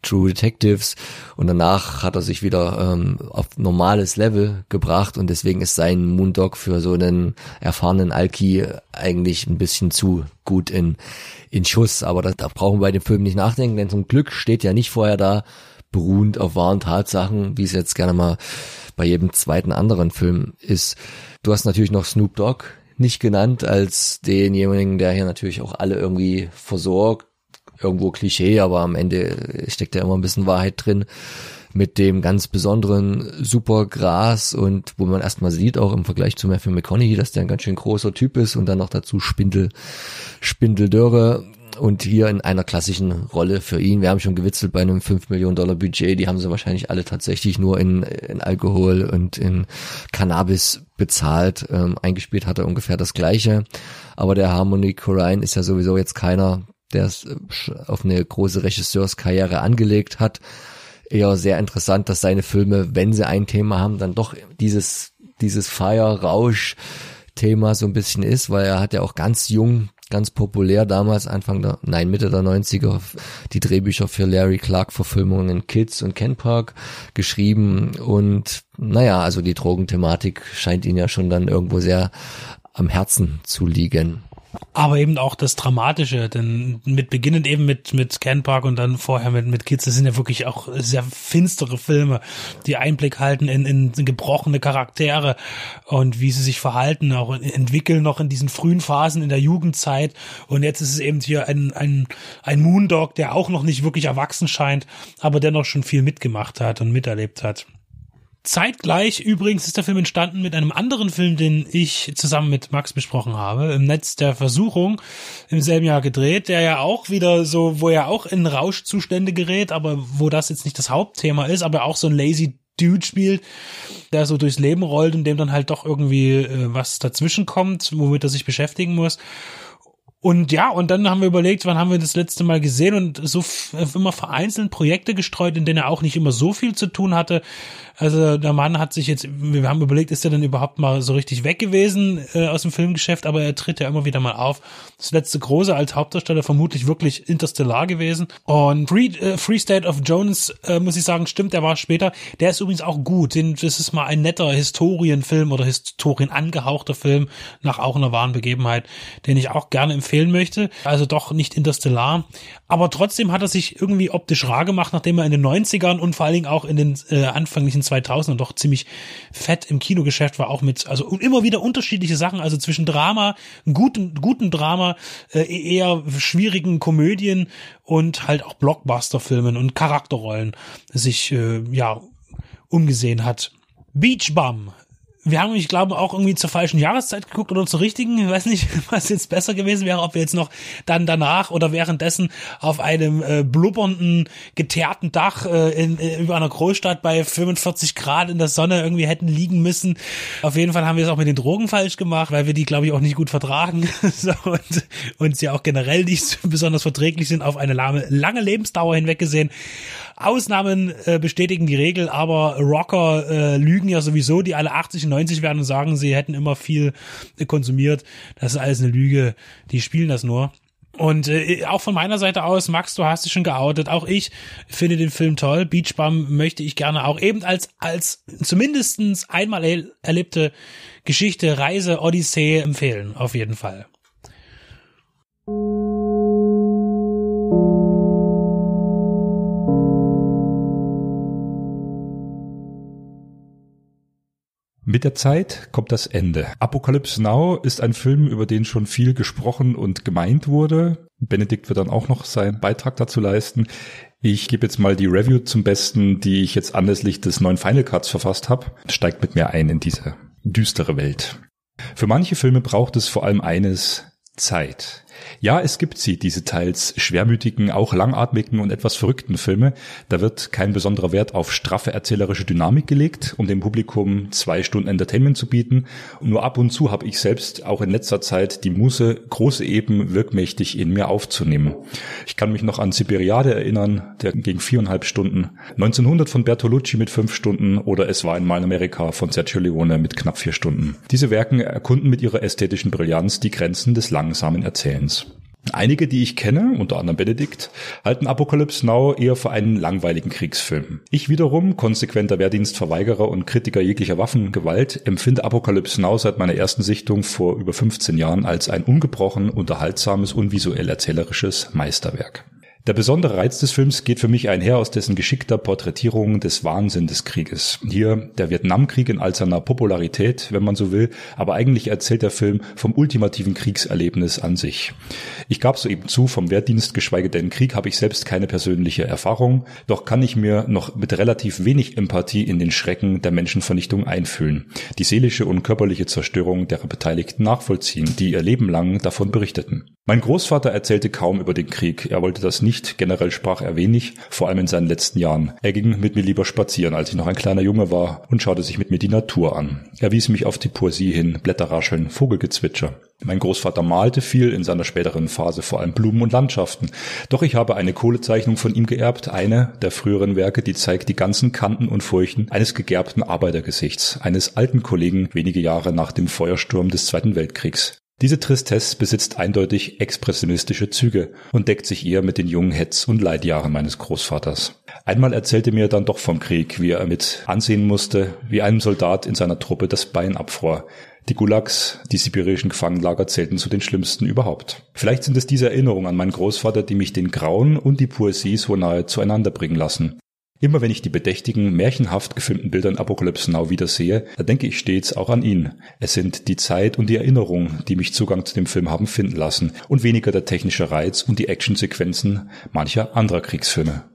True Detectives. Und danach hat er sich wieder ähm, auf normales Level gebracht und deswegen ist sein Moondog für so einen erfahrenen Alki eigentlich ein bisschen zu gut in, in Schuss, aber da, da brauchen wir bei dem Film nicht nachdenken, denn zum Glück steht ja nicht vorher da, beruhend auf wahren Tatsachen, wie es jetzt gerne mal bei jedem zweiten anderen Film ist. Du hast natürlich noch Snoop Dogg nicht genannt als denjenigen, der hier natürlich auch alle irgendwie versorgt. Irgendwo Klischee, aber am Ende steckt ja immer ein bisschen Wahrheit drin mit dem ganz besonderen Supergras und wo man erstmal sieht, auch im Vergleich zu Matthew McConaughey, dass der ein ganz schön großer Typ ist und dann noch dazu Spindel, Spindeldörre und hier in einer klassischen Rolle für ihn. Wir haben schon gewitzelt bei einem 5 Millionen Dollar Budget, die haben sie wahrscheinlich alle tatsächlich nur in, in Alkohol und in Cannabis bezahlt. Ähm, eingespielt hat er ungefähr das gleiche. Aber der Harmony Corrine ist ja sowieso jetzt keiner, der es äh, auf eine große Regisseurskarriere angelegt hat. Eher sehr interessant, dass seine Filme, wenn sie ein Thema haben, dann doch dieses, dieses Fire-Rausch-Thema so ein bisschen ist, weil er hat ja auch ganz jung ganz populär damals, Anfang der, nein, Mitte der 90er, die Drehbücher für Larry Clark Verfilmungen Kids und Ken Park geschrieben. Und naja, also die Drogenthematik scheint ihn ja schon dann irgendwo sehr am Herzen zu liegen aber eben auch das Dramatische, denn mit beginnend eben mit mit Ken Park und dann vorher mit mit Kids, das sind ja wirklich auch sehr finstere Filme, die Einblick halten in, in gebrochene Charaktere und wie sie sich verhalten, auch entwickeln noch in diesen frühen Phasen in der Jugendzeit und jetzt ist es eben hier ein ein ein Moondog, der auch noch nicht wirklich erwachsen scheint, aber dennoch schon viel mitgemacht hat und miterlebt hat. Zeitgleich übrigens ist der Film entstanden mit einem anderen Film, den ich zusammen mit Max besprochen habe, im Netz der Versuchung, im selben Jahr gedreht, der ja auch wieder so, wo er auch in Rauschzustände gerät, aber wo das jetzt nicht das Hauptthema ist, aber auch so ein lazy Dude spielt, der so durchs Leben rollt und dem dann halt doch irgendwie äh, was dazwischen kommt, womit er sich beschäftigen muss. Und ja, und dann haben wir überlegt, wann haben wir das letzte Mal gesehen und so immer vereinzelt Projekte gestreut, in denen er auch nicht immer so viel zu tun hatte. Also der Mann hat sich jetzt, wir haben überlegt, ist er denn überhaupt mal so richtig weg gewesen äh, aus dem Filmgeschäft, aber er tritt ja immer wieder mal auf. Das letzte große als Hauptdarsteller vermutlich wirklich Interstellar gewesen. Und Free, äh, Free State of Jones, äh, muss ich sagen, stimmt, der war später. Der ist übrigens auch gut. Den, das ist mal ein netter Historienfilm oder Historien angehauchter Film nach auch einer wahren Begebenheit, den ich auch gerne empfehlen möchte. Also doch nicht Interstellar. Aber trotzdem hat er sich irgendwie optisch rar gemacht, nachdem er in den 90ern und vor allen Dingen auch in den äh, anfänglichen 2000 doch ziemlich fett im Kinogeschäft war, auch mit, also immer wieder unterschiedliche Sachen, also zwischen Drama, guten, guten Drama, äh, eher schwierigen Komödien und halt auch Blockbuster-Filmen und Charakterrollen sich, äh, ja, umgesehen hat. Beach Bum Wir haben, ich glaube, auch irgendwie zur falschen Jahreszeit geguckt oder zur richtigen. Ich weiß nicht, was jetzt besser gewesen wäre, ob wir jetzt noch dann danach oder währenddessen auf einem äh, blubbernden, geteerten Dach äh, in, äh, über einer Großstadt bei 45 Grad in der Sonne irgendwie hätten liegen müssen. Auf jeden Fall haben wir es auch mit den Drogen falsch gemacht, weil wir die, glaube ich, auch nicht gut vertragen so, und, und sie auch generell nicht besonders verträglich sind auf eine lange, lange Lebensdauer hinweg gesehen. Ausnahmen äh, bestätigen die Regel, aber Rocker äh, lügen ja sowieso, die alle 80 und 90 werden und sagen, sie hätten immer viel äh, konsumiert. Das ist alles eine Lüge. Die spielen das nur. Und äh, auch von meiner Seite aus, Max, du hast dich schon geoutet. Auch ich finde den Film toll. Beach Bum möchte ich gerne auch eben als als zumindestens einmal er erlebte Geschichte, Reise, Odyssee empfehlen. Auf jeden Fall. Mit der Zeit kommt das Ende. Apocalypse Now ist ein Film, über den schon viel gesprochen und gemeint wurde. Benedikt wird dann auch noch seinen Beitrag dazu leisten. Ich gebe jetzt mal die Review zum Besten, die ich jetzt anlässlich des neuen Final Cuts verfasst habe. Steigt mit mir ein in diese düstere Welt. Für manche Filme braucht es vor allem eines, Zeit. Ja, es gibt sie, diese teils schwermütigen, auch langatmigen und etwas verrückten Filme. Da wird kein besonderer Wert auf straffe erzählerische Dynamik gelegt, um dem Publikum zwei Stunden Entertainment zu bieten. nur ab und zu habe ich selbst auch in letzter Zeit die Muße, große Eben wirkmächtig in mir aufzunehmen. Ich kann mich noch an Siberiade erinnern, der ging viereinhalb Stunden. 1900 von Bertolucci mit fünf Stunden oder Es war einmal in Amerika von Sergio Leone mit knapp vier Stunden. Diese Werken erkunden mit ihrer ästhetischen Brillanz die Grenzen des langsamen Erzählens. Einige, die ich kenne, unter anderem Benedikt, halten Apocalypse Now eher für einen langweiligen Kriegsfilm. Ich wiederum, konsequenter Wehrdienstverweigerer und Kritiker jeglicher Waffengewalt, empfinde Apocalypse Now seit meiner ersten Sichtung vor über 15 Jahren als ein ungebrochen, unterhaltsames und visuell erzählerisches Meisterwerk. Der besondere Reiz des Films geht für mich einher aus dessen geschickter Porträtierung des Wahnsinn des Krieges. Hier der Vietnamkrieg in all seiner Popularität, wenn man so will, aber eigentlich erzählt der Film vom ultimativen Kriegserlebnis an sich. Ich gab soeben zu, vom Wehrdienst, geschweige denn Krieg, habe ich selbst keine persönliche Erfahrung, doch kann ich mir noch mit relativ wenig Empathie in den Schrecken der Menschenvernichtung einfühlen, die seelische und körperliche Zerstörung derer Beteiligten nachvollziehen, die ihr Leben lang davon berichteten. Mein Großvater erzählte kaum über den Krieg, er wollte das nicht, generell sprach er wenig, vor allem in seinen letzten Jahren. Er ging mit mir lieber spazieren, als ich noch ein kleiner Junge war, und schaute sich mit mir die Natur an. Er wies mich auf die Poesie hin, Blätterrascheln, Vogelgezwitscher. Mein Großvater malte viel, in seiner späteren Phase vor allem Blumen und Landschaften. Doch ich habe eine Kohlezeichnung von ihm geerbt, eine der früheren Werke, die zeigt die ganzen Kanten und Furchen eines gegerbten Arbeitergesichts, eines alten Kollegen wenige Jahre nach dem Feuersturm des Zweiten Weltkriegs. Diese Tristesse besitzt eindeutig expressionistische Züge und deckt sich eher mit den jungen Hetz- und Leidjahren meines Großvaters. Einmal erzählte mir dann doch vom Krieg, wie er mit ansehen musste, wie einem Soldat in seiner Truppe das Bein abfror. Die Gulags, die sibirischen Gefangenlager zählten zu den schlimmsten überhaupt. Vielleicht sind es diese Erinnerungen an meinen Großvater, die mich den Grauen und die Poesie so nahe zueinander bringen lassen. Immer wenn ich die bedächtigen, märchenhaft gefilmten Bilder in Apocalypse Now wiedersehe, da denke ich stets auch an ihn. Es sind die Zeit und die Erinnerung, die mich Zugang zu dem Film haben finden lassen und weniger der technische Reiz und die Actionsequenzen mancher anderer Kriegsfilme.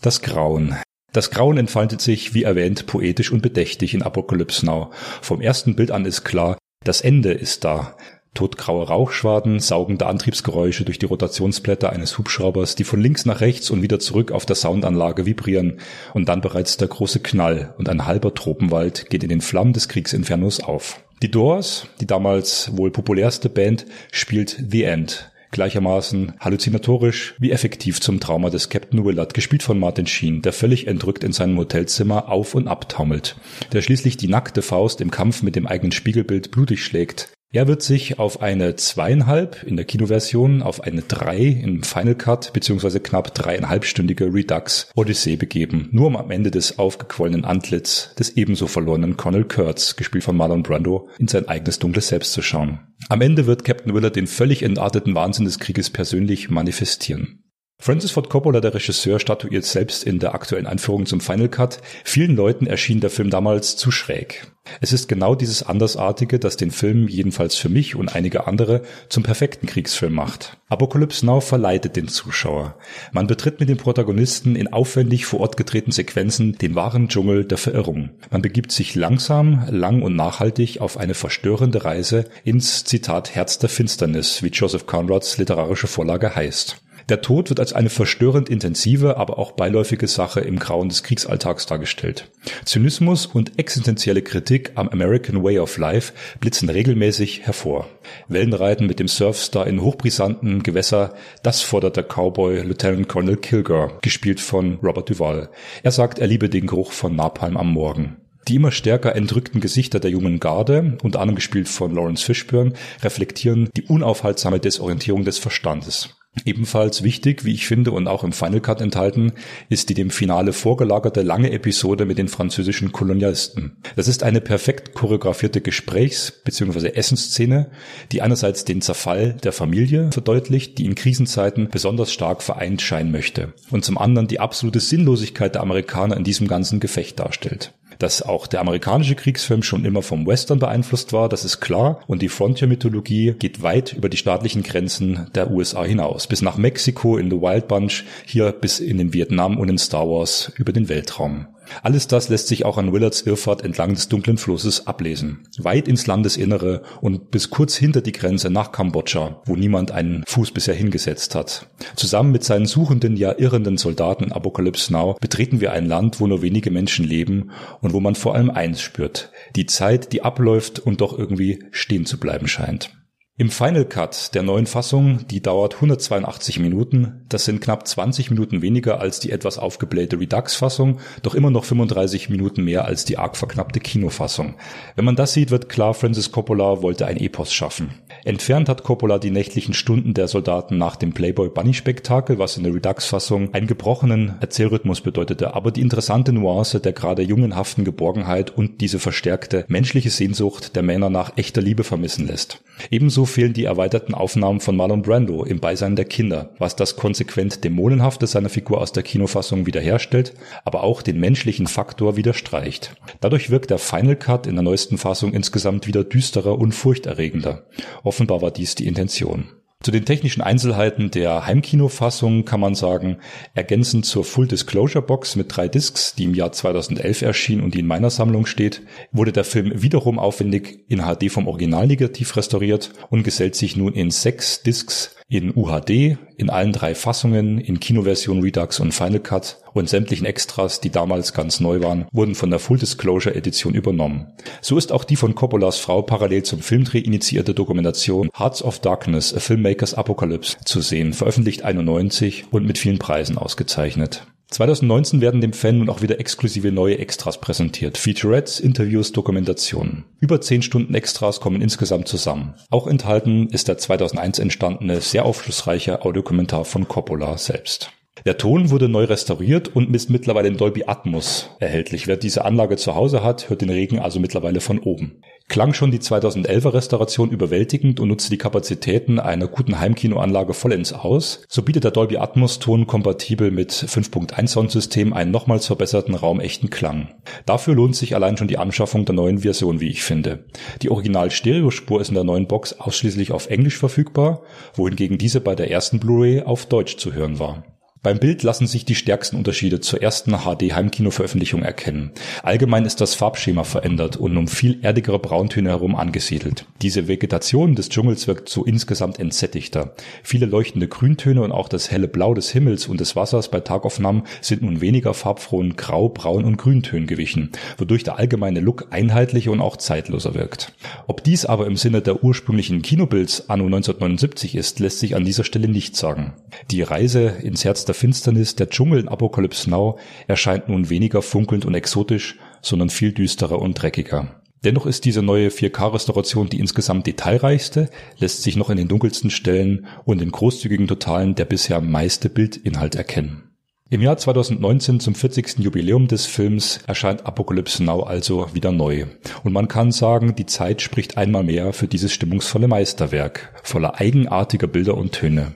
Das Grauen. Das Grauen entfaltet sich, wie erwähnt, poetisch und bedächtig in Apocalypse Now. Vom ersten Bild an ist klar, das Ende ist da. Todgraue Rauchschwaden, saugende Antriebsgeräusche durch die Rotationsblätter eines Hubschraubers, die von links nach rechts und wieder zurück auf der Soundanlage vibrieren, und dann bereits der große Knall und ein halber Tropenwald geht in den Flammen des Kriegsinfernos auf. Die Doors, die damals wohl populärste Band, spielt The End, gleichermaßen halluzinatorisch wie effektiv zum Trauma des Captain Willard, gespielt von Martin Sheen, der völlig entrückt in seinem Hotelzimmer auf und ab taumelt, der schließlich die nackte Faust im Kampf mit dem eigenen Spiegelbild blutig schlägt, er wird sich auf eine zweieinhalb in der Kinoversion, auf eine drei im Final Cut beziehungsweise knapp dreieinhalbstündige Redux Odyssee begeben, nur um am Ende des aufgequollenen Antlitz des ebenso verlorenen Connell Kurtz, gespielt von Marlon Brando, in sein eigenes dunkles Selbst zu schauen. Am Ende wird Captain Willard den völlig entarteten Wahnsinn des Krieges persönlich manifestieren. Francis Ford Coppola, der Regisseur, statuiert selbst in der aktuellen Einführung zum Final Cut. Vielen Leuten erschien der Film damals zu schräg. Es ist genau dieses Andersartige, das den Film, jedenfalls für mich und einige andere, zum perfekten Kriegsfilm macht. Apocalypse Now verleitet den Zuschauer. Man betritt mit den Protagonisten in aufwendig vor Ort gedrehten Sequenzen den wahren Dschungel der Verirrung. Man begibt sich langsam, lang und nachhaltig auf eine verstörende Reise ins, Zitat, Herz der Finsternis, wie Joseph Conrads literarische Vorlage heißt. Der Tod wird als eine verstörend intensive, aber auch beiläufige Sache im Grauen des Kriegsalltags dargestellt. Zynismus und existenzielle Kritik am American Way of Life blitzen regelmäßig hervor. Wellenreiten mit dem Surfstar in hochbrisanten Gewässer, das fordert der Cowboy Lieutenant Colonel Kilgore, gespielt von Robert Duvall. Er sagt, er liebe den Geruch von Napalm am Morgen. Die immer stärker entrückten Gesichter der jungen Garde, unter anderem gespielt von Lawrence Fishburne, reflektieren die unaufhaltsame Desorientierung des Verstandes. Ebenfalls wichtig, wie ich finde, und auch im Final Cut enthalten, ist die dem Finale vorgelagerte lange Episode mit den französischen Kolonialisten. Das ist eine perfekt choreografierte Gesprächs- bzw. Essensszene, die einerseits den Zerfall der Familie verdeutlicht, die in Krisenzeiten besonders stark vereint scheinen möchte, und zum anderen die absolute Sinnlosigkeit der Amerikaner in diesem ganzen Gefecht darstellt. Dass auch der amerikanische Kriegsfilm schon immer vom Western beeinflusst war, das ist klar. Und die Frontier-Mythologie geht weit über die staatlichen Grenzen der USA hinaus. Bis nach Mexiko in The Wild Bunch, hier bis in den Vietnam und in Star Wars über den Weltraum. Alles das lässt sich auch an Willards Irrfahrt entlang des dunklen Flusses ablesen. Weit ins Landesinnere und bis kurz hinter die Grenze nach Kambodscha, wo niemand einen Fuß bisher hingesetzt hat. Zusammen mit seinen suchenden, ja irrenden Soldaten in Apocalypse Now betreten wir ein Land, wo nur wenige Menschen leben und wo man vor allem eins spürt. Die Zeit, die abläuft und doch irgendwie stehen zu bleiben scheint. Im Final Cut der neuen Fassung, die dauert 182 Minuten, das sind knapp 20 Minuten weniger als die etwas aufgeblähte Redux-Fassung, doch immer noch 35 Minuten mehr als die arg verknappte Kinofassung. Wenn man das sieht, wird klar, Francis Coppola wollte ein Epos schaffen. Entfernt hat Coppola die nächtlichen Stunden der Soldaten nach dem Playboy Bunny Spektakel, was in der Redux-Fassung einen gebrochenen Erzählrhythmus bedeutete, aber die interessante Nuance der gerade jungenhaften Geborgenheit und diese verstärkte menschliche Sehnsucht der Männer nach echter Liebe vermissen lässt. Ebenso fehlen die erweiterten Aufnahmen von Marlon Brando im Beisein der Kinder, was das konsequent Dämonenhafte seiner Figur aus der Kinofassung wiederherstellt, aber auch den menschlichen Faktor widerstreicht. Dadurch wirkt der Final Cut in der neuesten Fassung insgesamt wieder düsterer und furchterregender. Offenbar war dies die Intention. Zu den technischen Einzelheiten der Heimkinofassung kann man sagen, ergänzend zur Full Disclosure Box mit drei Discs, die im Jahr 2011 erschien und die in meiner Sammlung steht, wurde der Film wiederum aufwendig in HD vom Original negativ restauriert und gesellt sich nun in sechs Discs in UHD, in allen drei Fassungen, in Kinoversion Redux und Final Cut und sämtlichen Extras, die damals ganz neu waren, wurden von der Full Disclosure Edition übernommen. So ist auch die von Coppolas Frau parallel zum Filmdreh initiierte Dokumentation Hearts of Darkness, A Filmmaker's Apocalypse zu sehen, veröffentlicht 91 und mit vielen Preisen ausgezeichnet. 2019 werden dem Fan nun auch wieder exklusive neue Extras präsentiert. Featurettes, Interviews, Dokumentationen. Über 10 Stunden Extras kommen insgesamt zusammen. Auch enthalten ist der 2001 entstandene, sehr aufschlussreiche Audiokommentar von Coppola selbst. Der Ton wurde neu restauriert und ist mittlerweile in Dolby Atmos erhältlich. Wer diese Anlage zu Hause hat, hört den Regen also mittlerweile von oben. Klang schon die 2011er Restauration überwältigend und nutzte die Kapazitäten einer guten Heimkinoanlage vollends aus, so bietet der Dolby Atmos Ton kompatibel mit 5.1 Soundsystem einen nochmals verbesserten raumechten Klang. Dafür lohnt sich allein schon die Anschaffung der neuen Version, wie ich finde. Die Original-Stereospur ist in der neuen Box ausschließlich auf Englisch verfügbar, wohingegen diese bei der ersten Blu-ray auf Deutsch zu hören war. Beim Bild lassen sich die stärksten Unterschiede zur ersten HD-Heimkino-Veröffentlichung erkennen. Allgemein ist das Farbschema verändert und um viel erdigere Brauntöne herum angesiedelt. Diese Vegetation des Dschungels wirkt so insgesamt entsättigter. Viele leuchtende Grüntöne und auch das helle Blau des Himmels und des Wassers bei Tagaufnahmen sind nun weniger farbfrohen Grau, Braun und Grüntönen gewichen, wodurch der allgemeine Look einheitlicher und auch zeitloser wirkt. Ob dies aber im Sinne der ursprünglichen Kinobilds anno 1979 ist, lässt sich an dieser Stelle nicht sagen. Die Reise ins Herz der Finsternis, der Dschungel in Apocalypse Now erscheint nun weniger funkelnd und exotisch, sondern viel düsterer und dreckiger. Dennoch ist diese neue 4K-Restauration die insgesamt detailreichste, lässt sich noch in den dunkelsten Stellen und in großzügigen Totalen der bisher meiste Bildinhalt erkennen. Im Jahr 2019 zum 40. Jubiläum des Films erscheint Apocalypse Now also wieder neu. Und man kann sagen, die Zeit spricht einmal mehr für dieses stimmungsvolle Meisterwerk, voller eigenartiger Bilder und Töne.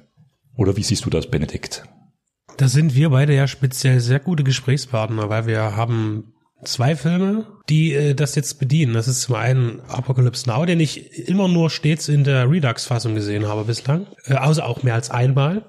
Oder wie siehst du das, Benedikt? Da sind wir beide ja speziell sehr gute Gesprächspartner, weil wir haben zwei Filme, die äh, das jetzt bedienen. Das ist zum einen Apocalypse Now, den ich immer nur stets in der Redux-Fassung gesehen habe bislang, äh, außer auch mehr als einmal.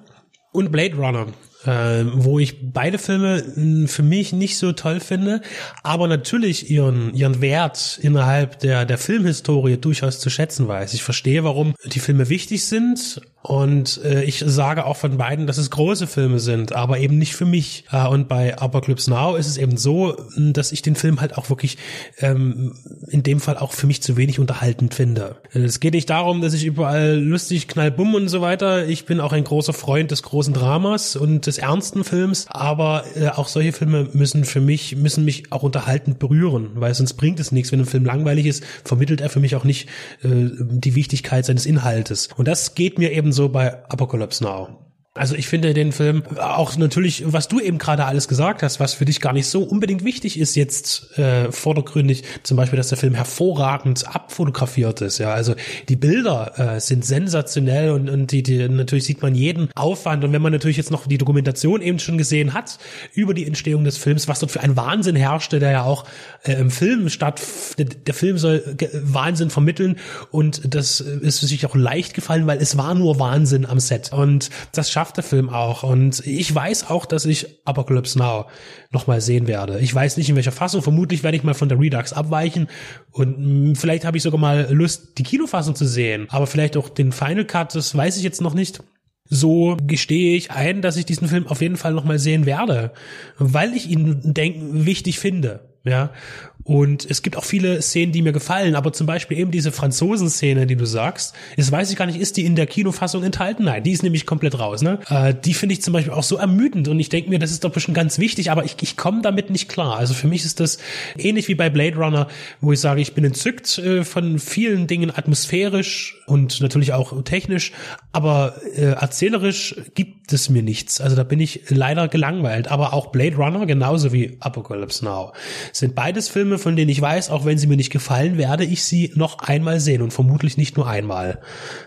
Und Blade Runner, äh, wo ich beide Filme mh, für mich nicht so toll finde, aber natürlich ihren, ihren Wert innerhalb der, der Filmhistorie durchaus zu schätzen weiß. Ich verstehe, warum die Filme wichtig sind und äh, ich sage auch von beiden, dass es große Filme sind, aber eben nicht für mich. Äh, und bei Apocalypse Now ist es eben so, dass ich den Film halt auch wirklich ähm, in dem Fall auch für mich zu wenig unterhaltend finde. Es geht nicht darum, dass ich überall lustig knallbumm und so weiter. Ich bin auch ein großer Freund des großen Dramas und des ernsten Films, aber äh, auch solche Filme müssen für mich, müssen mich auch unterhaltend berühren, weil sonst bringt es nichts. Wenn ein Film langweilig ist, vermittelt er für mich auch nicht äh, die Wichtigkeit seines Inhaltes. Und das geht mir eben so bei Apocalypse Now. Also ich finde den Film auch natürlich, was du eben gerade alles gesagt hast, was für dich gar nicht so unbedingt wichtig ist jetzt äh, vordergründig, zum Beispiel, dass der Film hervorragend abfotografiert ist. Ja, also die Bilder äh, sind sensationell und, und die, die natürlich sieht man jeden Aufwand. Und wenn man natürlich jetzt noch die Dokumentation eben schon gesehen hat über die Entstehung des Films, was dort für ein Wahnsinn herrschte, der ja auch äh, im Film statt, der, der Film soll Wahnsinn vermitteln. Und das ist sich auch leicht gefallen, weil es war nur Wahnsinn am Set. Und das schafft der Film auch. Und ich weiß auch, dass ich Apocalypse Now nochmal sehen werde. Ich weiß nicht in welcher Fassung. Vermutlich werde ich mal von der Redux abweichen. Und mh, vielleicht habe ich sogar mal Lust, die Kinofassung zu sehen. Aber vielleicht auch den Final Cut, das weiß ich jetzt noch nicht. So gestehe ich ein, dass ich diesen Film auf jeden Fall nochmal sehen werde, weil ich ihn denken wichtig finde. Ja, und es gibt auch viele Szenen, die mir gefallen, aber zum Beispiel eben diese Franzosen-Szene, die du sagst, jetzt weiß ich gar nicht, ist die in der Kinofassung enthalten? Nein, die ist nämlich komplett raus. Ne? Äh, die finde ich zum Beispiel auch so ermüdend und ich denke mir, das ist doch bestimmt ganz wichtig, aber ich, ich komme damit nicht klar. Also für mich ist das ähnlich wie bei Blade Runner, wo ich sage, ich bin entzückt äh, von vielen Dingen atmosphärisch und natürlich auch technisch, aber äh, erzählerisch gibt es mir nichts. Also da bin ich leider gelangweilt. Aber auch Blade Runner, genauso wie Apocalypse Now, sind beides Filme, von denen ich weiß, auch wenn sie mir nicht gefallen, werde ich sie noch einmal sehen und vermutlich nicht nur einmal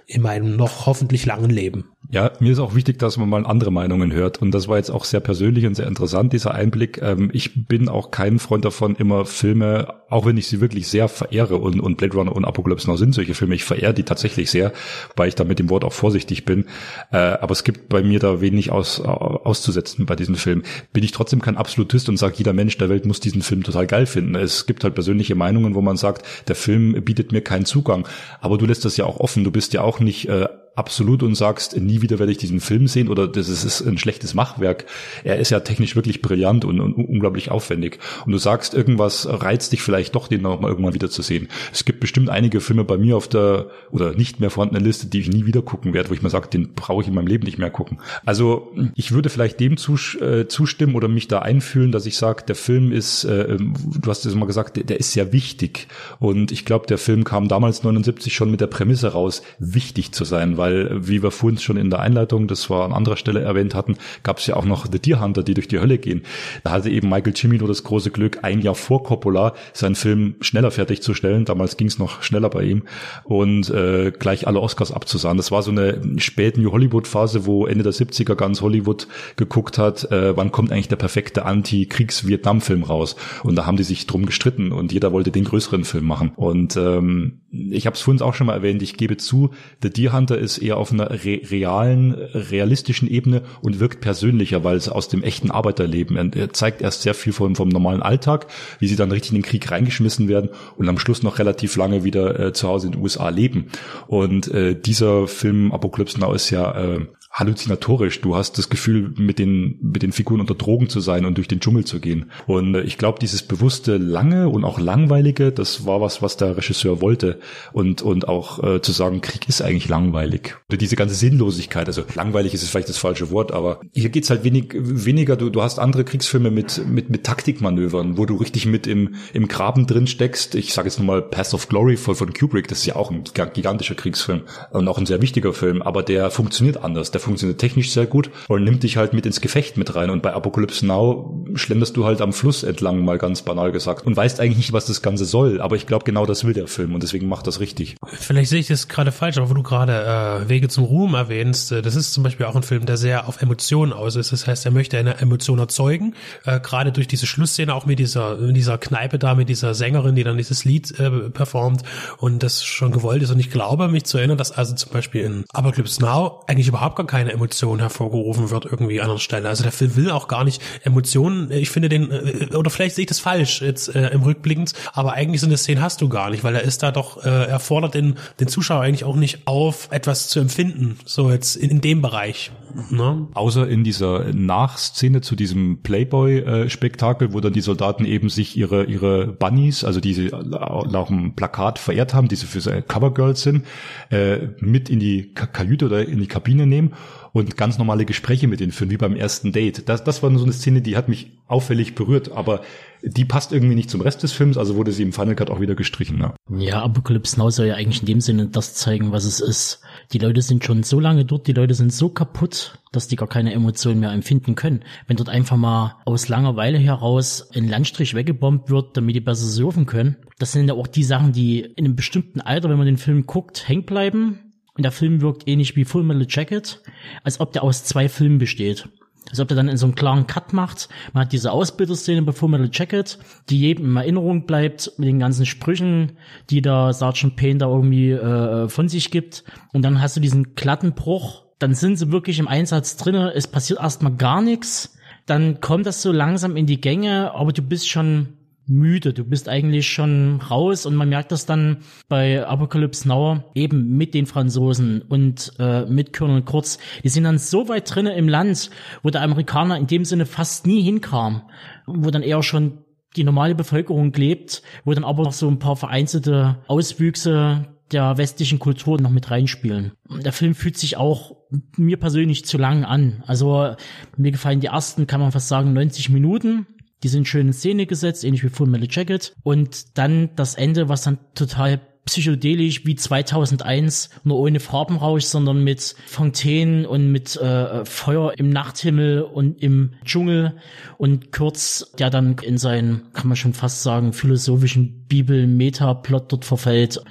in meinem noch hoffentlich langen Leben. Ja, mir ist auch wichtig, dass man mal andere Meinungen hört. Und das war jetzt auch sehr persönlich und sehr interessant, dieser Einblick. Ähm, ich bin auch kein Freund davon, immer Filme, auch wenn ich sie wirklich sehr verehre und, und Blade Runner und Apocalypse Now sind solche Filme, ich verehre die tatsächlich sehr, weil ich da mit dem Wort auch vorsichtig bin. Äh, aber es gibt bei mir da wenig aus, auszusetzen bei diesen Filmen. Bin ich trotzdem kein Absolutist und sage, jeder Mensch der Welt muss diesen Film total geil finden. Es gibt halt persönliche Meinungen, wo man sagt, der Film bietet mir keinen Zugang. Aber du lässt das ja auch offen. Du bist ja auch nicht äh, absolut und sagst, nie wieder werde ich diesen Film sehen oder das ist ein schlechtes Machwerk. Er ist ja technisch wirklich brillant und, und unglaublich aufwendig. Und du sagst, irgendwas reizt dich vielleicht doch, den noch mal irgendwann wieder zu sehen. Es gibt bestimmt einige Filme bei mir auf der oder nicht mehr vorhandenen Liste, die ich nie wieder gucken werde, wo ich mir sage, den brauche ich in meinem Leben nicht mehr gucken. Also ich würde vielleicht dem zus äh, zustimmen oder mich da einfühlen, dass ich sage, der Film ist, äh, du hast es mal gesagt, der, der ist sehr wichtig. Und ich glaube, der Film kam damals 79 schon mit der Prämisse raus, wichtig zu sein, weil weil, wie wir vorhin schon in der Einleitung, das war an anderer Stelle erwähnt hatten, gab es ja auch noch The Deer Hunter, die durch die Hölle gehen. Da hatte eben Michael Cimino das große Glück, ein Jahr vor Coppola seinen Film schneller fertigzustellen. Damals ging es noch schneller bei ihm und äh, gleich alle Oscars abzusahen. Das war so eine späte New Hollywood-Phase, wo Ende der 70er ganz Hollywood geguckt hat, äh, wann kommt eigentlich der perfekte Anti-Kriegs-Vietnam-Film raus. Und da haben die sich drum gestritten und jeder wollte den größeren Film machen. Und ähm, ich habe es vorhin auch schon mal erwähnt, ich gebe zu, The Deer Hunter ist eher auf einer re realen, realistischen Ebene und wirkt persönlicher, weil es aus dem echten Arbeiterleben, er zeigt erst sehr viel vom, vom normalen Alltag, wie sie dann richtig in den Krieg reingeschmissen werden und am Schluss noch relativ lange wieder äh, zu Hause in den USA leben. Und äh, dieser Film Apocalypse Now ist ja äh, halluzinatorisch. Du hast das Gefühl, mit den, mit den Figuren unter Drogen zu sein und durch den Dschungel zu gehen. Und äh, ich glaube, dieses bewusste Lange und auch Langweilige, das war was, was der Regisseur wollte. Und, und auch äh, zu sagen, Krieg ist eigentlich langweilig. Oder diese ganze Sinnlosigkeit, also langweilig ist es vielleicht das falsche Wort, aber hier geht's halt wenig, weniger, du, du hast andere Kriegsfilme mit, mit, mit Taktikmanövern, wo du richtig mit im, im Graben drin steckst. Ich sage jetzt nochmal Path of Glory von, von Kubrick, das ist ja auch ein gigantischer Kriegsfilm und auch ein sehr wichtiger Film, aber der funktioniert anders. Der funktioniert technisch sehr gut und nimmt dich halt mit ins Gefecht mit rein. Und bei Apocalypse Now schlenderst du halt am Fluss entlang, mal ganz banal gesagt, und weißt eigentlich nicht, was das Ganze soll. Aber ich glaube, genau das will der Film und deswegen macht das richtig. Vielleicht sehe ich das gerade falsch, aber wo du gerade äh, Wege zum Ruhm erwähnst, äh, das ist zum Beispiel auch ein Film, der sehr auf Emotionen aus ist. Das heißt, er möchte eine Emotion erzeugen, äh, gerade durch diese Schlussszene, auch mit dieser, mit dieser Kneipe da, mit dieser Sängerin, die dann dieses Lied äh, performt und das schon gewollt ist. Und ich glaube, mich zu erinnern, dass also zum Beispiel in Apocalypse Now eigentlich überhaupt gar keine Emotion hervorgerufen wird irgendwie an der Stelle. Also der Film will auch gar nicht Emotionen. Ich finde den, äh, oder vielleicht sehe ich das falsch jetzt äh, im Rückblickend, aber eigentlich so eine Szene hast du gar nicht, weil er ist da doch, äh, er fordert den, den Zuschauer eigentlich auch nicht auf, etwas zu empfinden, so jetzt in, in dem Bereich. Ne? Außer in dieser Nachszene zu diesem Playboy-Spektakel, wo dann die Soldaten eben sich ihre, ihre Bunnies, also die sie nach dem Plakat verehrt haben, die sie für Covergirls sind, äh, mit in die Kajüte oder in die Kabine nehmen und ganz normale Gespräche mit denen führen, wie beim ersten Date. Das, das war so eine Szene, die hat mich auffällig berührt, aber die passt irgendwie nicht zum Rest des Films, also wurde sie im Final Cut auch wieder gestrichen. Ja, ja Apocalypse Now soll ja eigentlich in dem Sinne das zeigen, was es ist. Die Leute sind schon so lange dort, die Leute sind so kaputt, dass die gar keine Emotionen mehr empfinden können. Wenn dort einfach mal aus Langeweile heraus ein Landstrich weggebombt wird, damit die besser surfen können, das sind ja auch die Sachen, die in einem bestimmten Alter, wenn man den Film guckt, hängen bleiben. Und der Film wirkt ähnlich wie Full Metal Jacket, als ob der aus zwei Filmen besteht. Als ob der dann in so einen klaren Cut macht. Man hat diese Ausbilderszene bei Full Metal Jacket, die jedem in Erinnerung bleibt mit den ganzen Sprüchen, die da Sergeant Payne da irgendwie äh, von sich gibt. Und dann hast du diesen glatten Bruch. Dann sind sie wirklich im Einsatz drinne. Es passiert erstmal gar nichts. Dann kommt das so langsam in die Gänge, aber du bist schon müde. Du bist eigentlich schon raus und man merkt das dann bei Apocalypse Now eben mit den Franzosen und äh, mit Colonel Kurz. Die sind dann so weit drinnen im Land, wo der Amerikaner in dem Sinne fast nie hinkam, wo dann eher schon die normale Bevölkerung lebt, wo dann aber noch so ein paar vereinzelte Auswüchse der westlichen Kultur noch mit reinspielen. Der Film fühlt sich auch mir persönlich zu lang an. Also mir gefallen die ersten, kann man fast sagen, 90 Minuten die sind schön in Szene gesetzt, ähnlich wie Full Metal Jacket. Und dann das Ende, was dann total psychedelisch wie 2001, nur ohne Farbenrausch, sondern mit Fontänen und mit äh, Feuer im Nachthimmel und im Dschungel und Kurz, der dann in seinen, kann man schon fast sagen, philosophischen Bibel-Meta-Plot dort verfällt.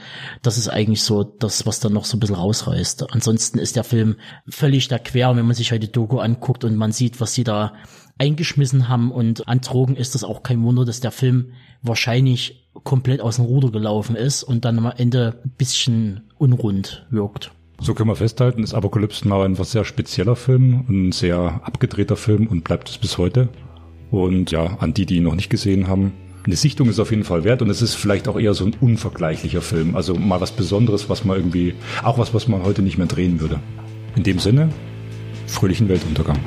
Das ist eigentlich so das, was dann noch so ein bisschen rausreißt. Ansonsten ist der Film völlig da quer, wenn man sich halt die Doku anguckt und man sieht, was sie da eingeschmissen haben. Und an Drogen ist das auch kein Wunder, dass der Film wahrscheinlich komplett aus dem Ruder gelaufen ist und dann am Ende ein bisschen unrund wirkt. So können wir festhalten, ist Apokalypse Now ein sehr spezieller Film, ein sehr abgedrehter Film und bleibt es bis heute. Und ja, an die, die ihn noch nicht gesehen haben, eine Sichtung ist auf jeden Fall wert und es ist vielleicht auch eher so ein unvergleichlicher Film. Also mal was Besonderes, was man irgendwie, auch was, was man heute nicht mehr drehen würde. In dem Sinne, fröhlichen Weltuntergang.